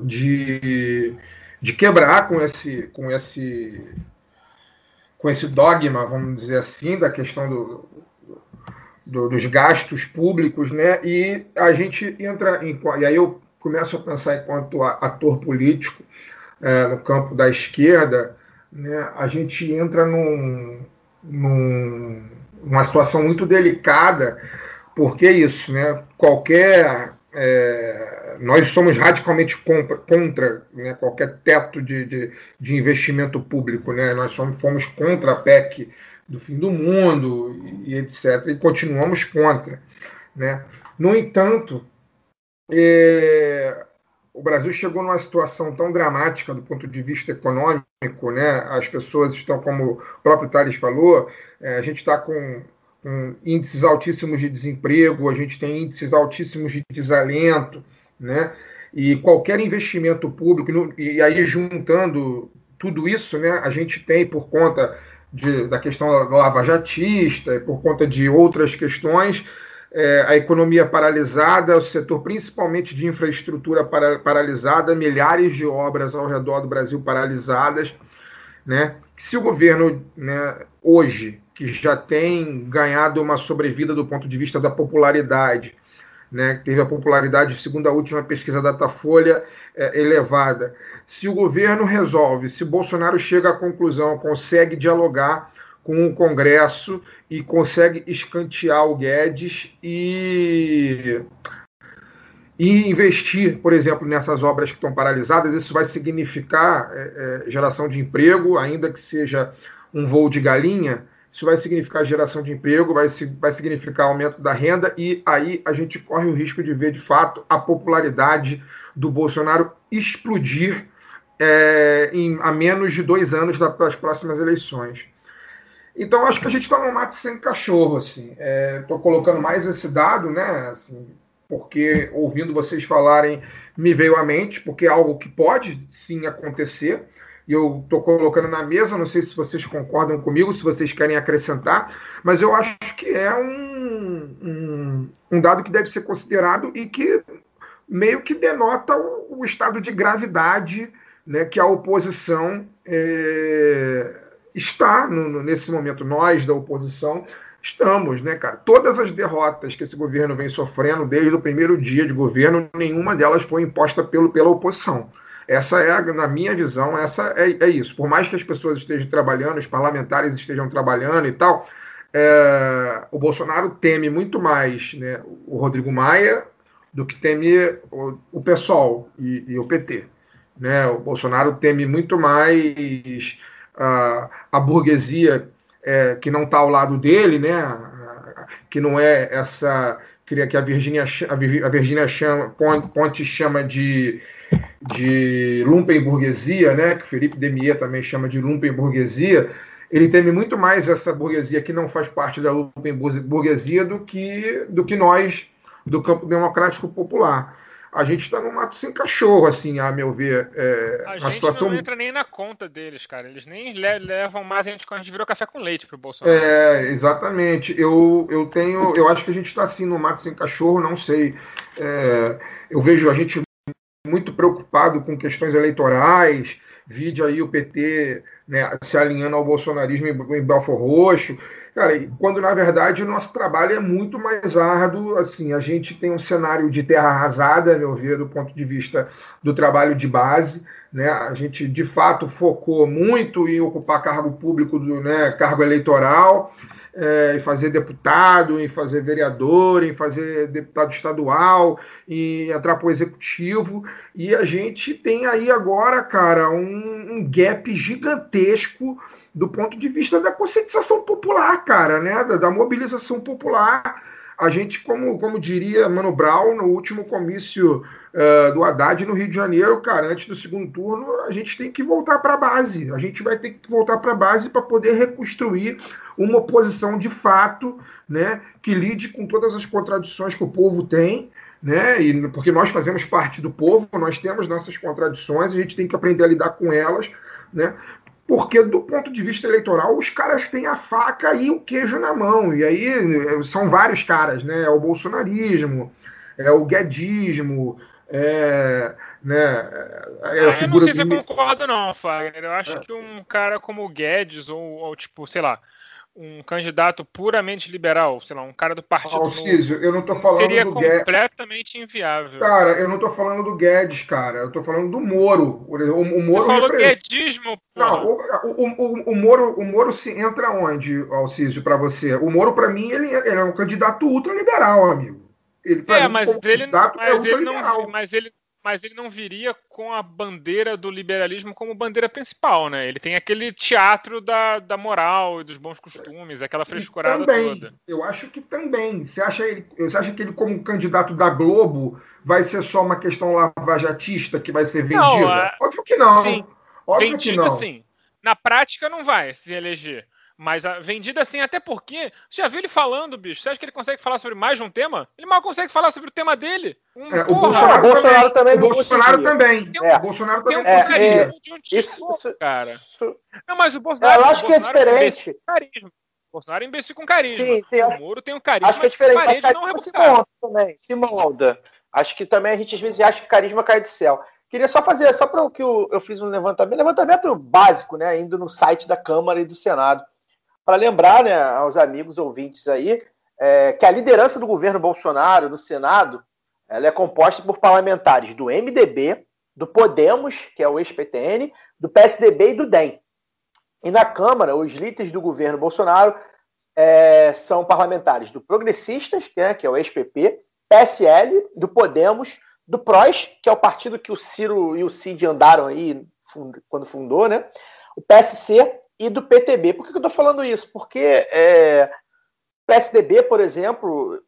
de, de quebrar com esse, com esse com esse dogma, vamos dizer assim, da questão do, do, dos gastos públicos, né? E a gente entra em. E aí eu começo a pensar enquanto ator político é, no campo da esquerda, né, a gente entra num, num, numa situação muito delicada, porque é isso, né, qualquer. É, nós somos radicalmente contra, contra né, qualquer teto de, de, de, investimento público. Né? Nós somos, fomos contra a PEC do fim do mundo e, etc. E continuamos contra. Né? No entanto, é, o Brasil chegou numa situação tão dramática do ponto de vista econômico, né? As pessoas estão, como o próprio Thales falou, é, a gente está com, com, índices altíssimos de desemprego, a gente tem índices altíssimos de desalento, né? E qualquer investimento público, e aí juntando tudo isso, né? A gente tem por conta de, da questão lava-jatista, por conta de outras questões, é, a economia paralisada, o setor principalmente de infraestrutura para, paralisada, milhares de obras ao redor do Brasil paralisadas. Né? Se o governo né, hoje, que já tem ganhado uma sobrevida do ponto de vista da popularidade, né, teve a popularidade, segundo a última pesquisa da Datafolha, é, elevada, se o governo resolve, se Bolsonaro chega à conclusão, consegue dialogar com o Congresso e consegue escantear o Guedes e, e investir, por exemplo, nessas obras que estão paralisadas. Isso vai significar é, é, geração de emprego, ainda que seja um voo de galinha. Isso vai significar geração de emprego, vai, vai significar aumento da renda, e aí a gente corre o risco de ver, de fato, a popularidade do Bolsonaro explodir é, em, a menos de dois anos das próximas eleições. Então, acho que a gente está no mato sem cachorro, assim. Estou é, colocando mais esse dado, né? Assim, porque ouvindo vocês falarem me veio à mente, porque é algo que pode sim acontecer. E eu estou colocando na mesa, não sei se vocês concordam comigo, se vocês querem acrescentar, mas eu acho que é um, um, um dado que deve ser considerado e que meio que denota o, o estado de gravidade né, que a oposição é, está no, nesse momento, nós da oposição, estamos, né, cara? Todas as derrotas que esse governo vem sofrendo desde o primeiro dia de governo, nenhuma delas foi imposta pelo, pela oposição. Essa é, na minha visão, essa é, é isso. Por mais que as pessoas estejam trabalhando, os parlamentares estejam trabalhando e tal, é, o Bolsonaro teme muito mais né, o Rodrigo Maia do que teme o, o PSOL e, e o PT. Né? O Bolsonaro teme muito mais a, a burguesia é, que não está ao lado dele, né? que não é essa queria que a Virginia a Virginia chama, Ponte chama de de lumpenburguesia, né, que Felipe Demier também chama de lumpenburguesia, ele teme muito mais essa burguesia que não faz parte da lumpenburguesia do que do que nós do campo democrático popular a gente está no mato sem cachorro, assim, a meu ver. É, a gente situação... não entra nem na conta deles, cara. Eles nem levam mais a gente quando a gente virou café com leite pro Bolsonaro. É, exatamente. Eu, eu tenho. Eu acho que a gente está assim no mato sem cachorro, não sei. É, eu vejo a gente muito preocupado com questões eleitorais, vide aí o PT né, se alinhando ao bolsonarismo em, em Belfor Roxo. Cara, quando na verdade o nosso trabalho é muito mais árduo, assim, a gente tem um cenário de terra arrasada, a meu ver, do ponto de vista do trabalho de base, né? A gente de fato focou muito em ocupar cargo público, do, né, cargo eleitoral, é, em fazer deputado, em fazer vereador, em fazer deputado estadual, em entrar para o executivo. E a gente tem aí agora, cara, um, um gap gigantesco do ponto de vista da conscientização popular, cara, né? Da, da, mobilização popular. A gente, como, como diria Mano Brown no último comício uh, do Haddad no Rio de Janeiro, cara, antes do segundo turno, a gente tem que voltar para a base. A gente vai ter que voltar para a base para poder reconstruir uma oposição de fato, né? Que lide com todas as contradições que o povo tem. Né? E, porque nós fazemos parte do povo, nós temos nossas contradições, a gente tem que aprender a lidar com elas, né? Porque do ponto de vista eleitoral os caras têm a faca e o queijo na mão. E aí eh, são vários caras, né? É o bolsonarismo, é o guedismo, é, né, é ah, eu não sei se eu concordo não, Fagner. Eu acho é. que um cara como o Guedes ou, ou, tipo, sei lá, um candidato puramente liberal, sei lá, um cara do Partido Alcísio, eu não tô falando seria do Guedes. completamente inviável. Cara, eu não tô falando do Guedes, cara. Eu tô falando do Moro. O, o, o Você Moro falou representa- guedismo, Não, porra. o, o, o, o Moro, o Moro se entra onde, Alcísio, pra você? O Moro, pra mim, ele, ele é um candidato ultraliberal, amigo. Ele, É, mim, mas ele, candidato, é mas, ele não, ultraliberal. mas, ele, mas ele não viria com a bandeira do liberalismo como bandeira principal, né? Ele tem aquele teatro da, da moral e dos bons costumes, aquela E frescurada também, toda. eu acho que também. Você acha, ele, você acha que ele, como candidato da Globo, vai ser só uma questão lavajatista que vai ser vendida? Não, é- Óbvio que não. Sim. Óbvio que não. sim. Na prática não vai se eleger. Mas a vendida sim, até porque. Você já viu ele falando, bicho? Você acha que ele consegue falar sobre mais de um tema? Ele mal consegue falar sobre o tema dele. Um, É, o porra, Bolsonaro, o Bolsonaro também o Bolsonaro também. É. O Bolsonaro tem um também. É, carisma de um tipo, Isso, isso- cara. isso- Não, mas o Bolsonaro. eu acho que é Bolsonaro imbecil diferente. carisma. O Bolsonaro é imbecil com carisma. Sim, sim, o Moro tem um carisma Acho que é diferente, mas carisma se monta também, se molda. Acho que também a gente às vezes acha que carisma cai do céu. Queria só fazer, só para o que eu, eu fiz um levantamento, levantamento básico, né? Indo no site da Câmara e do Senado. Para lembrar né, aos amigos ouvintes aí é, que a liderança do governo Bolsonaro no Senado ela é composta por parlamentares do MDB, do Podemos, que é o ex-PTN, do PSDB e do DEM. E na Câmara, os líderes do governo Bolsonaro é, são parlamentares do Progressistas, que é, que é o ex-PP, PSL, do Podemos, do PROS, que é o partido que o Ciro e o Cid andaram aí fund- quando fundou, né? O PSC e do PTB. Por que que eu estou falando isso? Porque é, o PSDB, por exemplo,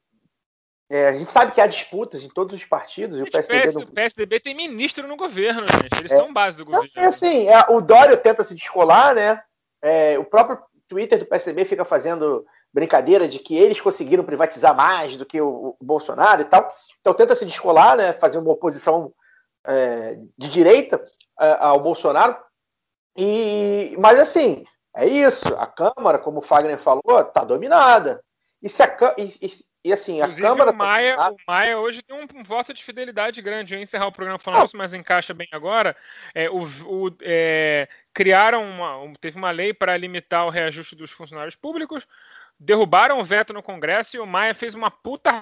é, a gente sabe que há disputas em todos os partidos, e o PSDB PS não O PSDB tem ministro no governo, gente. Eles É. são base do governo. é assim, é, o Dória tenta se descolar, né? É, o próprio Twitter do PSDB fica fazendo brincadeira de que eles conseguiram privatizar mais do que o, o Bolsonaro e tal. Então tenta se descolar, né? Fazer uma oposição é, de direita é, ao Bolsonaro. E, mas assim, é isso. A Câmara, como o Fagner falou, está dominada. E, se a, e, e- assim, a Inclusive, Câmara. o Maia, tá o Maia hoje tem um, um voto de fidelidade grande. Eu ia encerrar o programa falando isso, mas encaixa bem agora. É, o, o- é, criaram uma, um- teve uma lei para limitar o reajuste dos funcionários públicos, derrubaram o veto no Congresso e o Maia fez uma puta.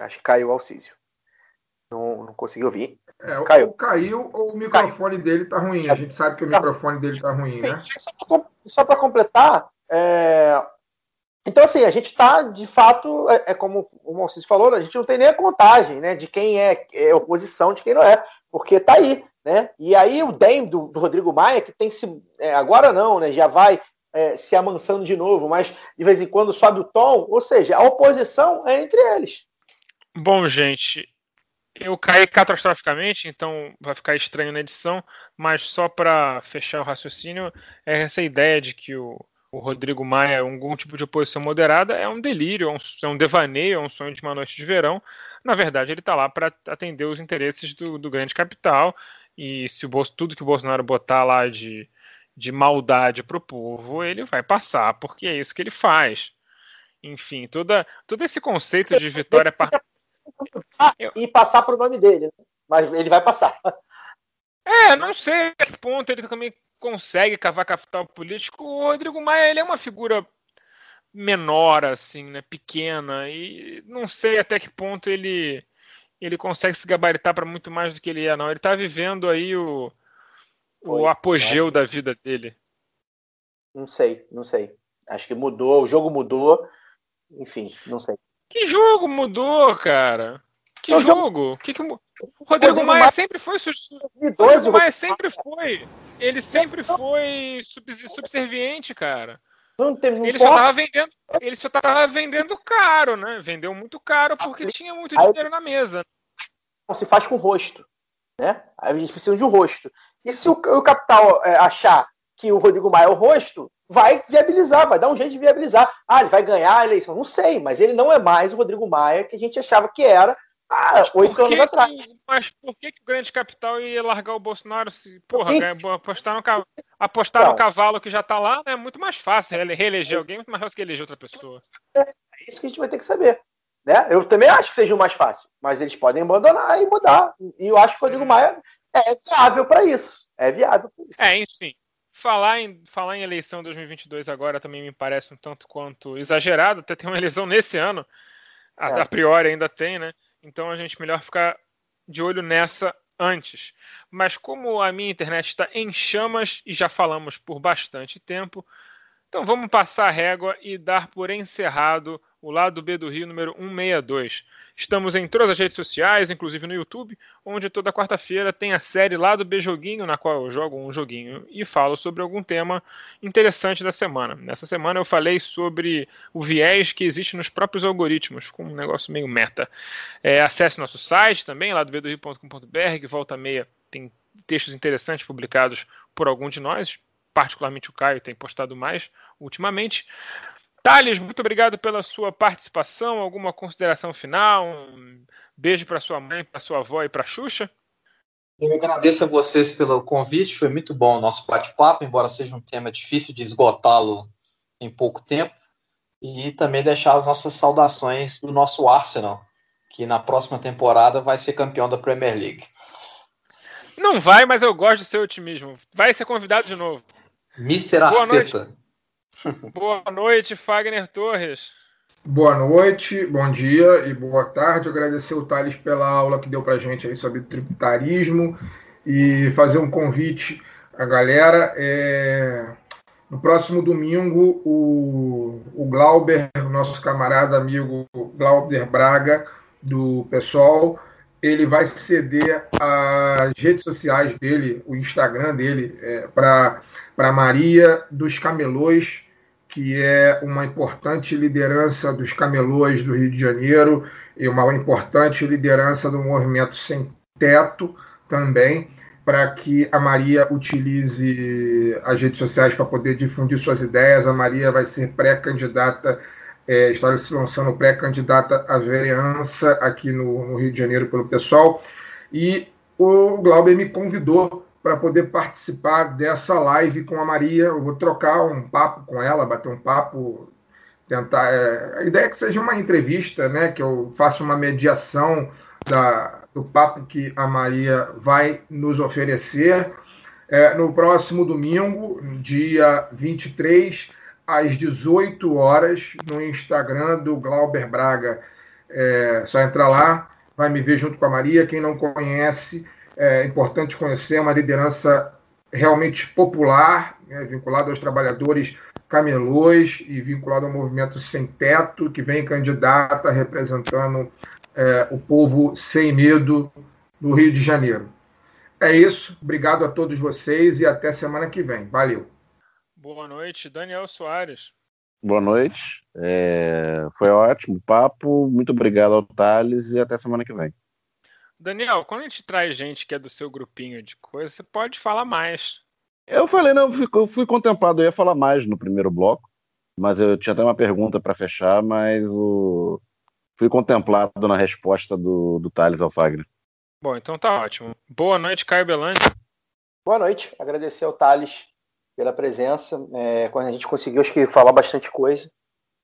Acho que caiu o Alcísio. Não, não consegui ouvir. É, ou Caiu. caiu ou o microfone dele tá ruim. A gente sabe que o microfone dele tá ruim, né? Só para completar, é, então assim, a gente está, de fato, é, é como o Alcísio falou, a gente não tem nem a contagem né, de quem é, é oposição, de quem não é, porque está aí. Né? E aí o DEM do, do Rodrigo Maia, que tem que se. é, agora não, né, já vai é, se amansando de novo, mas de vez em quando sobe o tom, ou seja, a oposição é entre eles. Bom, gente, eu caí catastroficamente, então vai ficar estranho na edição, mas só para fechar o raciocínio, é essa ideia de que o, o Rodrigo Maia é algum tipo de oposição moderada é um delírio, é um, é um devaneio, é um sonho de uma noite de verão. Na verdade, ele está lá para atender os interesses do, do grande capital, e se o Bolso, tudo que o Bolsonaro botar lá de, de maldade para o povo, ele vai passar, porque é isso que ele faz. Enfim, toda, todo esse conceito de vitória par- E passar para o nome dele, né? mas ele vai passar. É, não sei a que ponto ele também consegue cavar capital político. O Rodrigo Maia ele é uma figura menor, assim, né, pequena, e não sei até que ponto ele ele consegue se gabaritar para muito mais do que ele é, não. Ele está vivendo aí o, o Foi, apogeu acho. da vida dele. Não sei, não sei. Acho que mudou, o jogo mudou. Enfim, não sei. Que jogo mudou, cara? Que jogo-? Que que o Rodrigo Rodrigo Maia Maia- sempre foi su- su- o 2012, Rodrigo Maia sempre foi. Ele sempre foi subs- subserviente, cara. não teve Ele só tava vendendo, ele só tava vendendo caro, né? Vendeu muito caro porque tinha muito dinheiro na mesa. não se faz com o rosto. Né? A gente precisa de um rosto. E se o, o capital é, achar que o Rodrigo Maia é o rosto, vai viabilizar, vai dar um jeito de viabilizar. Ah, ele vai ganhar a eleição. Não sei, mas ele não é mais o Rodrigo Maia que a gente achava que era há oito anos atrás. que- mas por que, que o grande capital ia largar o Bolsonaro se, porra, ganha- apostar, no, apostar no cavalo que já tá lá né, é muito mais fácil. Ele- Reeleger alguém é muito mais fácil que eleger outra pessoa. É isso que a gente vai ter que saber. Né? Eu também acho que seja o mais fácil, mas eles podem abandonar e mudar. E eu acho que o Rodrigo Maia é viável para isso. É viável para isso. É, enfim. Falar em, falar em eleição 2022 agora também me parece um tanto quanto exagerado, até tem uma eleição nesse ano, a, É. a priori ainda tem, né? Então a gente melhor ficar de olho nessa antes. Mas como a minha internet está em chamas e já falamos por bastante tempo, então vamos passar a régua e dar por encerrado o lado B do Rio número 162. Estamos em todas as redes sociais, inclusive no YouTube, onde toda quarta-feira tem a série Lado B Joguinho, na qual eu jogo um joguinho e falo sobre algum tema interessante da semana. Nessa semana eu falei sobre o viés que existe nos próprios algoritmos, com um negócio meio meta. É, acesse nosso site também, ladobdorio.com.br, que volta e meia tem textos interessantes publicados por algum de nós, particularmente o Caio tem postado mais ultimamente. Thales, muito obrigado pela sua participação. Alguma consideração final? Um beijo para sua mãe, para sua avó e para a Xuxa? Eu agradeço a vocês pelo convite, foi muito bom o nosso bate-papo, embora seja um tema difícil de esgotá-lo em pouco tempo. E também deixar as nossas saudações do nosso Arsenal, que na próxima temporada vai ser campeão da Premier League. Não vai, mas eu gosto do seu otimismo. Vai ser convidado de novo. Mr. Boa Arteta. Boa noite, Fagner Torres. Boa noite, bom dia e boa tarde. Agradecer o Thales pela aula que deu para gente aí sobre tributarismo e fazer um convite à galera. É, No próximo domingo, o, o Glauber, nosso camarada amigo Glauber Braga, do PSOL, ele vai ceder as redes sociais dele, o Instagram dele, é, para Maria dos Camelôs, que é uma importante liderança dos camelôs do Rio de Janeiro e uma importante liderança do movimento Sem Teto também, para que a Maria utilize as redes sociais para poder difundir suas ideias. A Maria vai ser pré-candidata, é, está se lançando pré-candidata à vereança aqui no, no Rio de Janeiro pelo PSOL. E o Glauber me convidou para poder participar dessa live com a Maria. Eu vou trocar um papo com ela, bater um papo, tentar. É, a ideia é que seja uma entrevista, né? Que eu faça uma mediação da, do papo que a Maria vai nos oferecer. É, no próximo domingo, dia 23, às 18 horas, no Instagram do Glauber Braga. É só entrar lá, vai me ver junto com a Maria. Quem não conhece, é importante conhecer, uma liderança realmente popular, né, vinculada aos trabalhadores camelôs e vinculado ao movimento sem teto, que vem candidata representando é, o povo sem medo do Rio de Janeiro. É isso, obrigado a todos vocês e até semana que vem. Valeu. Boa noite, Daniel Soares. Boa noite. É, Foi ótimo o papo. Muito obrigado ao Thales e até semana que vem. Daniel, quando a gente traz gente que é do seu grupinho de coisa, você pode falar mais. Eu falei, não, eu fui, eu fui contemplado, eu ia falar mais no primeiro bloco, mas eu tinha até uma pergunta para fechar, mas o... fui contemplado na resposta do, do Thales Alfagre. Bom, então tá ótimo. Boa noite, Caio Belandi. Boa noite, agradecer ao Thales pela presença. É, quando a gente conseguiu, acho que falar bastante coisa.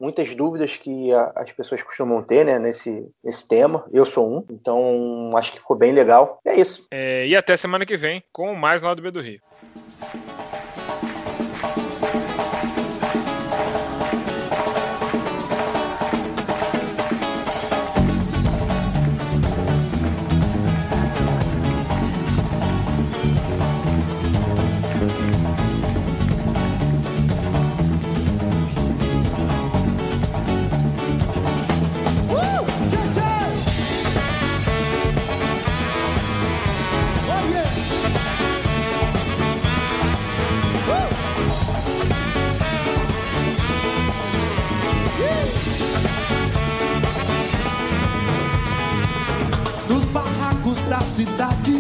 Muitas dúvidas que a, as pessoas costumam ter né, nesse, nesse tema. Eu sou um, então acho que ficou bem legal. É isso. É, e até semana que vem com mais Lado B do Rio. cidade